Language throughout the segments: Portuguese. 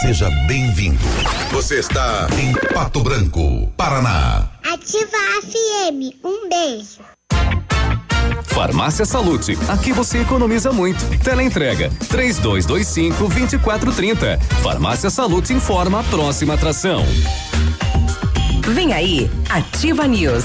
Seja bem-vindo. Você está em Pato Branco, Paraná. Ativa a FM. Um beijo. Farmácia Salute, aqui você economiza muito. Teleentrega, três dois, dois cinco, vinte e quatro, trinta. Farmácia Salute informa a próxima atração. Vem aí, Ativa News.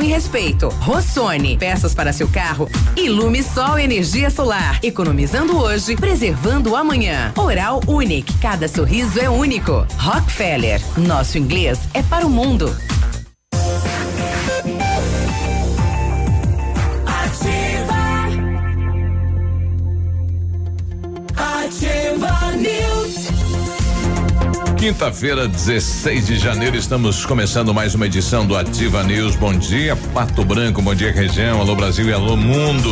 e respeito. Rossoni, peças para seu carro. Ilume Sol Energia Solar. Economizando hoje, preservando amanhã. Oral Unique, cada sorriso é único. Rockefeller, nosso inglês é para o mundo. Quinta-feira, 16 de janeiro, estamos começando mais uma edição do Ativa News. Bom dia, Pato Branco, bom dia, região, alô Brasil e alô mundo.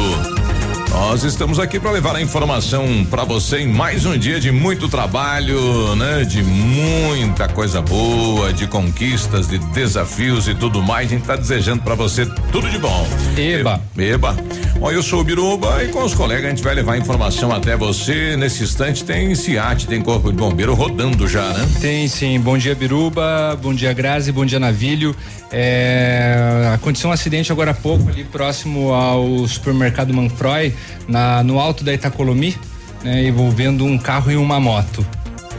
Nós estamos aqui para levar a informação para você em mais um dia de muito trabalho, né? De muita coisa boa, de conquistas, de desafios e tudo mais. A gente está desejando para você tudo de bom. Eba. Eba. Ó, eu sou o Biruba e com os colegas a gente vai levar a informação até você. Nesse instante tem SIAT, tem Corpo de Bombeiro rodando já, né? Tem sim. Bom dia, Biruba. Bom dia, Grazi. Bom dia, Navilho. É, aconteceu um acidente agora há pouco ali próximo ao supermercado Manfroy, na, no alto da Itacolomi, né, envolvendo um carro e uma moto.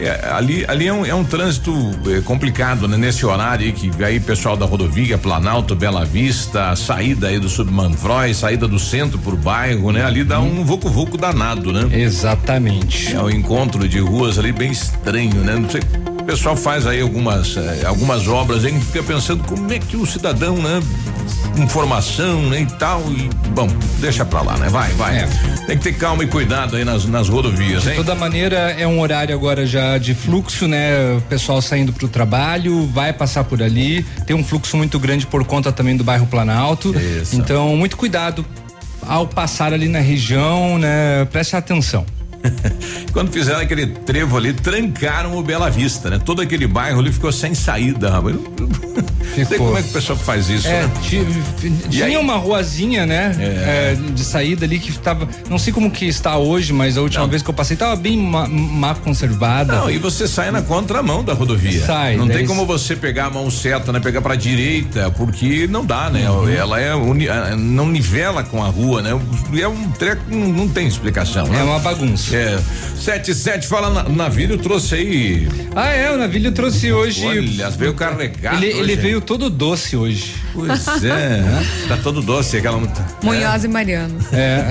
É, ali ali é um, é um trânsito é, complicado, né? Nesse horário aí que aí pessoal da rodovia, Planalto, Bela Vista, saída aí do Submanfroy, saída do centro por bairro, né? Ali dá um vucu-vucu danado, né? Exatamente. É um encontro de ruas ali bem estranho, né? Não sei, pessoal faz aí algumas eh, algumas obras, a gente fica pensando como é que o cidadão, né? Informação, né? E tal, e bom, deixa pra lá, né? Vai, vai. Tem que ter calma e cuidado aí nas, nas rodovias, De hein? toda maneira, é um horário agora já de fluxo, né? O pessoal saindo para o trabalho, vai passar por ali. Tem um fluxo muito grande por conta também do bairro Planalto. Isso. Então, muito cuidado ao passar ali na região, né? Preste atenção. Quando fizeram aquele trevo ali, trancaram o Bela Vista, né? Todo aquele bairro ali ficou sem saída, rapaz. Não sei como é que o pessoal faz isso, É, né? ti- tinha aí? uma ruazinha, né? É. é, de saída ali que tava. Não sei como que está hoje, mas a última vez que eu passei tava bem má, má conservada. Não, e você sai na contramão da rodovia. Sai, Não tem como você pegar a mão certa, né? Pegar pra direita, porque não dá, né? Ela é uni- não nivela com a rua, né? É um treco, não, não tem explicação, né? É uma bagunça. É. 77 fala na, navio, trouxe aí. Ah, é, o Navilho trouxe hoje. Olha, veio carregado. Ele, ele hoje. veio todo doce hoje. Pois é, tá todo doce aquela. Munhoz e Mariano. É.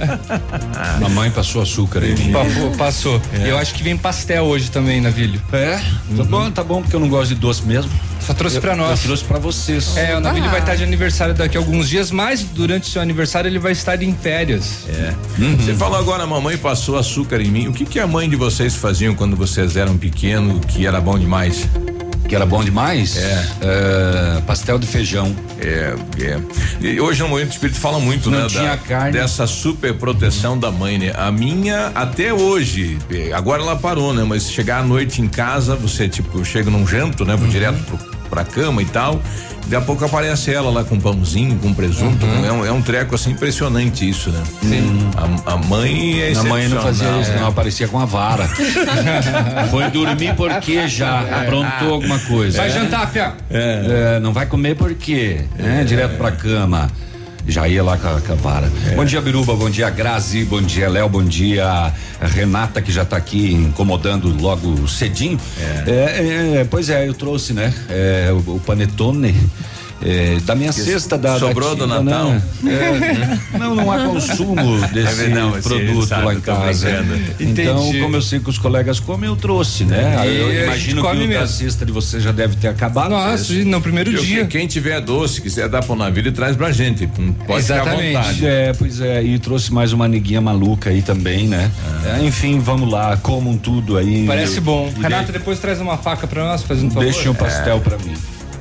Mamãe passou açúcar aí. Passou. passou. Eu acho que vem pastel hoje também, Navilho. É? Tá bom, tá bom, porque eu não gosto de doce mesmo. Só trouxe Eu- pra nós. Eu trouxe pra vocês. É, o Navilho Ah. vai estar de aniversário daqui a alguns dias, mas durante o seu aniversário ele vai estar em férias. É. Você falou agora, mamãe passou açúcar em mim. O que que a mãe de vocês faziam quando vocês eram pequenos que era bom demais? Que era bom demais? É. pastel de feijão. É, é. E hoje no Movimento Espírito fala muito, Não né? tinha da- carne. Dessa super proteção da mãe, né? A minha, até hoje, eh, agora ela parou, né? Mas chegar à noite em casa, você, tipo, chega num janto, né? Vou Uhum. direto pro, pra cama e tal. Daqui a pouco aparece ela lá com pãozinho, com presunto. Uhum. É, um, é um treco assim impressionante isso, né? Sim. A, a mãe é A mãe não fazia isso, não, aparecia com a vara. Foi dormir porque já aprontou alguma coisa. Vai jantar, Pia. É, não vai comer porque, né? Direto pra cama. Já ia lá com a, com a vara. Bom dia, Biruba. Bom dia, Grazi. Bom dia, Léo. Bom dia, Renata, que já tá aqui incomodando logo cedinho. É, é, pois é, eu trouxe, né? É, o, o panetone. É, da minha Que cesta da sobrou da do tia, Natal? né? É, não, não há consumo desse É, não, esse produto sabe, lá em eu casa. Então, Entendi. como eu sei que os colegas comem, eu trouxe, né? E a eu imagino que come o da mesmo. cesta de você já deve ter acabado. Nossa, no primeiro Eu- dia. Quem tiver doce, quiser dar pro navio, ele traz pra gente. Hum, Pode Exatamente. ficar à vontade. É, pois é, e trouxe mais uma neguinha maluca aí também, né? É, enfim, vamos lá, comam tudo aí. Parece bom. E Renata, depois traz uma faca pra nós, fazendo um favor. Deixa um pastel É. pra mim.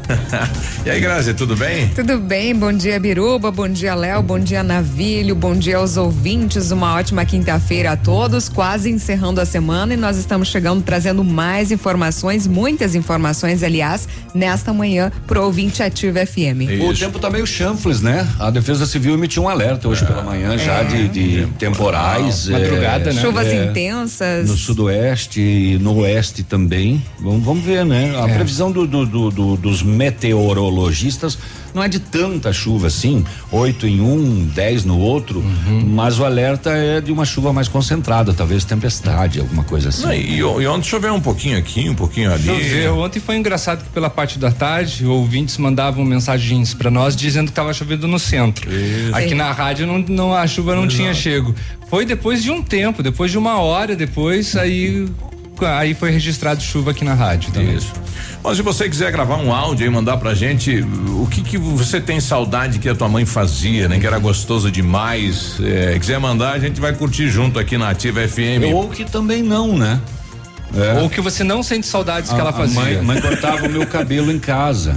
E aí, Grazi, tudo bem? Tudo bem? Bom dia, Biruba. Bom dia, Léo. Bom dia, Navilho. Bom dia aos ouvintes. Uma ótima quinta-feira a todos. Quase encerrando a semana e nós estamos chegando trazendo mais informações, muitas informações, aliás, nesta manhã pro ouvinte Ativa FM. O tempo tá meio chanfles, né? A Defesa Civil emitiu um alerta hoje pela manhã já de, de temporais. Madrugada, é, né? Chuvas é, intensas. No sudoeste e no oeste também. Vamos, vamos ver, né? A previsão do- do- do- do- dos meteorologistas não é de tanta chuva assim, oito em um, dez no outro, mas o alerta é de uma chuva mais concentrada, talvez tempestade, alguma coisa assim. Não, e, e ontem choveu um pouquinho aqui, um pouquinho ali. Choveu. Ontem foi engraçado que pela parte da tarde, ouvintes mandavam mensagens pra nós dizendo que tava chovendo no centro. Aqui Sim. na rádio não, não- a chuva não tinha chego. Foi depois de um tempo, depois de uma hora depois, aí aí foi registrado chuva aqui na rádio também. Isso. Mas se você quiser gravar um áudio e mandar pra gente, o que que você tem saudade que a tua mãe fazia, né? Que era gostoso demais. É, quiser mandar, a gente vai curtir junto aqui na Ativa FM. Ou que também não, né? É. Ou que você não sente saudades que ela A- fazia. A mãe, mãe cortava o meu cabelo em casa.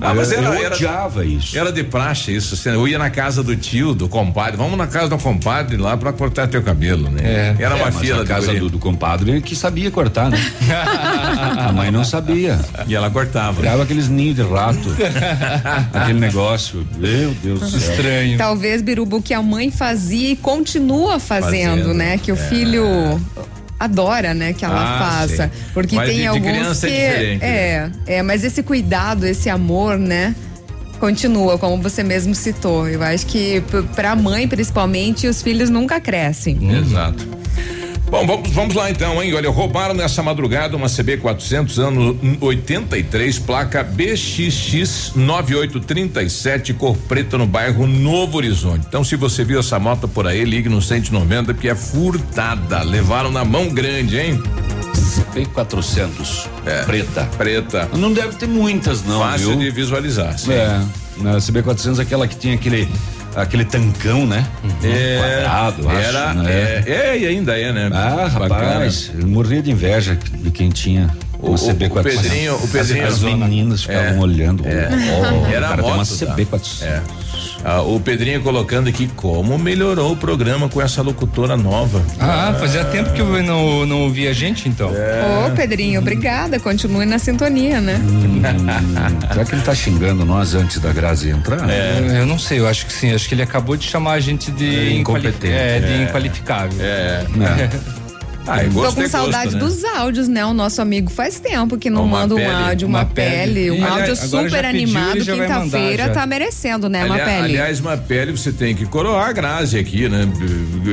Ah, mas eu, era- eu era- odiava isso. Era de praxe isso. assim, Eu ia na casa do tio, do compadre. Vamos na casa do compadre lá pra cortar teu cabelo, né? É. Era uma É, fila a de casa do, do compadre que sabia cortar, né? a mãe não sabia. E ela cortava. Criava aqueles ninhos de rato. aquele negócio. Meu Deus do céu. Estranho. Talvez, Biruba, o que a mãe fazia e continua fazendo, Fazendo, né? Que o filho adora, né, que ela Ah, faça. sim. Porque Mas tem de- de alguns criança é que né? é, é, mas esse cuidado, esse amor, né? Continua, como você mesmo citou. Eu acho que p- pra mãe, principalmente, os filhos nunca crescem. Exato. Bom, vamos, vamos lá então, hein? Olha, roubaram nessa madrugada uma CB 400 ano 83, placa BXX 9837, cor preta no bairro Novo Horizonte. Então, se você viu essa moto por aí, ligue no 190 porque é furtada. Levaram na mão grande, hein? CP 400. Preta. Preta. Não deve ter muitas, não. Fácil viu? de visualizar. sim. É. Na CB 400 aquela que tinha aquele aquele tancão, né? É, Quadrado, acho, era, né? é, é, e ainda é, né? Ah, rapaz, eu morria de inveja de quem tinha O- uma o- CB o 400. Pedrinho- o Pedrinho- as, as meninas ficavam É. olhando. É. Oh, Era cara tem uma moto da- CB 400. É. Ah, o Pedrinho colocando aqui como melhorou o programa com essa locutora nova. Ah, fazia tempo que eu não, não ouvia a gente, então. É. Ô, Pedrinho, obrigada. Continue na sintonia, né? Hum, será que ele tá xingando nós antes da Grazi entrar? É, Eu não sei, eu acho que sim. Acho que ele acabou de chamar a gente de É, incompetente. É, de É. inqualificável. É. É. Ah, é Tô com é saudade gosto, né? dos áudios, né? O nosso amigo faz tempo que não Uma manda pele, um áudio, uma, uma pele, pele. um Aliás, áudio super animado. Quinta-feira tá merecendo, né, uma pele? Aliás, uma pele você tem que coroar a Grazi aqui, né?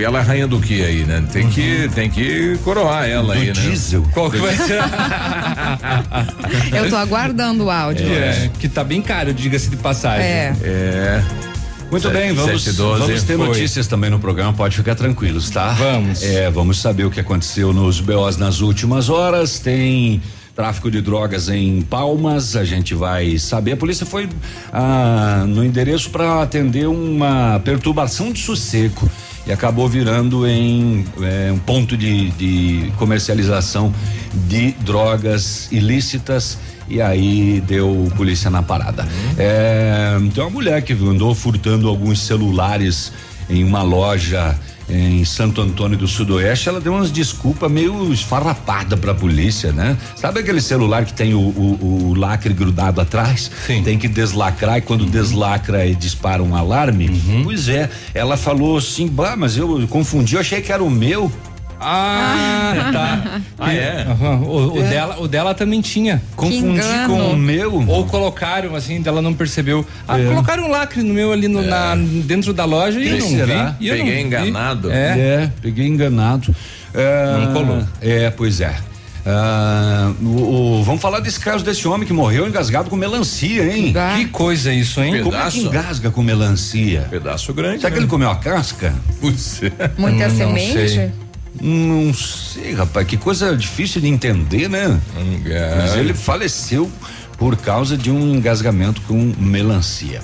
Ela é rainha do que aí, né? Tem que, tem que coroar ela aí, né? diesel. Qual que vai ser? Eu tô aguardando o áudio. É, que tá bem caro, diga-se de passagem. É. É. Muito Sete- bem, vamos, sete, vamos ter Foi. notícias também no programa, pode ficar tranquilos, tá? Vamos. É, vamos saber o que aconteceu nos BOs nas últimas horas. Tem tráfico de drogas em Palmas, a gente vai saber. A polícia foi ah, no endereço para atender uma perturbação de sossego e acabou virando em eh, um ponto de, de comercialização de drogas ilícitas e aí deu polícia na parada. É, tem uma mulher que andou furtando alguns celulares em uma loja em Santo Antônio do Sudoeste, ela deu umas desculpas meio esfarrapada pra polícia, né? Sabe aquele celular que tem o, o- o lacre grudado atrás? Sim. Tem que deslacrar e quando deslacra e dispara um alarme? Pois é, ela falou assim, bah, mas eu confundi, eu achei que era o meu. Ah, tá. Ah, é? Aham, O, o É. dela, o dela também tinha. Confundi engano. com o meu. Ou colocaram, assim, dela não percebeu. Ah, É. colocaram um lacre no meu ali no, na, dentro da loja e eu não será? vi. e eu não vi. É. É, peguei enganado. É, Não colou. É, pois é. Ah, o- o- vamos falar desse caso desse homem que morreu engasgado com melancia, hein? Que coisa isso, hein? Como é que engasga com melancia? Pedaço grande. Será que ele comeu a casca? Putz. Muita Não semente? sei. Não sei, rapaz, que coisa difícil de entender, né? Mas ele faleceu por causa de um engasgamento com melancia.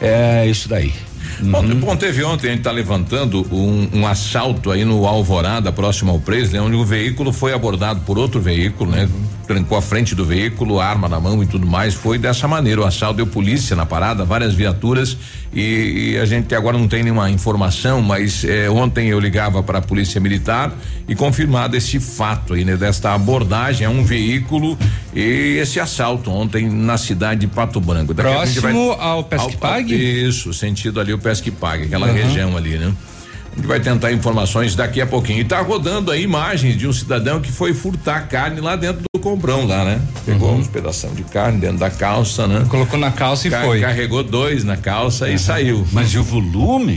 É isso daí. Bom, bom, teve ontem, a gente tá levantando um, um assalto aí no Alvorada, próximo ao Presley, onde o veículo foi abordado por outro veículo, né? Trancou a frente do veículo, arma na mão e tudo mais. Foi dessa maneira. O assalto deu polícia na parada, várias viaturas e, e a gente agora não tem nenhuma informação, mas eh, ontem eu ligava para a polícia militar e confirmado esse fato aí, né? Desta abordagem a um veículo e esse assalto ontem na cidade de Pato Branco. Daqui a gente Próximo ao Pesque Pague? Isso, sentido ali o Pesque Pague, aquela Aham. região ali, né? A gente vai tentar informações daqui a pouquinho. E tá rodando aí imagens de um cidadão que foi furtar carne lá dentro do comprão lá, né? Pegou uns pedação de carne dentro da calça, né? Colocou na calça e foi. Carregou dois na calça e saiu. Mas e o volume?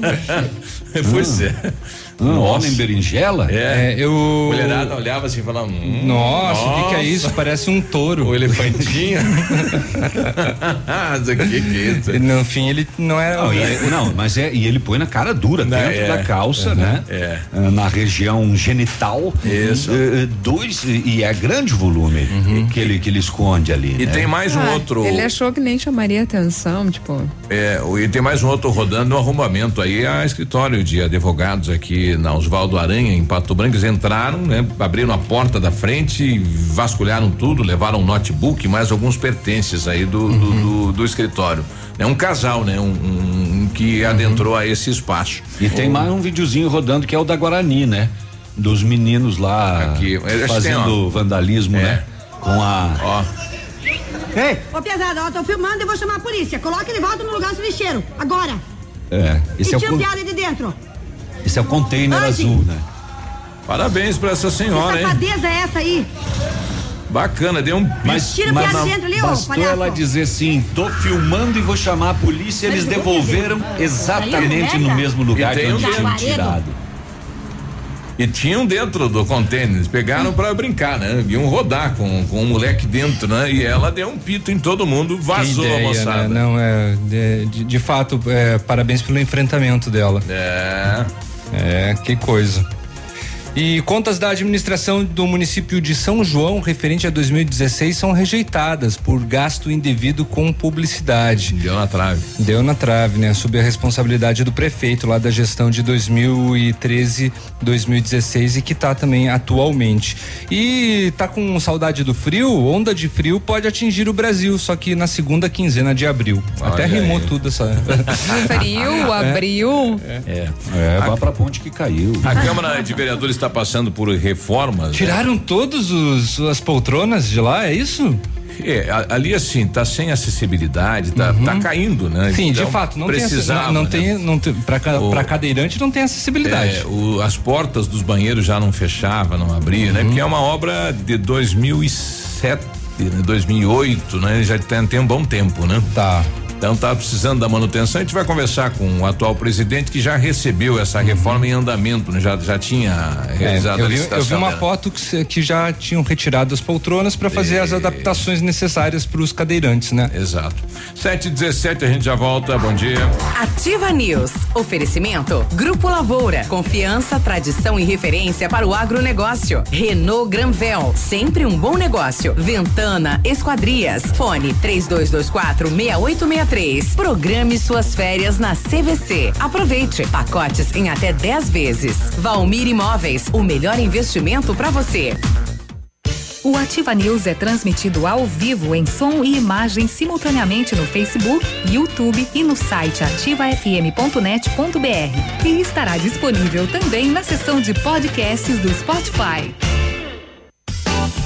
pois é. Um homem berinjela? É, eu. Mulherada olhava assim e falava. Hum, Nossa, o que, que é isso? Parece um touro. O elefantinho. Isso aqui, que é isso? No fim, ele não era. Não, e- não, mas é, e ele põe na cara dura, Né, dentro é. da calça, Uhum, né? é. Ah, Na região genital. Isso. Eh, eh, dois, e é grande o volume que, ele, que ele esconde ali. Uhum. E né? tem mais um Ah, outro. Ele achou que nem chamaria atenção, tipo. É, e tem mais um outro rodando no arrombamento aí, a escritório de advogados aqui na Oswaldo Aranha, em Pato Branco, eles entraram, né? Abriram a porta da frente, vasculharam tudo, levaram um notebook, mais alguns pertences aí do, do, do- do escritório. É um casal, né? Um, um- que adentrou a esse espaço. E tem mais um videozinho rodando que é o da Guarani, né? Dos meninos lá Aqui, fazendo tem, ó. vandalismo, É. né? Com a. Ó. Ei! Ô, pesada, ó, tô filmando e vou chamar a polícia. Coloca ele de volta no lugar do lixeiro. Agora. É, esse e é, o, tira o piada de dentro. Esse é o container Ai, azul, né? Parabéns pra essa Que senhora, hein? safadeza é essa aí? Bacana, deu um Mas, Tira mas dentro ali, bastou palhaço. ela dizer assim, tô filmando e vou chamar a polícia, eles devolveram exatamente no mesmo lugar que um onde tinham dentro. tirado. E tinham dentro do container, eles pegaram pra brincar, né? Iam rodar com, com um moleque dentro, né? E ela deu um pito em todo mundo, vazou Que ideia, a moçada. Né? Não, é. De, de, de fato, é, parabéns pelo enfrentamento dela. É. É, que coisa. E contas da administração do município de São João referente a 2016 são rejeitadas por gasto indevido com publicidade. Deu na trave. Deu na trave, né? Sob a responsabilidade do prefeito lá da gestão de 2013, 2016 e que tá também atualmente. E tá com saudade do frio? Onda de frio pode atingir o Brasil, só que na segunda quinzena de abril. Até Olha rimou aí. tudo essa. Frio, abril. É. É, vai pra ponte que caiu. A Câmara de Vereadores está passando por reformas. né? Tiraram todos os as poltronas de lá, é isso? É, ali assim, tá sem acessibilidade, tá, tá caindo, né? Sim, Então, de fato, não tem, precisava, não, não né? tem, não tem pra, ca- O- pra cadeirante não tem acessibilidade. É, o- as portas dos banheiros já não fechavam, não abriam, né? Porque é uma obra de 2007, né? 2008, né? Já tem, tem um bom tempo, né? Tá. Então tá precisando da manutenção. A gente vai conversar com o atual presidente que já recebeu essa reforma em andamento, né? Já já tinha É, realizado eu, a vi, licitação. eu vi uma dela. foto que, que já tinham retirado as poltronas para fazer as adaptações necessárias para os cadeirantes, né? Exato. 7 e 17 a gente já volta. Bom dia. Ativa News. Oferecimento. Grupo Lavoura. Confiança, tradição e referência para o agronegócio. Renault Granvel. Sempre um bom negócio. Ventana Esquadrias. Fone 3224 6863. Programe suas férias na CVC. Aproveite. Pacotes em até 10 vezes. Valmir Imóveis. O melhor investimento para você. O Ativa News é transmitido ao vivo em som e imagem simultaneamente no Facebook, YouTube e no site ativafm.net.br. E estará disponível também na seção de podcasts do Spotify.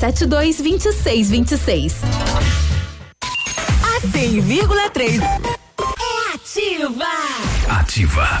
72 26 26. A 100,3 é ativa. Ativa.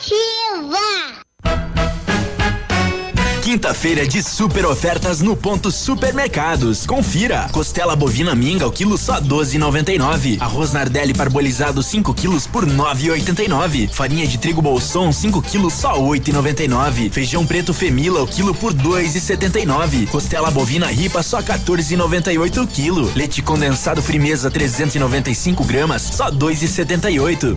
Ativa! Quinta-feira de super ofertas no ponto supermercados. Confira. Costela bovina minga o quilo só 12,99. Arroz nardelli parbolizado 5 quilos por 9,89. Farinha de trigo bolson 5 quilos só 8,99. Feijão preto femila o quilo por 2,79. Costela bovina ripa só 14,98 o quilo. Leite condensado frimeza 395 gramas só 2,78.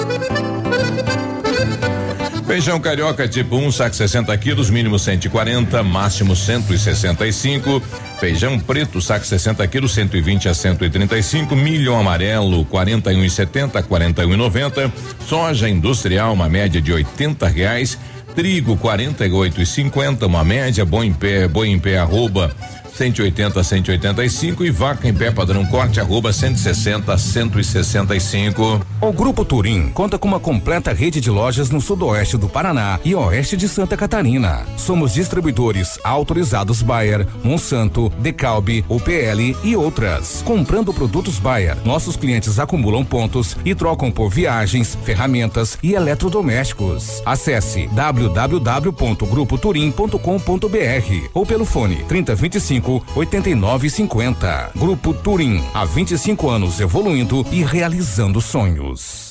Feijão carioca tipo 1, um, saco 60 quilos, mínimo 140, máximo 165. Feijão preto, saco 60 quilos, 120 a 135. Milho amarelo, 41,70, 41,90. Soja industrial, uma média de 80 reais. Trigo, 48,50, uma média. Boi em pé, boi em pé, arroba 180 185 e vaca em pé padrão corte arroba 160 165. O Grupo Turim conta com uma completa rede de lojas no sudoeste do Paraná e oeste de Santa Catarina. Somos distribuidores autorizados Bayer, Monsanto, Decalbe, UPL e outras. Comprando produtos Bayer, nossos clientes acumulam pontos e trocam por viagens, ferramentas e eletrodomésticos. Acesse www.grupoturim.com.br ou pelo fone 3025 8950. Grupo Turim, há 25 anos evoluindo e realizando sonhos.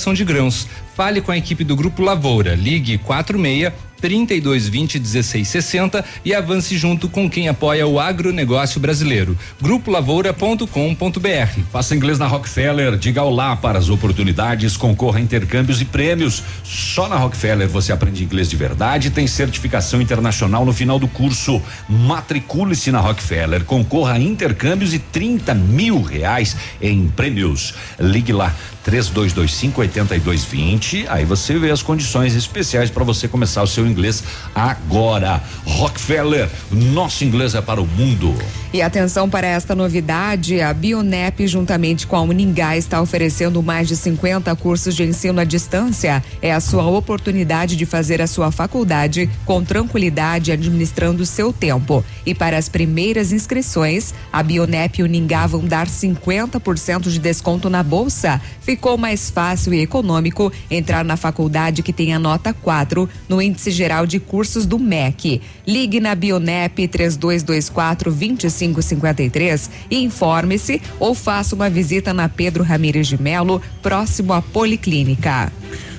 de grãos. Fale com a equipe do Grupo Lavoura. Ligue 46 3220 1660 e avance junto com quem apoia o agronegócio brasileiro. Grupolavoura.com.br. Faça inglês na Rockefeller, diga olá para as oportunidades, concorra a intercâmbios e prêmios. Só na Rockefeller você aprende inglês de verdade e tem certificação internacional no final do curso. Matricule-se na Rockefeller, concorra a intercâmbios e 30 mil reais em prêmios. Ligue lá 3225 8220. Aí você vê as condições especiais para você começar o seu inglês agora. Rockefeller, nosso inglês é para o mundo. E atenção para esta novidade, a Bionep juntamente com a Uningá está oferecendo mais de 50 cursos de ensino à distância. É a sua oportunidade de fazer a sua faculdade com tranquilidade, administrando o seu tempo. E para as primeiras inscrições, a Bionep e Uningá vão dar 50% de desconto na bolsa. Ficou mais fácil e econômico entrar na faculdade que tem a nota 4 no índice geral de cursos do MEC. Ligue na Bionep 3224 2553 e informe-se ou faça uma visita na Pedro Ramires de Melo, próximo à Policlínica.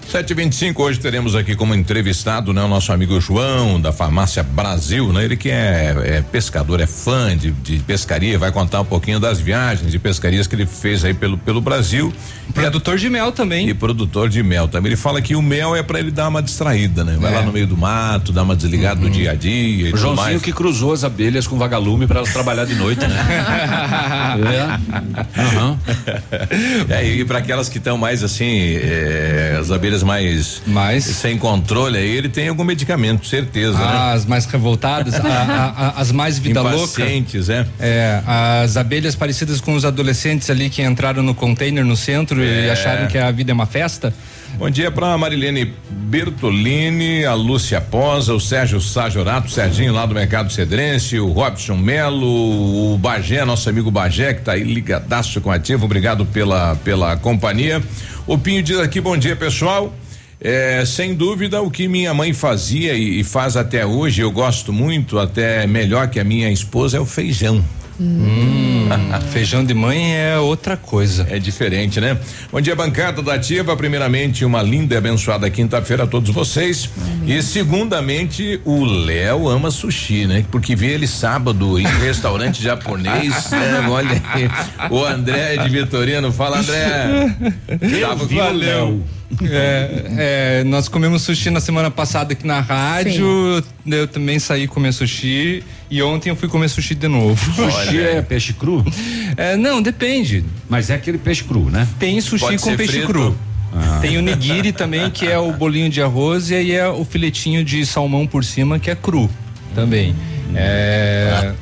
725, hoje teremos aqui como entrevistado, né, o nosso amigo João, da Farmácia Brasil, né? Ele que é, é pescador, é fã de, de, pescaria, vai contar um pouquinho das viagens de pescarias que ele fez aí pelo, pelo Brasil. Produtor de mel também. E produtor de mel também. Ele fala que o mel é para ele dar uma distraída, né? Vai É. lá no meio do mato, dar uma desligada Uhum. do dia a dia e O Joãozinho mais. que cruzou as abelhas com vagalume para elas trabalhar de noite, né? é. Aham. É, e para aquelas que estão mais assim, é, as abelhas mais, mais sem controle, aí ele tem algum medicamento, certeza, né? Ah, As mais revoltadas, a- a- a- as mais vida louca. Impacientes, é. É, as abelhas parecidas com os adolescentes ali que entraram no container no centro e É. acharam que a vida é uma festa. Bom dia para Marilene Bertolini, a Lúcia Posa, o Sérgio Sajorato, o Serginho lá do Mercado Cedrense, o Robson Melo, o Bagé, nosso amigo Bagé, que tá aí ligadaço com ativo, obrigado pela, pela companhia. O Pinho diz aqui, bom dia pessoal. É, sem dúvida, o que minha mãe fazia e, e faz até hoje, eu gosto muito, até melhor que a minha esposa, é o feijão. Hum, feijão de mãe é outra coisa. É diferente, né? Bom dia, bancada da Ativa. Primeiramente, uma linda e abençoada quinta-feira a todos vocês. E segundamente, o Léo ama sushi, né? Porque vi ele sábado em restaurante japonês. né? Olha aí. O André de Vitorino. Fala, André. Tava com o Valeu. É, é, nós comemos sushi na semana passada aqui na rádio. Eu também saí comer sushi e ontem eu fui comer sushi de novo. Sushi é peixe cru? É, não, depende. Mas é aquele peixe cru, né? Tem sushi Pode com peixe frito? cru. Ah. Tem o nigiri também, que é o bolinho de arroz, e aí é o filetinho de salmão por cima, que é cru também. É.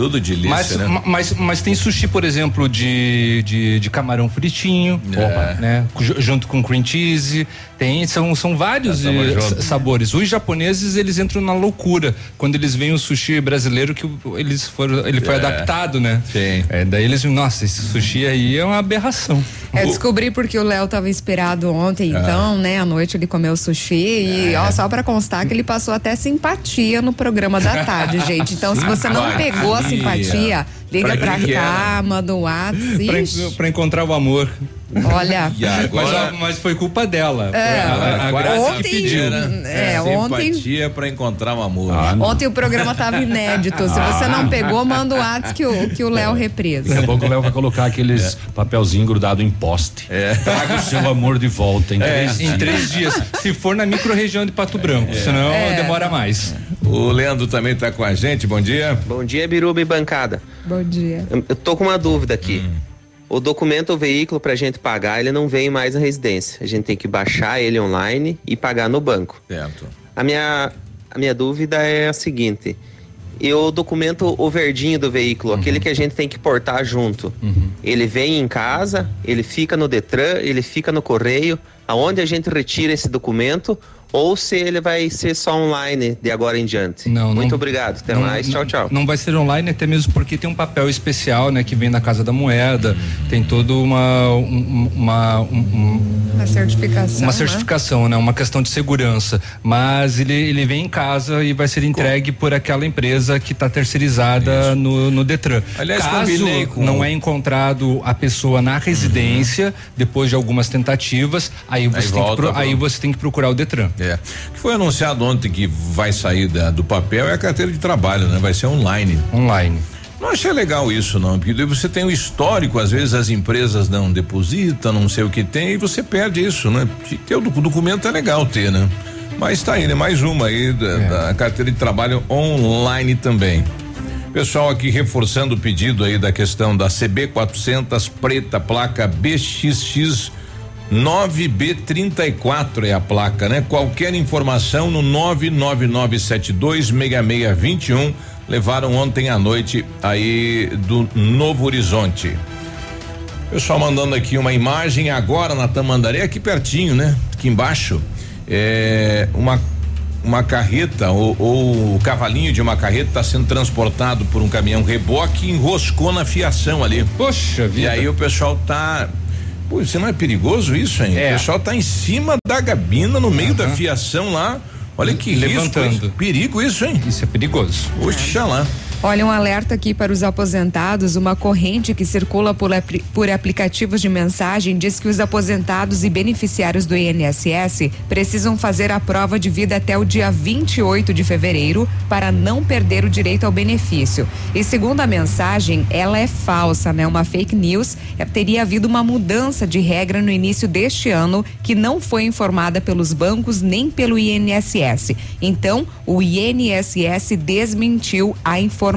Tudo delícia, mas, né? ma- mas, mas tem sushi, por exemplo, de, de, de camarão fritinho, É. né? Ju- Junto com cream cheese. Tem, são, são vários s- sabores. Os japoneses, eles entram na loucura quando eles veem o sushi brasileiro que eles foram, ele foi É. adaptado, né? Sim. É, daí eles, nossa, esse sushi aí é uma aberração. É, descobri porque o Léo tava inspirado ontem, Ah. então, né? À noite ele comeu sushi e, ó, só pra constar que ele passou até simpatia no programa da tarde, gente. Então, se você não pegou a simpatia, liga Pra pra, cá, manda um pra, WhatsApp. en- pra encontrar o amor. Olha. Agora- mas, mas foi culpa dela. É, a, Graça ontem- pediu. é, ontem- Simpatia para encontrar um amor. Ontem o programa tava inédito. Se você não pegou, manda o WhatsApp que o, que o Léo represa. Daqui a pouco o Léo vai colocar aqueles papelzinho grudado em poste. Traga o seu amor de volta em É, três em dias. três dias. Se for na micro-região de Pato Branco, senão É. demora mais. O Leandro também tá com a gente. Bom dia. Bom dia, Biruba e bancada. Bom dia. Eu, eu tô com uma dúvida aqui. O documento ou veículo pra gente pagar, ele não vem mais na residência. A gente tem que baixar ele online e pagar no banco. Certo. A minha, a minha dúvida é a seguinte: e o documento, o verdinho do veículo, Uhum. aquele que a gente tem que portar junto. Ele vem em casa, ele fica no Detran, ele fica no correio, aonde a gente retira esse documento, ou se ele vai ser só online de agora em diante. Não, Muito não- obrigado, até não- mais, tchau, tchau. Não vai ser online, até mesmo porque tem um papel especial, né, que vem da Casa da Moeda, tem toda uma um- uma um- um- Uma certificação. uma né? certificação, né? Uma questão de segurança. Mas ele, ele vem em casa e vai ser entregue por aquela empresa que está terceirizada no, no Detran. Aliás, Caso com não é encontrado a pessoa na residência, depois de algumas tentativas, aí você, tem, que volta pro- aí você tem que procurar o Detran. É. O que foi anunciado ontem que vai sair da- do papel é a carteira de trabalho, né? Vai ser online. Online. Não achei legal isso, não, porque daí você tem o histórico, às vezes as empresas não depositam, não sei o que tem, e você perde isso, né? Ter o docu- documento é legal ter, né? Mas tá aí, né? Mais uma aí da, da carteira de trabalho online também. Pessoal aqui reforçando o pedido aí da questão da CB 400 preta placa BXX 9B34 é a placa, né? Qualquer informação no 999726621 levaram ontem à noite aí do Novo Horizonte. Pessoal mandando aqui uma imagem agora na Tamandaré, aqui pertinho, né? Aqui embaixo. É uma uma carreta ou, ou o cavalinho de uma carreta está sendo transportado por um caminhão reboque e enroscou na fiação ali. Poxa vida. E aí o pessoal tá Pô, isso não é perigoso isso, hein? É. O pessoal tá em cima da gabina, no meio da fiação lá. Olha que Levantando. risco. Perigo isso, hein? Isso é perigoso. Oxalá. Olha, um alerta aqui para os aposentados. Uma corrente que circula por, por aplicativos de mensagem diz que os aposentados e beneficiários do INSS precisam fazer a prova de vida até o dia 28 de fevereiro para não perder o direito ao benefício. E segundo a mensagem, ela é falsa, né? Uma fake news. É, Teria havido uma mudança de regra no início deste ano que não foi informada pelos bancos nem pelo INSS. Então, o INSS desmentiu a informação.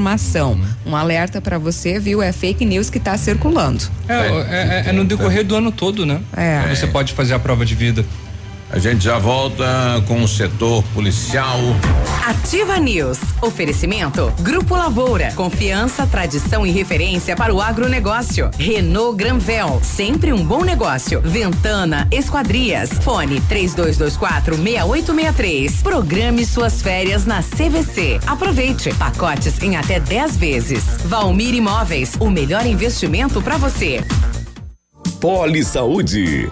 Um alerta para você, viu? É fake news que está circulando. É, é- é- é no decorrer do ano todo, né? É. Você pode fazer a prova de vida. A gente já volta com o setor policial. Ativa News. Oferecimento. Grupo Lavoura. Confiança, tradição e referência para o agronegócio. Renault Granvel. Sempre um bom negócio. Ventana Esquadrias. Fone 3224 6863. Programe suas férias na CVC. Aproveite. Pacotes em até 10 vezes. Valmir Imóveis. O melhor investimento para você. Poli Saúde.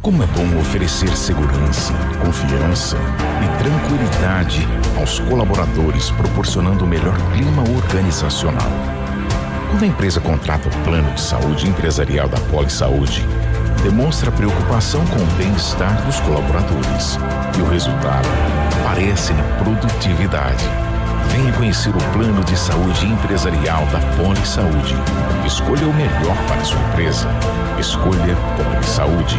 Como é bom oferecer segurança, confiança e tranquilidade aos colaboradores, proporcionando o melhor clima organizacional. Quando a empresa contrata o plano de saúde empresarial da Poli Saúde, demonstra preocupação com o bem-estar dos colaboradores e o resultado aparece na produtividade. Venha conhecer o plano de saúde empresarial da Poli Saúde. Escolha o melhor para a sua empresa. Escolha Poli Saúde.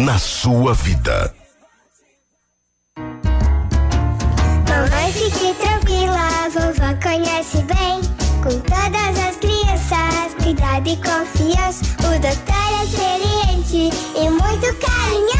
Na sua vida. Mamãe, fique tranquila, vovó conhece bem. Com todas as crianças, cuidado e confiança. O doutor é experiente e muito carinhoso.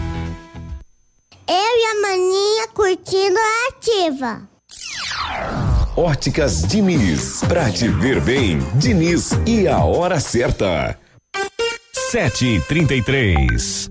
Eu e a maninha curtindo a ativa. Óticas Diniz, pra te ver bem, Diniz e a hora certa. Sete e trinta e três.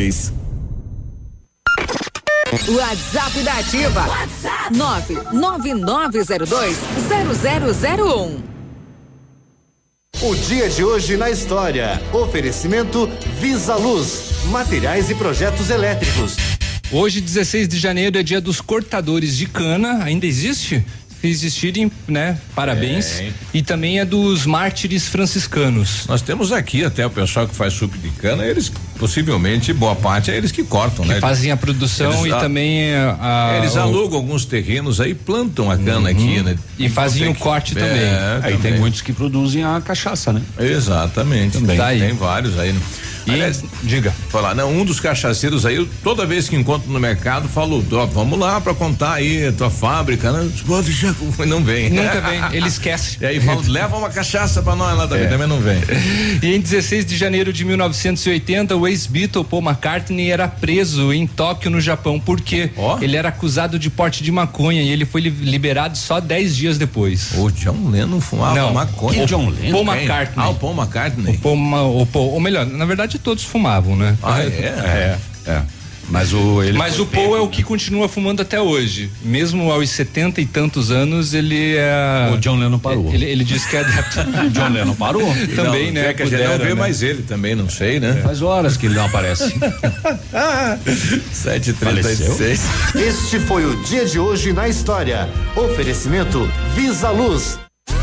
WhatsApp da Ativa. WhatsApp 999020001. O dia de hoje na história. Oferecimento Visa Luz, materiais e projetos elétricos. Hoje, 16 de janeiro, é dia dos cortadores de cana. Ainda existe? Se existirem, né? Parabéns. É. E também é dos mártires franciscanos. Nós temos aqui até o pessoal que faz suco de cana, eles possivelmente, boa parte, é eles que cortam, Que né? fazem a produção e a- também a- eles o- alugam alguns terrenos aí, plantam a cana aqui, né? E fazem o corte também. Aí tem muitos que produzem a cachaça, né? Exatamente. Também. Tem, Tá aí. tem vários aí. né? Aliás, diga. Falar, não, um dos cachaceiros aí, eu, toda vez que encontro no mercado, falo, ó, vamos lá pra contar aí a tua fábrica, né? Pode já, não vem. Nunca vem, ele esquece. E aí falo, leva uma cachaça pra nós lá também, É. também não vem. E em 16 de janeiro de 1980, o ex-Beatle Paul McCartney era preso em Tóquio, no Japão. Por quê? Ele era acusado de porte de maconha e ele foi li- liberado só 10 dias depois. O John Lennon fumava Não, maconha. o John Lennon? Paul? McCartney. Ah, o Paul McCartney. O Paul, Ma- o Paul- ou melhor, na verdade todos fumavam, né? Ah, é? É. É. Mas o ele Mas o Paul é o que continua fumando até hoje. Mesmo aos 70 e tantos anos, ele é. O John Lennon parou. Ele, ele diz que é adepto. John Lennon parou? Também, Não, né? É que a gente não Pudera, vê né? mais ele também, não sei, né? Faz horas que ele não aparece. 7h36. Este foi o dia de hoje na história. Oferecimento Visa Luz.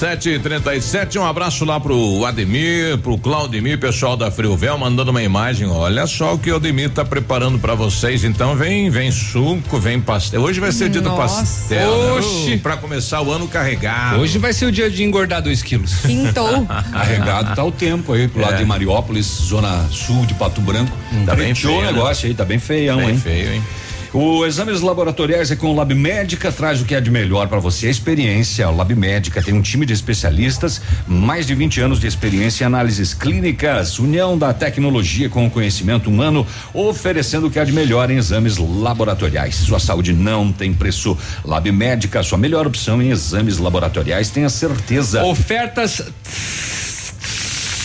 Sete e trinta e sete, um abraço lá pro Ademir, pro Claudemir, pessoal da Friovel, mandando uma imagem. Olha só o que o Ademir tá preparando pra vocês. Então vem, vem suco, vem pastel. Hoje vai ser o dia do pastel. né? Oxi. Uh, Pra começar o ano carregado. Hoje vai ser o dia de engordar dois quilos. Pintou. Carregado tá o tempo aí pro lado É. de Mariópolis, zona sul de Pato Branco. Tá bem Preteou feio, o né? negócio aí, tá bem feião, Bem hein? feio, hein? O exames laboratoriais é com o Lab Médica, traz o que é de melhor para você, a experiência. O Lab Médica tem um time de especialistas, mais de 20 anos de experiência em análises clínicas, união da tecnologia com o conhecimento humano, oferecendo o que há de melhor em exames laboratoriais. Sua saúde não tem preço. Lab Médica, sua melhor opção em exames laboratoriais, tenha certeza. Ofertas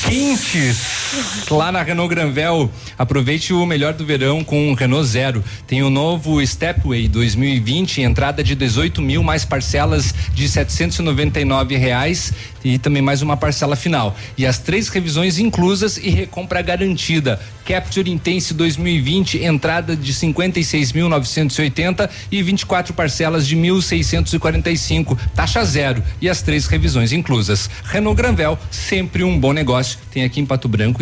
quentes lá na Renault Granvel. Aproveite o melhor do verão com o Renault Zero. Tem o novo Stepway 2020, entrada de 18 mil mais parcelas de 799 reais e também mais uma parcela final. E as três revisões inclusas e recompra garantida. Capture Intense 2020, entrada de 56.980 e 24 parcelas de 1.645, taxa zero e as três revisões inclusas. Renault Granvel, sempre um bom negócio. Tem aqui em Pato Branco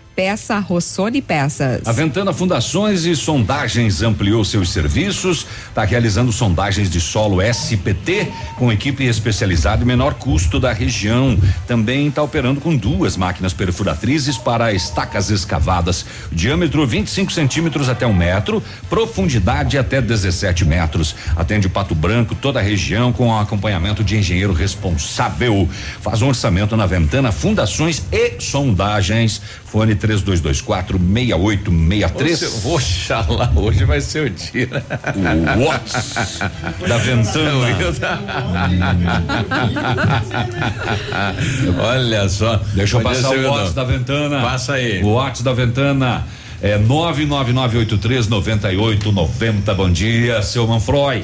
Peça Rossoni Peças. A Ventana Fundações e Sondagens ampliou seus serviços, está realizando sondagens de solo SPT com equipe especializada e menor custo da região. Também está operando com duas máquinas perfuratrizes para estacas escavadas, diâmetro 25 centímetros até um metro, profundidade até 17 metros. Atende Pato Branco, toda a região com acompanhamento de engenheiro responsável. Faz um orçamento na Ventana Fundações e Sondagens. Fone 3224 6863. Oxalá, hoje vai ser o dia. O Watts da Ventana. Olha só. Deixa eu passar o Watts da Ventana. Passa aí. O Watts da Ventana é 99983 9890. Bom dia, seu Manfroy.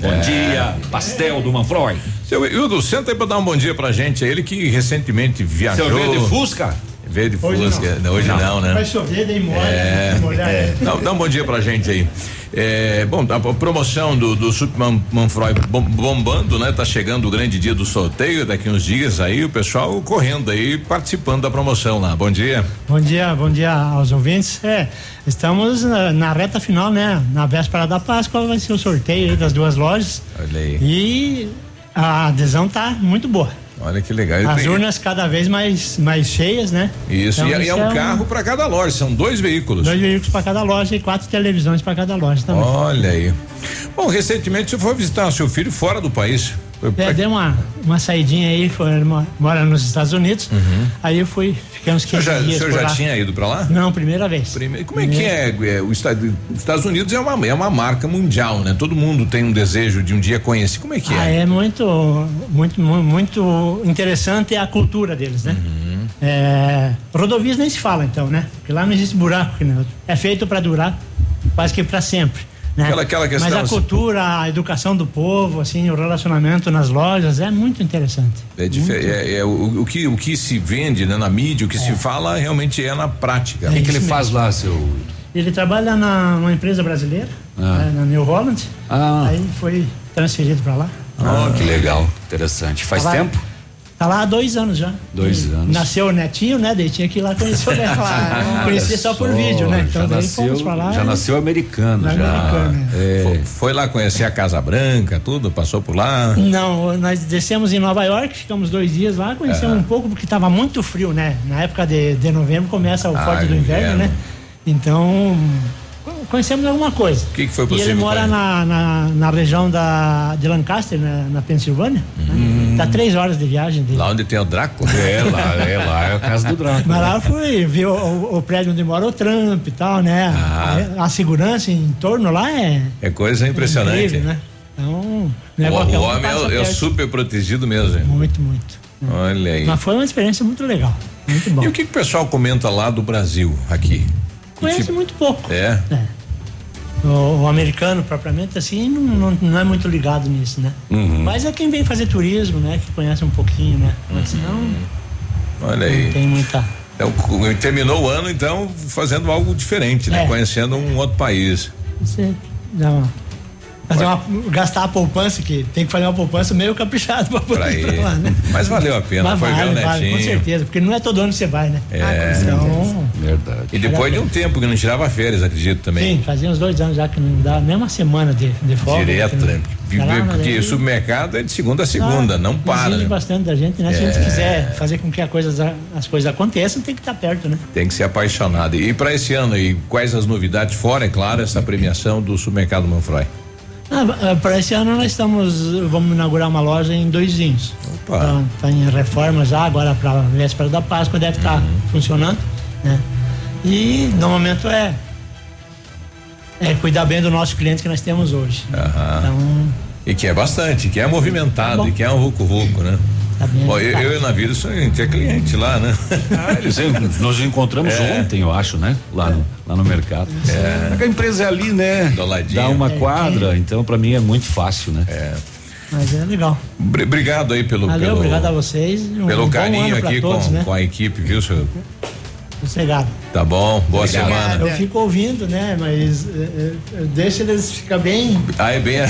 Bom É. dia, pastel do Manfroy. Seu Hildo, senta aí pra dar um bom dia pra gente. Ele que recentemente viajou. Seu veio de Fusca? Veio de Hoje Fusca. não. Hoje não, Não. né? Vai chover, daí molha, É, molhar é. Dá, dá um bom dia pra gente aí. É, bom, a promoção do, do Superman Manfroy bom- bombando, né? Tá chegando o grande dia do sorteio, daqui uns dias aí, o pessoal correndo aí, participando da promoção lá. Bom dia. Bom dia, bom dia aos ouvintes. É, estamos na, na reta final, né? Na véspera da Páscoa vai ser o sorteio aí das duas lojas. Olha aí. E a adesão tá muito boa. Olha que legal. As Tem- urnas cada vez mais, mais cheias, né? Isso, Então, e, é- e é um isso carro para cada loja, são dois veículos. Dois veículos para cada loja e quatro televisões para cada loja também. Olha aí. Bom, recentemente você foi visitar seu filho fora do país. É, deu uma, uma saidinha aí, foi, mora nos Estados Unidos. Aí eu fui, Uhum. O senhor 15 já, o dias senhor por já lá. tinha ido para lá? Não, primeira vez. Primeiro, como é que é, é, o Estado- os Estados Unidos é uma, é uma marca mundial, né? Todo mundo tem um desejo de um dia conhecer. Como é que Ah, é? é muito, muito, mu- muito interessante a cultura deles, né? Uhum. É, rodovias nem se fala então, né? Porque lá não existe buraco outro. É feito para durar quase que para sempre. Né? Aquela- aquela questão, Mas a assim- cultura, a educação do povo, assim, o relacionamento nas lojas é muito interessante. É, dife- é- é o, o que, o que se vende né, na mídia, o que se fala realmente é na prática. É O que que ele isso faz lá, seu? Ele trabalha na, numa empresa brasileira, Ah. né, na New Holland. Ah. Aí foi transferido para lá. Oh, que legal, interessante. Faz tempo? Tá lá há dois anos já. Dois anos. Nasceu o netinho, né? Daí tinha que ir lá conhecer o neto. Conhecia só por vídeo, né? Então já daí nasceu, fomos pra lá. já e- nasceu americano, Já já. americano, É. Foi, foi lá conhecer a Casa Branca, tudo, passou por lá. Não, nós descemos em Nova York, ficamos dois dias lá, conhecemos Ah. um pouco, porque estava muito frio, né? Na época de, de novembro começa o Ah, forte do inverno, inverno. né? Então, conhecemos alguma coisa. O que, que foi E possível? ele mora na, na, na região da, de Lancaster, na, na Pensilvânia. Né? Dá três horas de viagem dele. Hum. Lá onde tem o Drácula? É, lá, é lá, é a casa do Drácula. Mas lá eu fui ver o, o- prédio onde mora o Trump e tal, né? Ah. A, a segurança em torno lá é. É coisa impressionante. incrível, né? Então, é O, o homem é, é super protegido mesmo. hein? Muito, muito. Olha aí. Mas foi uma experiência muito legal. Muito bom. E o que, que o pessoal comenta lá do Brasil, aqui? Conheço muito pouco. É? O, o americano, propriamente assim, não, não, não é muito ligado nisso, né? Uhum. Mas é quem vem fazer turismo, né? Que conhece um pouquinho, né? Mas senão Olha não aí. tem muita. Então, terminou o ano, então, fazendo algo diferente, né? É. Conhecendo um outro país. Você dá uma, fazer uma, gastar a poupança, que tem que fazer uma poupança meio caprichado pra poder Pra ir ir. pra lá, né? Mas valeu a pena, Mas foi ver o vale, vale, netinho. com certeza, porque não é todo ano que você vai, né? É. Então, Verdade. E depois de um tempo que não tirava férias, acredito também. Sim, fazia uns dois anos já que não dá nem uma semana de, de folga. Direto, não- né? Sei lá, mas Porque aí- o supermercado é de segunda a segunda, Ah, não para. Exige né? bastante da gente, né? Se a É. gente quiser fazer com que a coisa, as coisas aconteçam, tem que estar perto, né? Tem que ser apaixonado. E para esse ano aí, quais as novidades? Fora, é claro, essa premiação do supermercado Manfroy. Ah, para esse ano nós estamos, vamos inaugurar uma loja em Dois Vinhos. Opa. Está em reforma já, agora para a véspera da Páscoa deve estar Uhum. funcionando, né? E no momento é é cuidar bem do nosso cliente que nós temos hoje. Aham. Então, E que é bastante, que é movimentado, e que é um ruco-ruco, né? Tá. Bom, eu, eu e na vida sou- tinha cliente lá, né? Ah, eles, nós nos encontramos É. ontem, eu acho, né? Lá no, lá no mercado. É. A empresa é ali, né? Do ladinho. Dá uma É, quadra, então pra mim é muito fácil, né? É. Mas é legal. Bri- Obrigado aí pelo, Valeu, pelo, obrigado a vocês. e Um pelo bom carinho aqui todos, com, né? com a equipe, viu, senhor? Sossegado. Tá bom, boa Obrigado. semana. Eu fico ouvindo, né? Mas eh, eh, deixa eles ficar bem. Ah, é bem. É.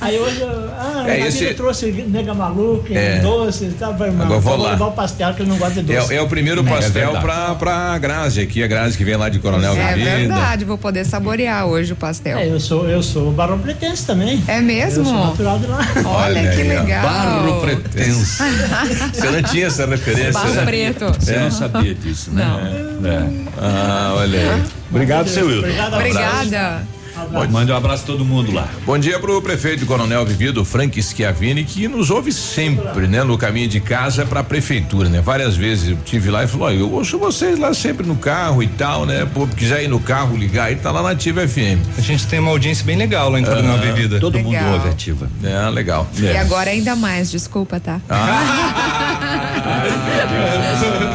Aí hoje, eu- ah, É, esse- trouxe nega maluca, É. doce, tá, irmão. Agora vou lá. levar o pastel que ele não gosta de doce. É, é o primeiro É pastel verdade. pra, pra Grazi aqui, a Grazi que vem lá de Coronel É verdade, vou poder saborear hoje o pastel. É, eu sou, eu sou barropretense também. É mesmo? Eu sou natural de lá. Olha, que aí, legal. Barro pretenso. Você não tinha essa referência. Barro né? preto. Você É. não sabia disso, né? É. Ah, olha aí. Obrigado, seu Wilton. Obrigada. Mande um abraço a todo mundo lá. Bom dia pro prefeito de Coronel Vivido, Frank Schiavini, que nos ouve sempre, né? No caminho de casa pra prefeitura, né? Várias vezes eu tive lá e falou, ó, eu ouço vocês lá sempre no carro e tal, né? Pô, quiser ir no carro, ligar e tá lá na Ativa FM. A gente tem uma audiência bem legal lá em Coronel Ah, Bebida. Todo mundo Legal. ouve ativa. É, legal. E agora ainda mais, desculpa, tá?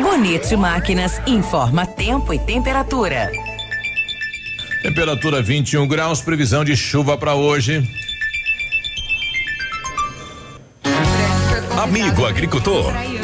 Bonito Máquinas informa tempo e temperatura. Temperatura 21 graus, previsão de chuva pra hoje. Amigo agricultor,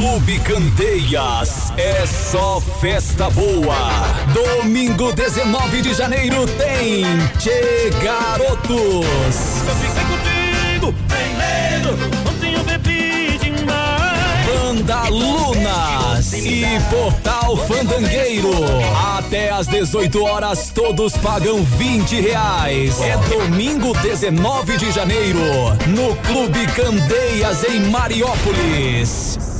Clube Candeias é só festa boa. Domingo 19 de janeiro tem Che Garotos. contigo, tem medo, ontem eu bebi demais. Banda Lunas e Portal Fandangueiro. Até às 18 horas todos pagam 20 reais. É domingo 19 de janeiro no Clube Candeias em Mariópolis.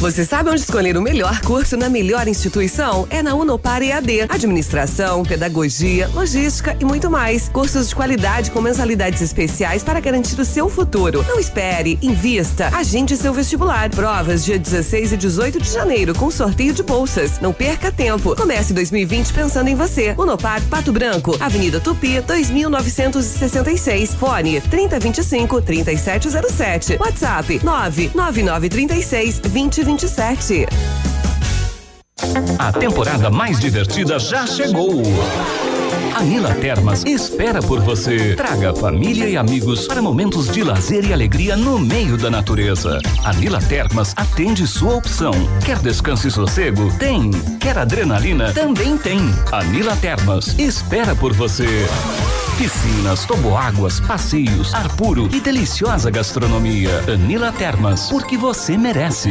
Você sabe onde escolher o melhor curso na melhor instituição? É na Unopar EAD. Administração, pedagogia, logística e muito mais. Cursos de qualidade com mensalidades especiais para garantir o seu futuro. Não espere, invista. Agende seu vestibular. Provas dia 16 e 18 de janeiro com sorteio de bolsas. Não perca tempo. Comece 2020 pensando em você. Unopar Pato Branco, Avenida Tupi, 2966. Fone 3025 3707. WhatsApp 99936 2027. A temporada mais divertida já chegou. A Termas espera por você. Traga família e amigos para momentos de lazer e alegria no meio da natureza. A Termas atende sua opção. Quer descanso e sossego? Tem. Quer adrenalina? Também tem. A Termas espera por você. Piscinas, toboáguas, passeios, ar puro e deliciosa gastronomia. Anila Termas, porque você merece.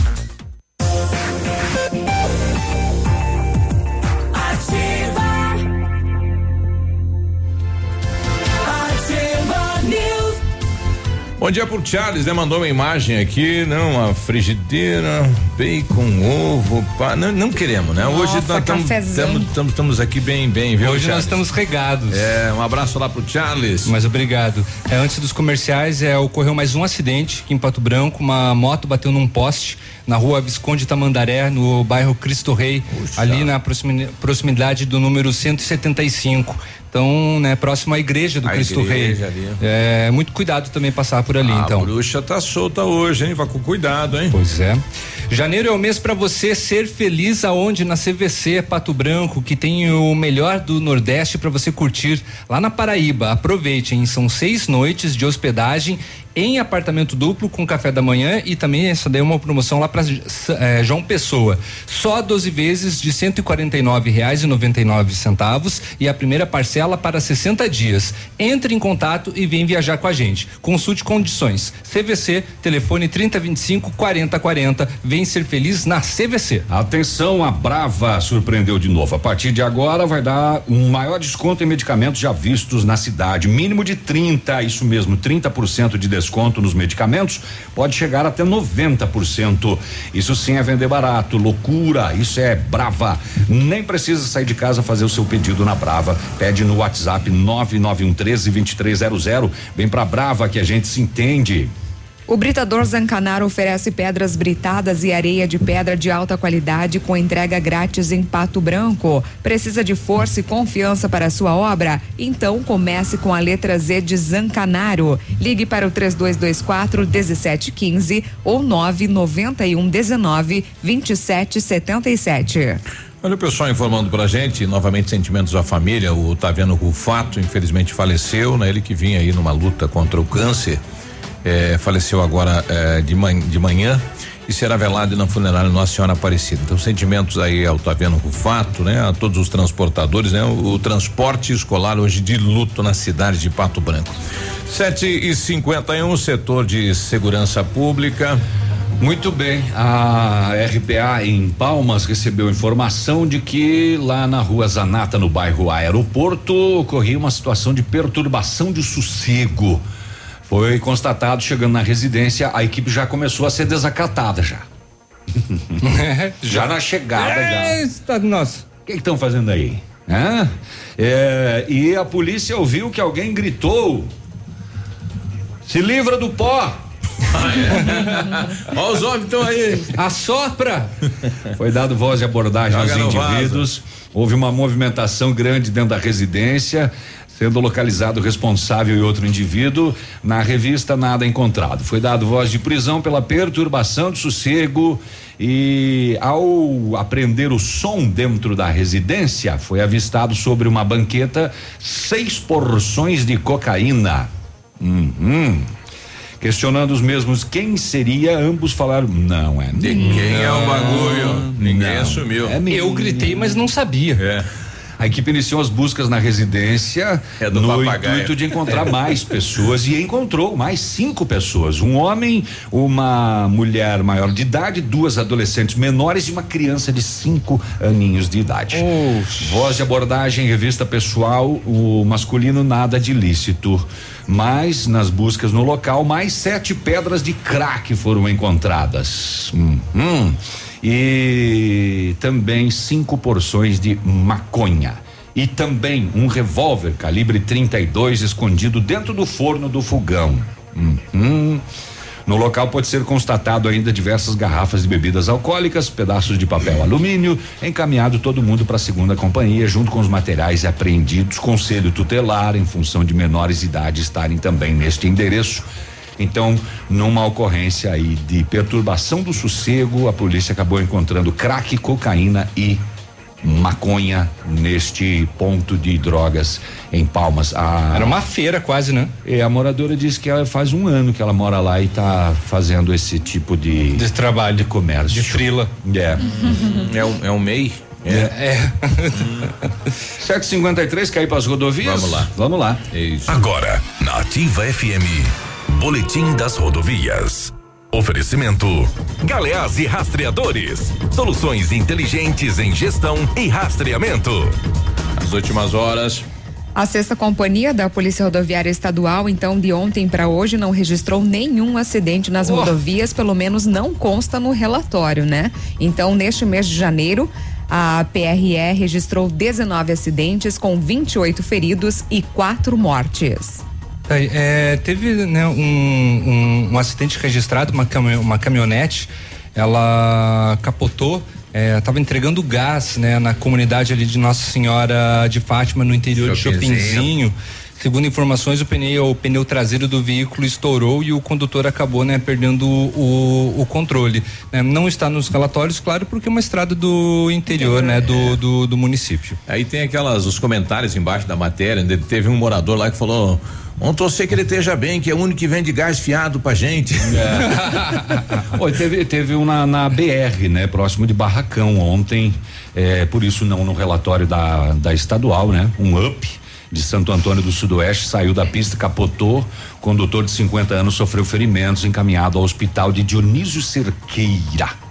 Bom dia pro Charles, né? Mandou uma imagem aqui, não, uma frigideira, bacon, ovo, pá. Não, não queremos, né? Hoje Nossa, nós estamos- aqui bem, bem, viu? Hoje nós Charles? estamos regados. É, um abraço lá pro Charles. Mas obrigado. É, antes dos comerciais, é, ocorreu mais um acidente aqui em Pato Branco. Uma moto bateu num poste na rua Visconde Tamandaré, no bairro Cristo Rei, ali na proximi- proximidade do número 175. Então, né, próximo à igreja do A Cristo igreja Rei. ali. É, muito cuidado também passar por ali, A então. bruxa tá solta hoje, hein? Vá com cuidado, hein? Pois é. Janeiro é o mês para você ser feliz aonde na CVC Pato Branco, que tem o melhor do Nordeste para você curtir lá na Paraíba. Aproveite, hein? São seis noites de hospedagem em apartamento duplo com café da manhã e também essa daí é uma promoção lá para João Pessoa. Só 12 vezes de cento e quarenta e nove reais e noventa e nove centavos e a primeira parcela para 60 dias. Entre em contato e vem viajar com a gente. Consulte condições. CVC, telefone 3025 4040. Vem ser feliz na CVC. Atenção, a Brava surpreendeu de novo. A partir de agora vai dar um maior desconto em medicamentos já vistos na cidade. Mínimo de 30, isso mesmo, 30% de desconto nos medicamentos, pode chegar até 90%. Isso sim é vender barato, loucura, isso é Brava. Nem precisa sair de casa fazer o seu pedido na Brava. Pede no WhatsApp 991 13 2300. Vem pra Brava que a gente se entende. O Britador Zancanaro oferece pedras britadas e areia de pedra de alta qualidade com entrega grátis em Pato Branco. Precisa de força e confiança para sua obra? Então comece com a letra Z de Zancanaro. Ligue para o 3224 1715 ou 991 19 2777. Olha o pessoal informando pra gente, novamente sentimentos à família, o Taviano Rufato, infelizmente faleceu, né? Ele que vinha aí numa luta contra o câncer, eh, faleceu agora eh, de, man, de manhã e será velado na funerária Nossa Senhora Aparecida. Então, sentimentos aí ao Taviano Rufato, né? A todos os transportadores, né? O, o transporte escolar hoje de luto na cidade de Pato Branco. Sete e cinquenta e um, setor de segurança pública. Muito bem, a RPA em Palmas recebeu informação de que lá na rua Zanata, no bairro Aeroporto, ocorria uma situação de perturbação de sossego. Foi constatado, chegando na residência, a equipe já começou a ser desacatada já. já na chegada É, já. Nossa. O que estão fazendo aí? Hã? É, e a polícia ouviu que alguém gritou: Se livra do pó! Olha os homens estão aí. Assopra! Foi dado voz de abordagem Joga aos vaso. indivíduos. Houve uma movimentação grande dentro da residência, sendo localizado o responsável e outro indivíduo. Na revista, nada encontrado. Foi dado voz de prisão pela perturbação de sossego. E ao apreender o som dentro da residência, foi avistado sobre uma banqueta seis porções de cocaína. Uhum. Questionando os mesmos quem seria, ambos falaram: não é. De quem é o bagulho? Ninguém assumiu. É. Eu gritei, mas não sabia. É. A equipe iniciou as buscas na residência É no papagaio. intuito de encontrar mais pessoas e encontrou mais cinco pessoas: um homem, uma mulher maior de idade, duas adolescentes menores e uma criança de cinco aninhos de idade. Voz de abordagem, revista pessoal, o masculino nada de ilícito. Mas nas buscas no local, mais sete pedras de crack foram encontradas. Uhum. E também cinco porções de maconha. E também um revólver calibre 32 escondido dentro do forno do fogão. Uhum. No local pode ser constatado ainda diversas garrafas de bebidas alcoólicas, pedaços de papel alumínio, encaminhado todo mundo para a segunda companhia, junto com os materiais apreendidos, conselho tutelar, em função de menores de idade estarem também neste endereço. Então, numa ocorrência aí de perturbação do sossego, a polícia acabou encontrando crack, cocaína e maconha neste ponto de drogas em Palmas. A, Era uma feira quase, né? É, a moradora disse que ela faz um ano que ela mora lá e tá fazendo esse tipo de, de trabalho de comércio. De frila. É. É um, é um MEI? É. é. 753 quer ir para as rodovias? Vamos lá. Vamos lá. Agora, na Ativa FM, Boletim das Rodovias. Oferecimento: Galeás e Rastreadores. Soluções inteligentes em gestão e rastreamento. As últimas horas. A sexta companhia da Polícia Rodoviária Estadual, então, de ontem para hoje, não registrou nenhum acidente nas Oh. rodovias, pelo menos não consta no relatório, né? Então, neste mês de janeiro, a PRE registrou 19 acidentes com 28 feridos e quatro mortes. É, teve né, um, um, um acidente registrado, uma, uma caminhonete, ela capotou, estava entregando gás né, na comunidade ali de Nossa Senhora de Fátima, no interior de Chopinzinho. Chopinzinho. Segundo informações, o pneu, o pneu traseiro do veículo estourou e o condutor acabou né, perdendo o, o controle. né. Não está nos relatórios, claro, porque é uma estrada do interior né, do, do, do município. Aí tem aquelas, os comentários embaixo da matéria, teve um morador lá que falou, vamos torcer que ele esteja bem, que é o único que vende gás fiado pra gente. Oi, teve, teve um na, na BR, né? Próximo de Barracão ontem, é, por isso não no relatório da, da estadual, né? Um up de Santo Antônio do Sudoeste saiu da pista, capotou. Condutor de 50 anos sofreu ferimentos, encaminhado ao hospital de Dionísio Cerqueira.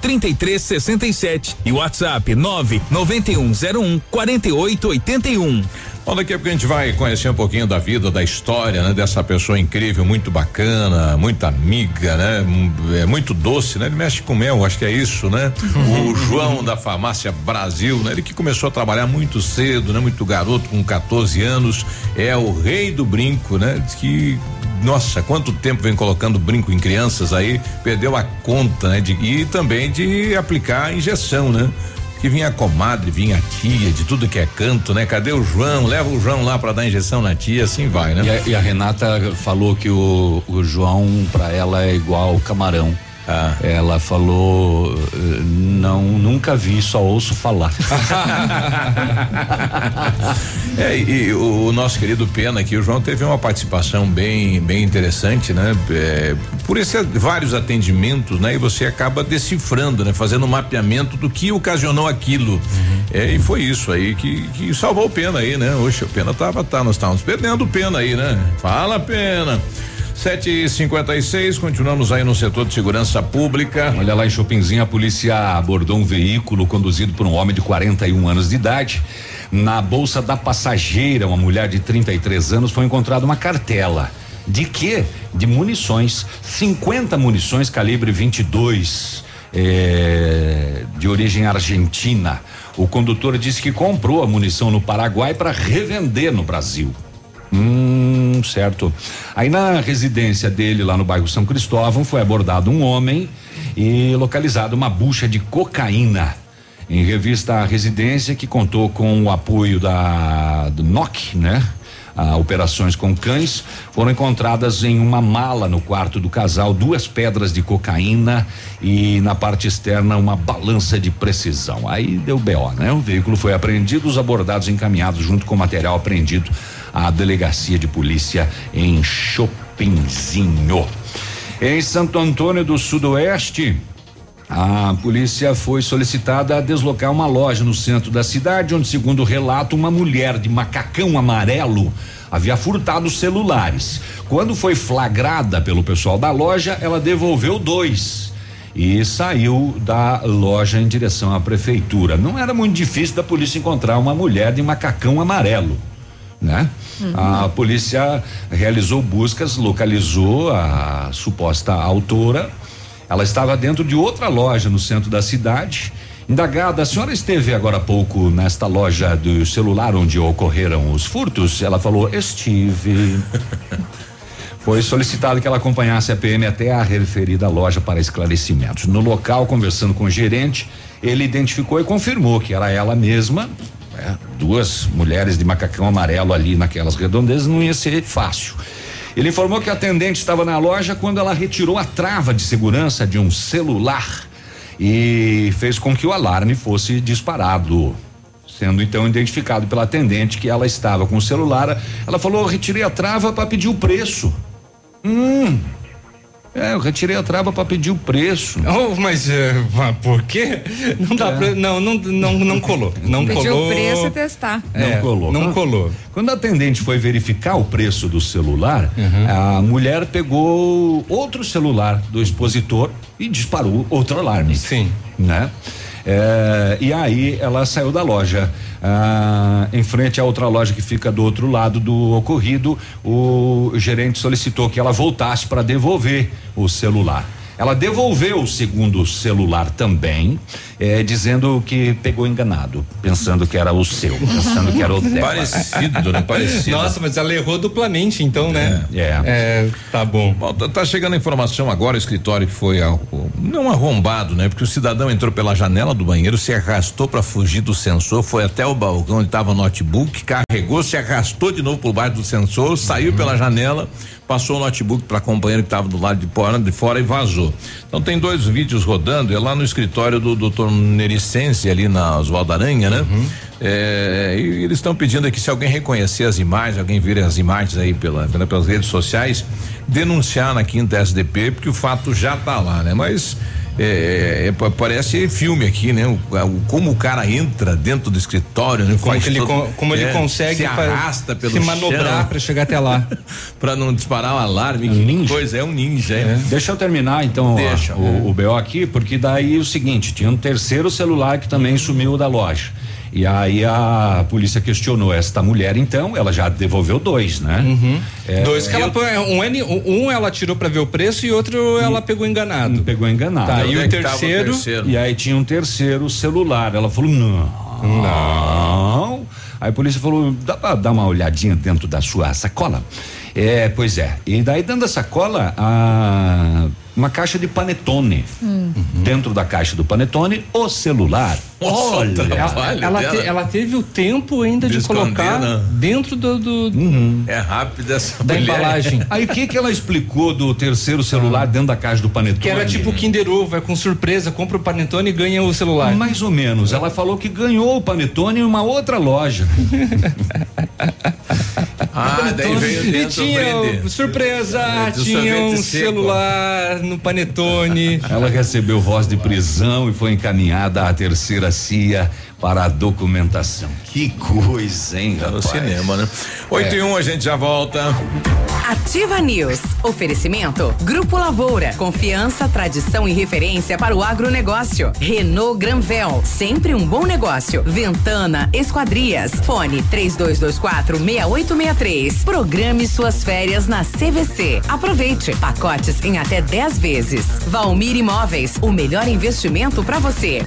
3367 e WhatsApp 99101 4881. Bom, daqui a pouco a gente vai conhecer um pouquinho da vida, da história, né? Dessa pessoa incrível, muito bacana, muito amiga, né? É muito doce, né? Ele mexe com mel, acho que é isso, né? o João da Farmácia Brasil, né? Ele que começou a trabalhar muito cedo, né? Muito garoto, com 14 anos, é o rei do brinco, né? Diz que nossa, quanto tempo vem colocando brinco em crianças aí, perdeu a conta, né? De, e também de aplicar a injeção, né? Que vinha a comadre, vinha a tia, de tudo que é canto, né? Cadê o João? Leva o João lá pra dar injeção na tia, assim vai, né? E a, e a Renata falou que o, o João para ela é igual camarão. Ah. Ela falou, eh, não, nunca vi, só ouço falar. É, e o, o nosso querido Pena aqui, o João teve uma participação bem, bem interessante, né? É, por esses vários atendimentos, né? E você acaba decifrando, né? Fazendo um mapeamento do que ocasionou aquilo. É, e foi isso aí que, que salvou o Pena aí, né? Oxe, o Pena tava, tá, nós estávamos perdendo o Pena aí, né? Fala, Pena. Sete e cinquenta e seis, continuamos aí no setor de segurança pública. Olha lá em Chopinzinho, a polícia abordou um veículo conduzido por um homem de 41 anos de idade. Na bolsa da passageira, uma mulher de 33 anos, foi encontrada uma cartela. De quê? De munições. 50 munições calibre 22, eh, de origem argentina. O condutor disse que comprou a munição no Paraguai para revender no Brasil. Hum, certo. Aí na residência dele lá no bairro São Cristóvão foi abordado um homem e localizado uma bucha de cocaína. Em revista A Residência, que contou com o apoio da do NOC, né? Operações com cães foram encontradas em uma mala no quarto do casal duas pedras de cocaína e na parte externa uma balança de precisão. Aí deu BO, né? O veículo foi apreendido, os abordados encaminhados junto com o material apreendido à delegacia de polícia em Chopinzinho. Em Santo Antônio do Sudoeste, a polícia foi solicitada a deslocar uma loja no centro da cidade, onde, segundo o relato, uma mulher de macacão amarelo havia furtado celulares. Quando foi flagrada pelo pessoal da loja, ela devolveu dois e saiu da loja em direção à prefeitura. Não era muito difícil da polícia encontrar uma mulher de macacão amarelo, né? A polícia realizou buscas, localizou a suposta autora. Ela estava dentro de outra loja no centro da cidade. Indagada, a senhora esteve agora há pouco nesta loja do celular onde ocorreram os furtos? Ela falou: estive. Foi solicitado que ela acompanhasse a PM até a referida loja para esclarecimentos. No local, conversando com o gerente, ele identificou e confirmou que era ela mesma. Né? Duas mulheres de macacão amarelo ali naquelas redondezas não ia ser fácil. Ele informou que a atendente estava na loja quando ela retirou a trava de segurança de um celular e fez com que o alarme fosse disparado. Sendo então identificado pela atendente que ela estava com o celular, ela falou: "Eu retirei a trava para pedir o preço". Hum. É, eu retirei a trava para pedir o preço. Oh, mas mas por quê? Não dá É. pra. Não, não, não, não colou. Não Pediu colou. o preço e testar. É, não colou. não Quando- colou. Quando a atendente foi verificar o preço do celular, a mulher pegou outro celular do expositor e disparou outro alarme. Sim. Né? É, e aí ela saiu da loja. Ah, em frente à outra loja que fica do outro lado do ocorrido, o gerente solicitou que ela voltasse para devolver o celular. Ela devolveu o segundo celular também, eh, dizendo que pegou enganado, pensando que era o seu, pensando que era o dela. Parecido, né? Parecido. Nossa, mas ela errou duplamente, então, né? É. É, tá bom. Bom, tá- tá chegando a informação agora, o escritório que foi não arrombado, né? Porque o cidadão entrou pela janela do banheiro, se arrastou para fugir do sensor, foi até o balcão onde estava o notebook, carregou, se arrastou de novo por baixo do sensor, saiu pela janela, passou o notebook para companheiro que estava do lado de fora, de fora e vazou. Então tem dois vídeos rodando, é lá no escritório do doutor Nericense, ali na Oswaldo Aranha, né? É, e eles estão pedindo aqui se alguém reconhecer as imagens, alguém vir as imagens aí pela, pela- pelas redes sociais, denunciar na quinta SDP, porque o fato já está lá, né? Mas é, é, pa- parece filme aqui, né? O, o- como o cara entra dentro do escritório, né? Como, ele, todo- como ele é, consegue se arrasta pelo se manobrar para chegar até lá. para não disparar o alarme, que coisa, é um ninja, é. Deixa eu terminar então Deixa, a- o, o BO aqui, porque daí o seguinte, tinha um terceiro celular que também sumiu da loja. E aí a polícia questionou esta mulher, então, ela já devolveu dois, né? É, Dois que ela põe- um, N- um ela tirou para ver o preço e outro ela pegou enganado. Pegou enganado. Tá, e Onde o é que tava terceiro? E aí tinha um terceiro celular. Ela falou: não. Não. Aí a polícia falou: dá pra dar uma olhadinha dentro da sua sacola? É, pois é. E daí dentro da sacola, a, uma caixa de panetone. Dentro da caixa do panetone, o celular. Olha, Ela, ela, te- ela teve o tempo ainda de, colocar né? dentro do, do- É rápido essa da mulher. embalagem. Aí o que que ela explicou do terceiro celular dentro da caixa do panetone? Que era tipo Kinder Ovo, é com surpresa, compra o panetone e ganha o celular. Mais ou menos. Ela falou que ganhou o panetone em uma outra loja. Ah, daí veio e tinha surpresa, É, do tinha um seco. celular no panetone. Ela recebeu voz de prisão e foi encaminhada à terceira CIA para a documentação. Que coisa, hein, Tá no rapaz? cinema, né? 8 e 1, a gente já volta. Ativa News. Oferecimento. Grupo Lavoura. Confiança, tradição e referência para o agronegócio. Renault Granvel. Sempre um bom negócio. Ventana Esquadrias. Fone 3224 6863. Programe suas férias na CVC. Aproveite. Pacotes em até 10 vezes. Valmir Imóveis. O melhor investimento para você.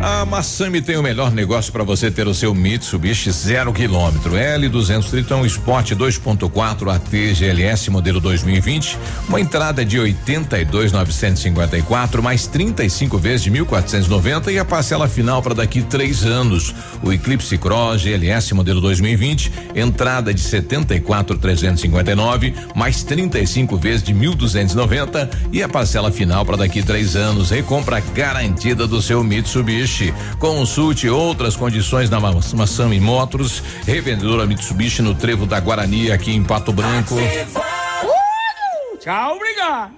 A Massami tem o melhor negócio para você ter o seu Mitsubishi zero quilômetro. L200 Triton Sport 2.4 AT GLS modelo 2020. Uma entrada de 82,954 mais 35 vezes de 1.490 e a parcela final para daqui três anos. O Eclipse Cross GLS modelo 2020. Entrada de 74,359 mais 35 vezes de 1.290 e a parcela final para daqui três anos. Recompra garantida do seu Mitsubishi. Consulte outras condições na Massami Motors, revendedora Mitsubishi no Trevo da Guarani, aqui em Pato Branco. Tchau, obrigado.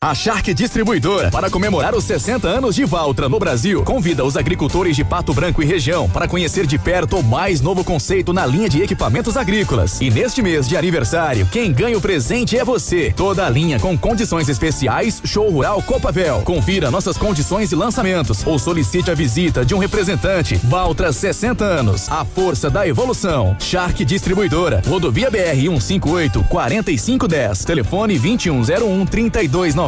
A Shark Distribuidora, para comemorar os 60 anos de Valtra no Brasil, convida os agricultores de Pato Branco e região para conhecer de perto o mais novo conceito na linha de equipamentos agrícolas. E neste mês de aniversário, quem ganha o presente é você. Toda a linha com condições especiais, Show Rural Copavel. Confira nossas condições e lançamentos ou solicite a visita de um representante. Valtra 60 anos, a força da evolução. Shark Distribuidora, Rodovia BR 158 4510, telefone 2101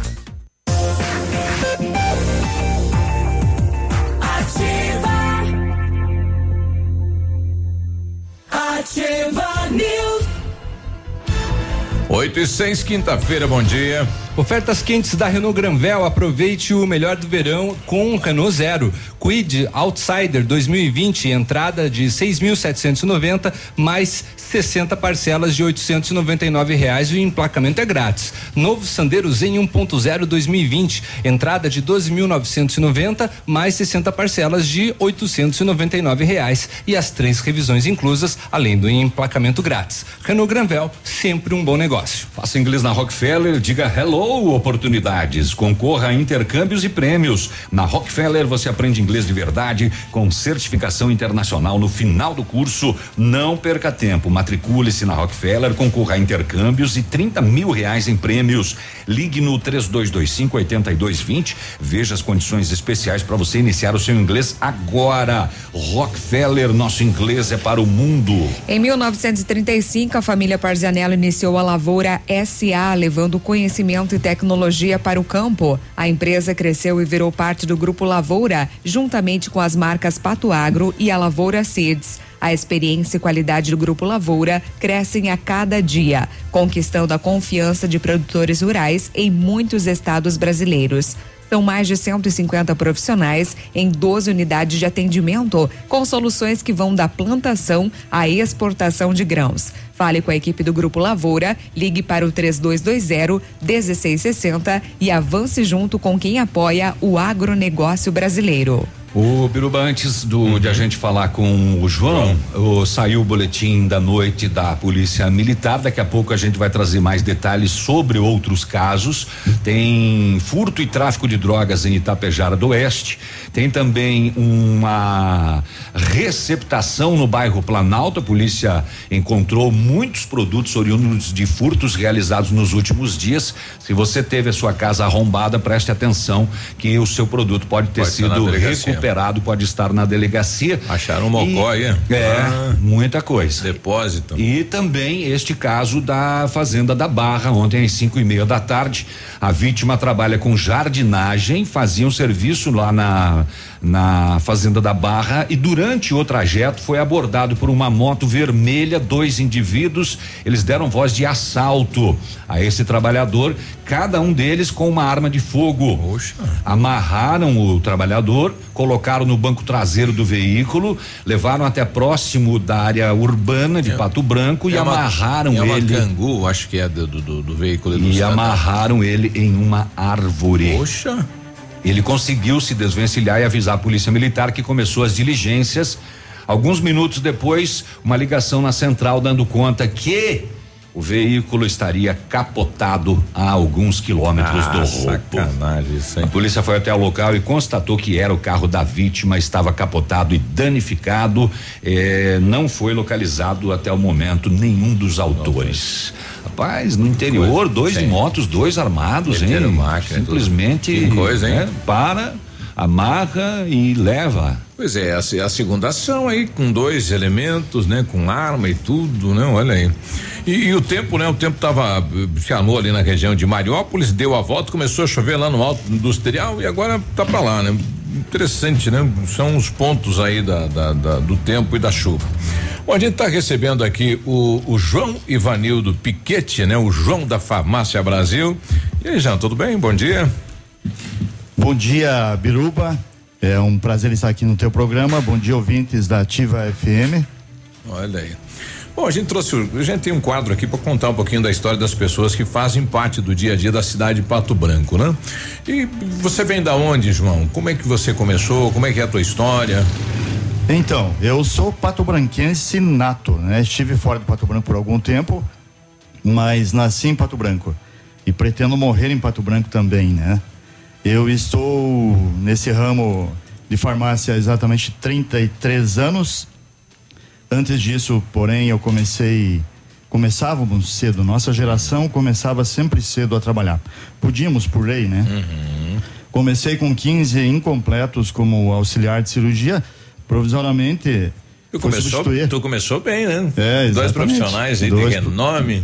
Ativa News. 8 e 6, quinta-feira, bom dia. Ofertas quentes da Renault Granvel. Aproveite o melhor do verão com Renault Zero. Quid Outsider 2020, entrada de 6.790 mais 60 parcelas de 899 reais e o emplacamento é grátis. Novo Sandero Zen 1.0 2020, entrada de 12.990 mais 60 parcelas de 899 reais e as três revisões inclusas, além do emplacamento grátis. Renault Granvel, sempre um bom negócio. Faça inglês na Rockefeller, diga hello ou oportunidades. Concorra a intercâmbios e prêmios. Na Rockefeller você aprende inglês de verdade com certificação internacional no final do curso. Não perca tempo. Matricule-se na Rockefeller, concorra a intercâmbios e 30 mil reais em prêmios. Ligue no 3225 8220. Veja as condições especiais para você iniciar o seu inglês agora. Rockefeller, nosso inglês é para o mundo. Em 1935, a família Parzianello iniciou a Lavoura SA, levando conhecimento e tecnologia para o campo. A empresa cresceu e virou parte do Grupo Lavoura, juntamente com as marcas Pato Agro e a Lavoura Seeds. A experiência e qualidade do Grupo Lavoura crescem a cada dia, conquistando a confiança de produtores rurais em muitos estados brasileiros. São mais de 150 profissionais em 12 unidades de atendimento, com soluções que vão da plantação à exportação de grãos. Fale com a equipe do Grupo Lavoura, ligue para o 3220 1660 e avance junto com quem apoia o agronegócio brasileiro. O Biruba, antes do, de a gente falar com o João, o, saiu o boletim da noite da Polícia Militar. Daqui a pouco a gente vai trazer mais detalhes sobre outros casos. Tem furto e tráfico de drogas em Itapejara do Oeste. Tem também uma receptação no bairro Planalto. A polícia encontrou muitos produtos oriundos de furtos realizados nos últimos dias. Se você teve a sua casa arrombada, preste atenção que o seu produto pode ter Pode sido delegacia. Recuperado, pode estar na delegacia. Acharam um mocó aí? É, Ah. muita coisa. Depósito. E também este caso da Fazenda da Barra, ontem às cinco e meia da tarde. A vítima trabalha com jardinagem, fazia um serviço lá na, na Fazenda da Barra e durante o trajeto foi abordado por uma moto vermelha, dois indivíduos. Eles deram voz de assalto a esse trabalhador, cada um deles com uma arma de fogo. Amarraram o trabalhador, colocaram no banco traseiro do veículo, levaram até próximo da área urbana de Pato Branco e É uma- amarraram é uma ele. Cangu, acho que é do, do, do- veículo do E amarraram ele em uma árvore. Poxa. Ele conseguiu se desvencilhar e avisar a polícia militar que começou as diligências. Alguns minutos depois, uma ligação na central dando conta que o veículo estaria capotado a alguns quilômetros Ah, do roubo. sacanagem isso? A polícia foi até o local e constatou que era o carro da vítima, estava capotado e danificado. Eh, não foi localizado até o momento nenhum dos autores. Rapaz, no interior, dois Sim. em motos, dois armados, hein? Meteram máquina, Simplesmente. Que coisa, hein? né, para, amarra e leva. Pois é, a, se- a segunda ação aí com dois elementos, né? Com arma e tudo, né? Olha aí. E, e o tempo, né? O tempo tava chamou ali na região de Mariópolis, deu a volta, começou a chover lá no alto industrial e agora tá pra lá, né? Interessante, né? São os pontos aí da, da- da- do tempo e da chuva. Bom, a gente tá recebendo aqui o, o João Ivanildo Piquete, né? O João da Farmácia Brasil. E aí, João, tudo bem? Bom dia. Bom dia, Biruba. É um prazer estar aqui no teu programa. Bom dia, ouvintes da Ativa FM. Olha aí. Bom, a gente trouxe, a gente tem um quadro aqui para contar um pouquinho da história das pessoas que fazem parte do dia a dia da cidade de Pato Branco, né? E você vem da onde, João? Como é que você começou? Como é que é a tua história? Então, eu sou patobranquense nato, né? Estive fora de Pato Branco por algum tempo, mas nasci em Pato Branco e pretendo morrer em Pato Branco também, né? Eu estou nesse ramo de farmácia há exatamente 33 anos. Antes disso, porém, eu comecei começávamos cedo, nossa geração começava sempre cedo a trabalhar. Podíamos por lei, né? Comecei com 15 incompletos como auxiliar de cirurgia, provisoriamente Tu começou, tu começou bem, né? É, Dois exatamente. profissionais aí Dois de renome.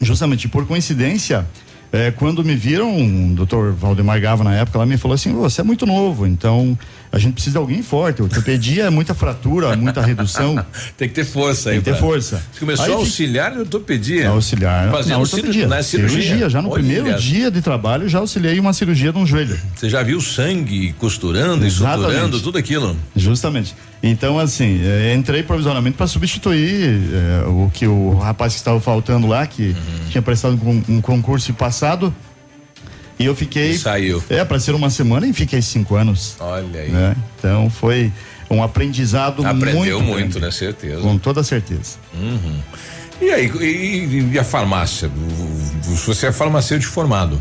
Justamente por coincidência, é, quando me viram, o doutor Valdemar Gava na época, ela me falou assim: você é muito novo, então a gente precisa de alguém forte. Ortopedia é muita fratura, muita redução. Tem que ter força aí. Tem que ter força. Você começou Aí a auxiliar de ortopedia. Auxiliar. Fazendo Não, cirurgia. ortopedia. Na cirurgia. Já no Olha, primeiro dia de trabalho, já auxiliei uma cirurgia de um joelho. Você já viu sangue costurando, Exatamente. estruturando, tudo aquilo? Justamente. Então, assim, eh, entrei provisoriamente para substituir eh, o que o rapaz que estava faltando lá, que Uhum. tinha prestado um, um concurso passado. E eu fiquei. E saiu. É, para ser uma semana e fiquei cinco anos. Olha aí. né? Então foi um aprendizado Aprendeu muito. muito, grande. né? Certeza. Com toda certeza. Uhum. E aí, e, e a farmácia? Você é farmacêutico formado?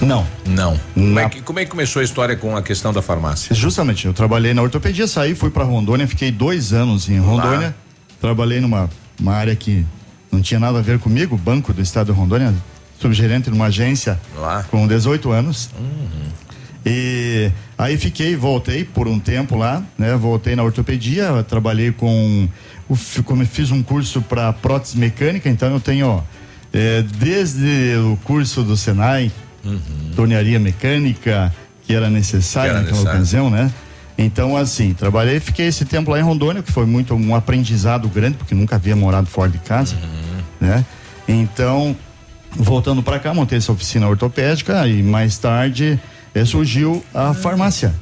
Não. Não. Como é, que, como é que começou a história com a questão da farmácia? Justamente, eu trabalhei na ortopedia, saí, fui para Rondônia, fiquei dois anos em Rondônia. Trabalhei numa uma área que não tinha nada a ver comigo, Banco do Estado de Rondônia, subgerente numa agência Lá. com 18 anos. E aí fiquei, voltei por um tempo lá, né? Voltei na ortopedia, trabalhei com, como fiz um curso para prótese mecânica, então eu tenho, é, desde o curso do Senai, tornearia mecânica, que era necessário Que era naquela ocasião, né? Então, assim, trabalhei, fiquei esse tempo lá em Rondônia, que foi muito um aprendizado grande, porque nunca havia morado fora de casa, né? Então, voltando para cá, montei essa oficina ortopédica e mais tarde eh, surgiu a farmácia,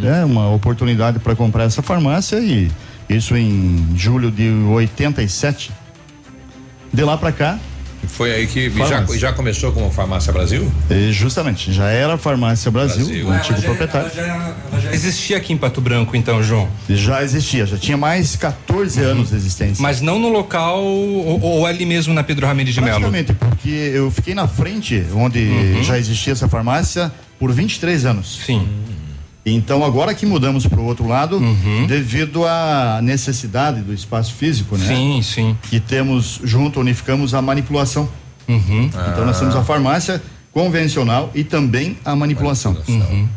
né? Uma oportunidade para comprar essa farmácia e isso em julho de 87. De lá para cá, Foi aí que já, já começou como Farmácia Brasil? eh, justamente, já era Farmácia Brasil, Brasil. o antigo Ela já- proprietário. ela já- ela já existia aqui em Pato Branco, então, João? Já existia, já tinha mais 14 anos de existência. Mas não no local ou, ou ali mesmo na Pedro Ramirez de Melo? Praticamente, porque eu fiquei na frente, onde Uhum. já existia essa farmácia, por 23 anos. Sim. Então agora que mudamos para o outro lado, devido à necessidade do espaço físico, né? Sim, sim. Que temos junto, unificamos a manipulação. Uhum. Então nós temos a farmácia convencional e também a manipulação. Uhum.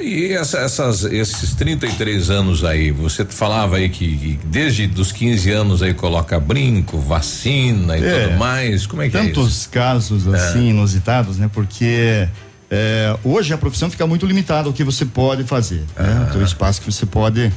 E essa- essas, esses 33 anos aí, você falava aí que, que desde dos 15 anos aí coloca brinco, vacina e É. tudo mais. Como é que é isso? Tantos casos assim inusitados, né? Porque é, hoje a profissão fica muito limitada ao que você pode fazer, né? O teu espaço que você pode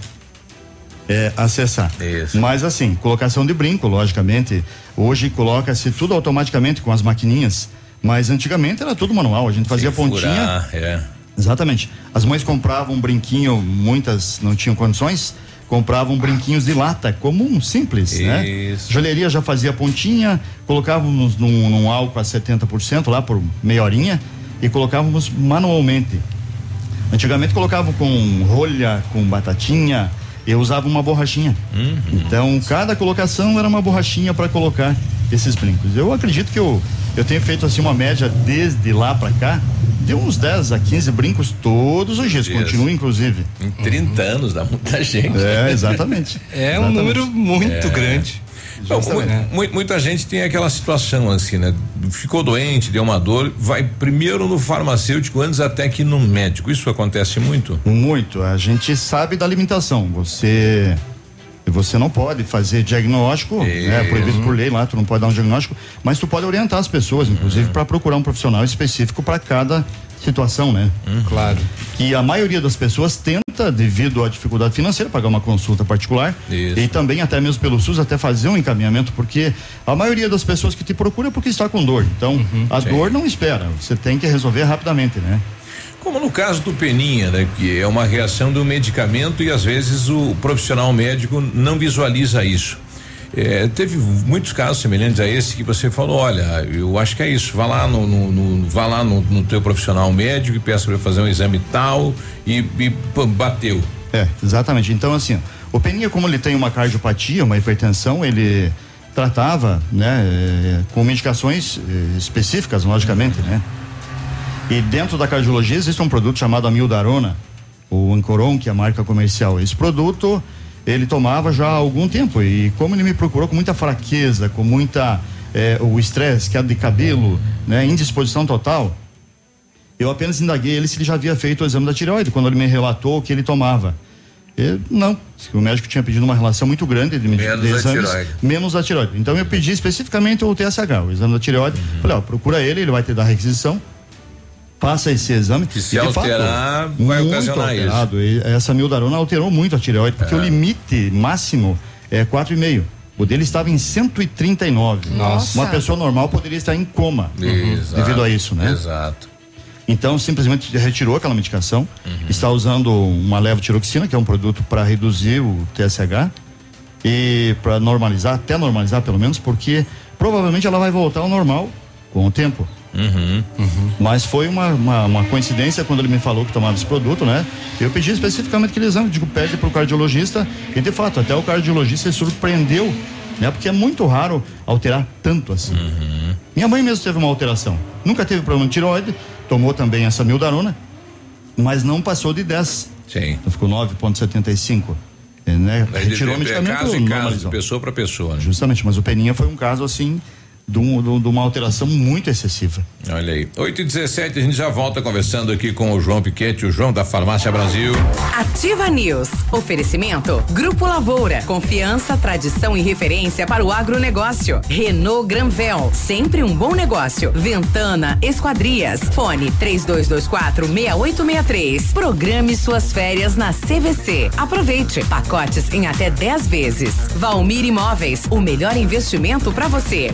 é, acessar. Mas assim, colocação de brinco, logicamente, hoje coloca-se tudo automaticamente com as maquininhas, mas antigamente era tudo manual, a gente fazia pontinha. Furar, é. Exatamente. As mães compravam um brinquinho, muitas não tinham condições, compravam brinquinhos de lata, comum, simples, né? Isso. Joalheria já fazia pontinha, colocávamos num, num álcool a 70% lá por meia horinha e colocávamos manualmente. Antigamente colocavam com rolha, com batatinha, eu usava uma borrachinha. Então, cada colocação era uma borrachinha para colocar esses brincos. Eu acredito que eu, eu tenho feito assim uma média desde lá para cá de uns 10 a 15 brincos todos os dias, continuo inclusive. Em 30 anos dá muita gente. É, exatamente. É um número muito É. grande. Mu- muita gente tem aquela situação assim, né? Ficou doente, deu uma dor, vai primeiro no farmacêutico antes até que no médico. Isso acontece muito? Muito. A gente sabe da limitação. Você você não pode fazer diagnóstico, é proibido por lei lá, tu não pode dar um diagnóstico, mas tu pode orientar as pessoas, inclusive, para procurar um profissional específico para cada situação, né? Claro. Que a maioria das pessoas tenta, devido à dificuldade financeira, pagar uma consulta particular Isso. e também até mesmo pelo SUS até fazer um encaminhamento, porque a maioria das pessoas que te procura é porque está com dor. Então, a sim. dor não espera, você tem que resolver rapidamente, né? Como no caso do Peninha, né? Que é uma reação do medicamento e às vezes o profissional médico não visualiza isso. É, teve muitos casos semelhantes a esse que você falou, olha, eu acho que é isso, vá lá no, no, no- vá lá no, no teu profissional médico e peça para fazer um exame tal e, e bateu. É, exatamente. Então, assim, o Peninha, como ele tem uma cardiopatia, uma hipertensão, ele tratava, né, eh, com medicações eh, específicas, logicamente, né? E dentro da cardiologia existe um produto chamado Amildarona, o Ancoron, que é a marca comercial. Esse produto ele tomava já há algum tempo e como ele me procurou com muita fraqueza, com muita eh, o estresse, queda de cabelo, né, indisposição total, eu apenas indaguei ele se ele já havia feito o exame da tireoide, quando ele me relatou o que ele tomava. Eu, não, o médico tinha pedido uma relação muito grande de, Menos de a exames, tireoide. menos a tireoide. Então eu pedi especificamente o TSH, o exame da tireoide. Uhum. Falei, ó, procura ele, ele vai te dar requisição, passa esse exame. Que se E, de alterar, fato, vai muito ocasionar isso. alterado. E essa mildarona alterou muito a tireoide, porque o limite máximo é 4,5. O dele estava em 139. Nossa. Uma pessoa normal poderia estar em coma Exato, devido a isso, né? Exato. Então, simplesmente retirou aquela medicação, Uhum. está usando uma levotiroxina, que é um produto para reduzir o TSH e para normalizar, até normalizar pelo menos, porque provavelmente ela vai voltar ao normal com o tempo. Uhum. Mas foi uma, uma, uma coincidência quando ele me falou que tomava esse produto, né? Eu pedi especificamente aquele exame, digo, pede pro cardiologista, e de fato, até o cardiologista se surpreendeu, né? Porque é muito raro alterar tanto assim. Minha mãe mesmo teve uma alteração. Nunca teve problema de tireoide, tomou também essa mildarona, mas não passou de 10. Sim. Então ficou 9,75. É, Né? Retirou o é medicamento. caso em caso, normalizou. pessoa para pessoa. Né? Justamente, mas o Peninha foi um caso assim de, um- de um- uma alteração muito excessiva. Olha aí. 8 e 17 a gente já volta conversando aqui com o João Piquete, o João da Farmácia Brasil. Ativa News. Oferecimento. Grupo Lavoura. Confiança, tradição e referência para o agronegócio. Renault Granvel. Sempre um bom negócio. Ventana Esquadrias. Fone 3224 6863. Programe suas férias na CVC. Aproveite. Pacotes em até 10 vezes. Valmir Imóveis. O melhor investimento para você.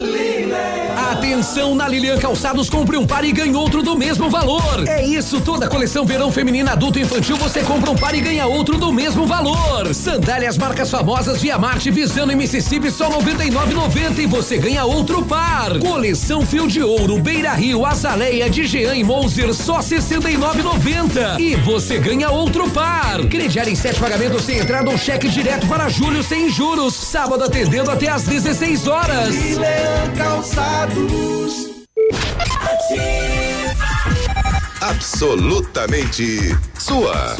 Live. Atenção na Lilian Calçados, compre um par e ganhe outro do mesmo valor. É isso, toda coleção verão feminina adulto e infantil você compra um par e ganha outro do mesmo valor. Sandálias marcas famosas Via Marte, Visano e Mississippi só 99,90 e você ganha outro par. Coleção Fio de Ouro, Beira Rio, Azaleia, de e Moser só 69,90 e você ganha outro par. Crediar em sete pagamentos sem entrada ou cheque direto para julho sem juros. Sábado atendendo até às 16 horas. Calçados. Absolutamente sua.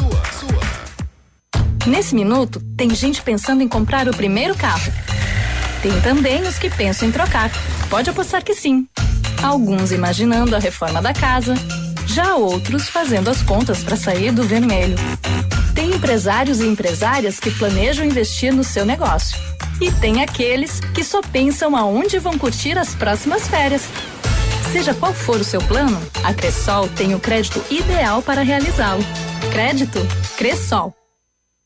Nesse minuto, tem gente pensando em comprar o primeiro carro. Tem também os que pensam em trocar. Pode apostar que sim. Alguns imaginando a reforma da casa, já outros fazendo as contas para sair do vermelho. Tem empresários e empresárias que planejam investir no seu negócio. E tem aqueles que só pensam aonde vão curtir as próximas férias. Seja qual for o seu plano, a Cressol tem o crédito ideal para realizá-lo. Crédito Cressol.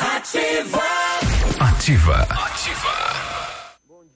Ativa. Ativa.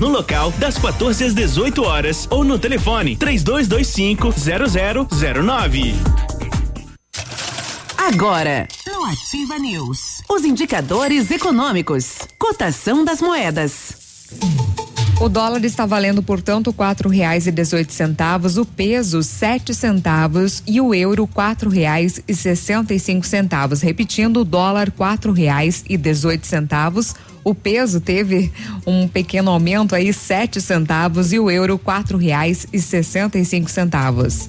no local das 14 às 18 horas ou no telefone 3225 0009. Agora, no Ativa News, os indicadores econômicos, cotação das moedas. O dólar está valendo, portanto, quatro reais e dezoito centavos, o peso sete centavos e o euro quatro reais e sessenta e cinco centavos. Repetindo, o dólar quatro reais e dezoito centavos, o peso teve um pequeno aumento aí sete centavos e o euro quatro reais e sessenta e cinco centavos.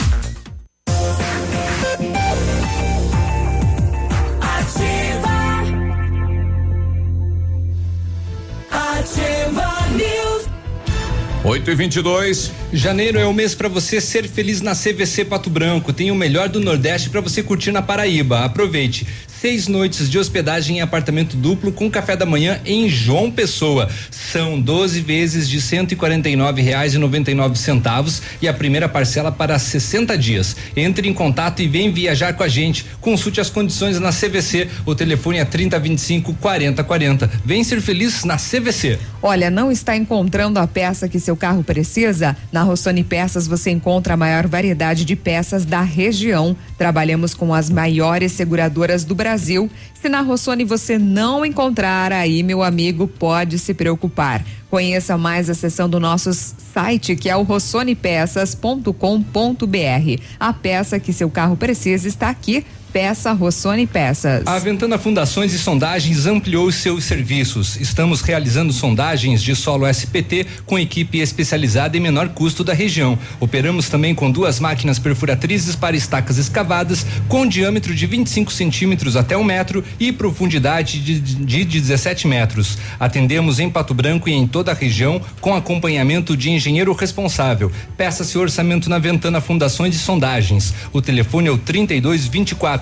8 e 22 Janeiro é o mês para você ser feliz na CVC Pato Branco. Tem o melhor do Nordeste para você curtir na Paraíba. Aproveite. Seis noites de hospedagem em apartamento duplo com café da manhã em João Pessoa. São 12 vezes de cento e quarenta e nove reais e noventa e nove centavos e a primeira parcela para 60 dias. Entre em contato e vem viajar com a gente. Consulte as condições na CVC. O telefone é 3025 4040. Vem ser feliz na CVC. Olha, não está encontrando a peça que seu carro precisa? Na Rossoni Peças você encontra a maior variedade de peças da região. Trabalhamos com as maiores seguradoras do Brasil. Se na Rossoni você não encontrar, aí, meu amigo, pode se preocupar. Conheça mais a seção do nosso site, que é o rossonepeças.com.br. A peça que seu carro precisa está aqui. Peça Rossoni Peças. A Ventana Fundações e Sondagens ampliou seus serviços. Estamos realizando sondagens de solo SPT com equipe especializada em menor custo da região. Operamos também com duas máquinas perfuratrizes para estacas escavadas com diâmetro de 25 centímetros até um metro e profundidade de, de 17 metros. Atendemos em Pato Branco e em toda a região com acompanhamento de engenheiro responsável. Peça-se orçamento na Ventana Fundações e Sondagens. O telefone é o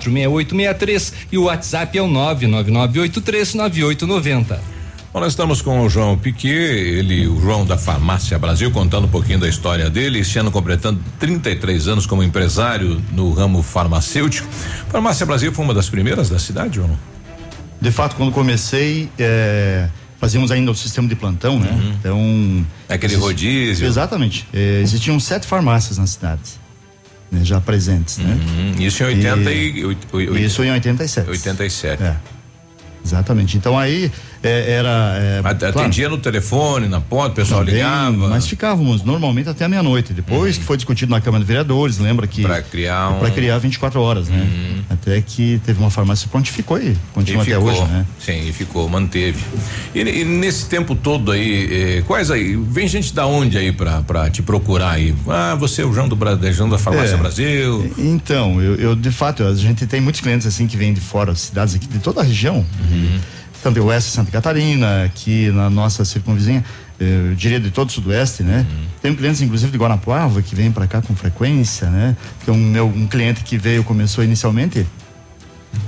32 24 6863 e o WhatsApp é o 999839890. Bom, nós estamos com o João Piquet, ele, o João da Farmácia Brasil, contando um pouquinho da história dele, esse ano completando 33 anos como empresário no ramo farmacêutico. Farmácia Brasil foi uma das primeiras da cidade, João? De fato, quando comecei, é, fazíamos ainda o sistema de plantão, né? Uhum. Então. Aquele rodízio. Exatamente. É, existiam sete farmácias na cidade, né, já presentes, né? Uhum. Isso em 80 e, oit- Isso em 87. 87. É. Exatamente. Então aí é, era. é, At- claro, Atendia no telefone, na porta, o pessoal também, ligava. Mas ficávamos normalmente até a meia-noite. Depois que foi discutido na Câmara de Vereadores, lembra que. Para criar um. Para criar 24 horas, né? Até que teve uma farmácia que prontificou e continua E até ficou, hoje, né? Sim, e ficou, manteve. E, e nesse tempo todo aí, eh, quais aí? Vem gente da onde aí pra, pra te procurar aí? Ah, você é o João do Brasil, João da Farmácia É. Brasil. Então, eu, eu, de fato, a gente tem muitos clientes assim que vêm de fora, cidades aqui de toda a região. Uhum. Tanto de Oeste Santa Catarina, aqui na nossa circunvizinha, eh, eu diria de todo o Sudoeste, né? Uhum. Tem clientes, inclusive, de Guanapuava, que vêm para cá com frequência, né? Tem um, meu, um cliente que veio, começou inicialmente,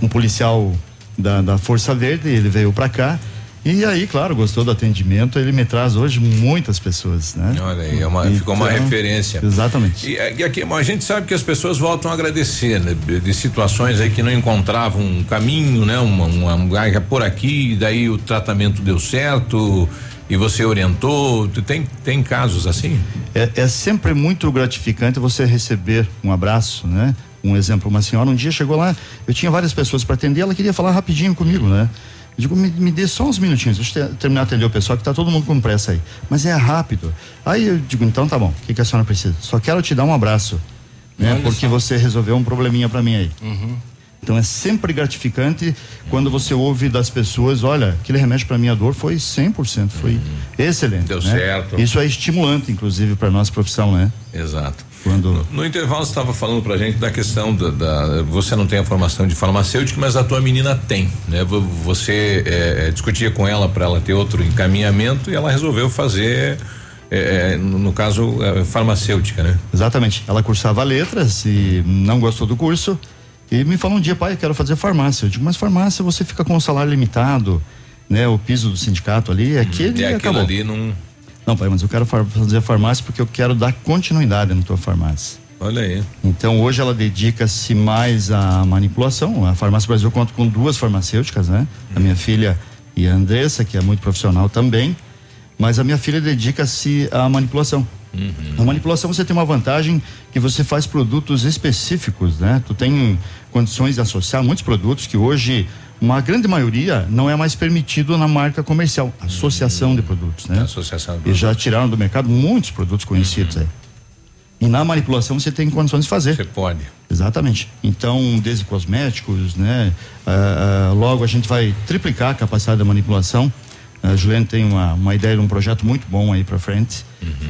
um policial da, da Força Verde, ele veio para cá. E aí, claro, gostou do atendimento, ele me traz hoje muitas pessoas, né? Olha aí, é uma- ficou uma Então, referência. Exatamente. E, e aqui, a gente sabe que as pessoas voltam a agradecer, né? De, situações aí que não encontravam um caminho, né? Uma, uma, um é por aqui, daí o tratamento deu certo e você orientou. Tem, tem casos assim? É, é sempre muito gratificante você receber um abraço, né? Um exemplo, uma senhora um dia chegou lá, eu tinha várias pessoas para atender, ela queria falar rapidinho comigo, né? Eu digo, me, me dê só uns minutinhos, deixa eu ter- terminar de atender o pessoal que tá todo mundo com pressa aí. Mas é rápido. Aí eu digo, então tá bom, o que, que a senhora precisa? Só quero te dar um abraço, né? Olha Porque só. você resolveu um probleminha para mim aí. Uhum. Então é sempre gratificante quando você ouve das pessoas, olha, aquele remédio para minha dor foi 100%, foi excelente. Deu né? certo. Isso é estimulante, inclusive, para nossa profissão, né? Exato. Quando No intervalo você estava falando pra gente da questão da, da- você não tem a formação de farmacêutico, mas a tua menina tem, né? Vo- Você eh, eh, discutia com ela para ela ter outro encaminhamento e ela resolveu fazer, eh, eh, no, no caso, eh, farmacêutica, né? Exatamente. Ela cursava letras e não gostou do curso e me falou um dia, pai, eu quero fazer farmácia. Eu digo, mas farmácia você fica com um salário limitado, né? O piso do sindicato ali, é aquele e e aquilo acabou. ali não. Não, pai, mas eu quero fazer farmácia porque eu quero dar continuidade na tua farmácia. Olha aí. Então hoje ela dedica-se mais à manipulação. A Farmácia Brasil conta com duas farmacêuticas, né? A minha filha e a Andressa, que é muito profissional também. Mas a minha filha dedica-se à manipulação. A manipulação você tem uma vantagem que você faz produtos específicos, né? Tu tem condições de associar muitos produtos que hoje uma grande maioria não é mais permitido na marca comercial, associação de produtos, né? Associação de E já tiraram do mercado muitos produtos conhecidos aí. E na manipulação você tem condições de fazer. Você pode. Exatamente. Então, desde cosméticos, né? Ah, ah, logo a gente vai triplicar a capacidade da manipulação. A Juliane tem uma, uma ideia de um projeto muito bom aí para frente.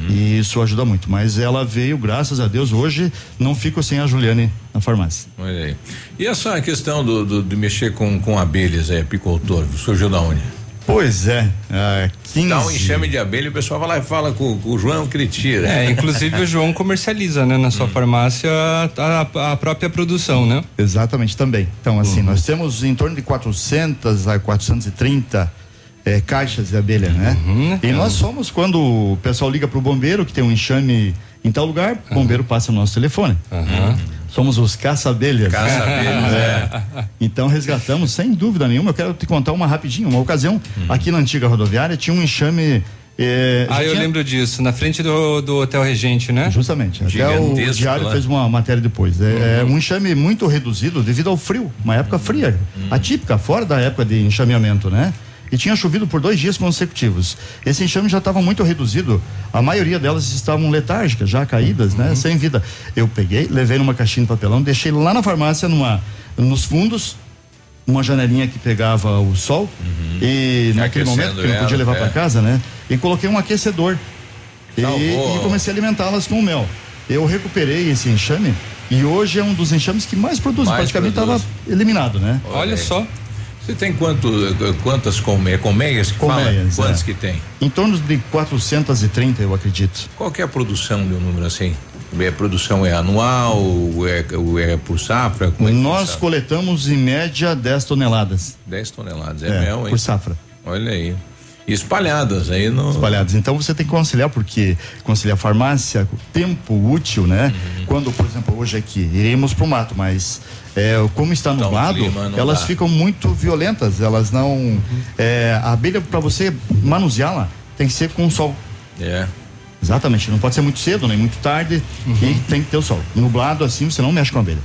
E isso ajuda muito. Mas ela veio, graças a Deus, hoje não fico sem a Juliane na farmácia. Olha aí. E essa questão do, do- de mexer com, com abelhas, é, apicultor, surgiu da onde? Pois é, ah, 15. Dá um enxame de abelha e o pessoal vai lá e fala com, com o João que ele tira. É, inclusive o João comercializa, né, na sua farmácia a, a própria produção, né? Exatamente, também. Então, assim, nós temos em torno de 400 a 430 eh, caixas de abelha, né? E nós somos, quando o pessoal liga para o bombeiro que tem um enxame em tal lugar, o bombeiro passa o nosso telefone. Somos os caça-abelhas. Caça-abelhas, É. Então resgatamos, sem dúvida nenhuma. Eu quero te contar uma rapidinho, uma ocasião. Aqui na antiga rodoviária tinha um enxame. já Ah, eu tinha- lembro disso, na frente do, do Hotel Regente, né? Justamente. Até o Diário fez uma matéria depois. É, é um enxame muito reduzido devido ao frio, uma época fria, atípica, fora da época de enxameamento, né? E tinha chovido por dois dias consecutivos. Esse enxame já estava muito reduzido. A maioria delas estavam letárgicas, já caídas, né? Sem vida. Eu peguei, levei numa caixinha de papelão, deixei lá na farmácia, numa, nos fundos, uma janelinha que pegava o sol. E naquele Aquecendo momento que eu não podia levar é. para casa, né? E coloquei um aquecedor. E, e comecei a alimentá-las com mel. Eu recuperei esse enxame e hoje é um dos enxames que mais produz. Mais Praticamente estava eliminado, né? Olha só. Você tem quanto, quantas colme, colmeias que fala? Colmeias, Quantas é. que tem? Em torno de 430, eu acredito. Qual é a produção de um número assim? É, a produção é anual, é, é por safra? É Nós funciona? coletamos em média 10 toneladas. 10 toneladas, é, É, mel, hein? por safra. Olha aí. E espalhadas aí no. espalhados. Então você tem que conciliar, porque conciliar farmácia, tempo útil, né? Uhum. Quando, por exemplo, hoje aqui, iremos pro mato, mas é, como está nublado, Então, clima elas dá. Uhum. ficam muito violentas, elas não. é, a abelha, para você manuseá-la, tem que ser com sol. É. Exatamente, não pode ser muito cedo, nem muito tarde, Uhum. e tem que ter o sol. Nublado assim, você não mexe com a abelha.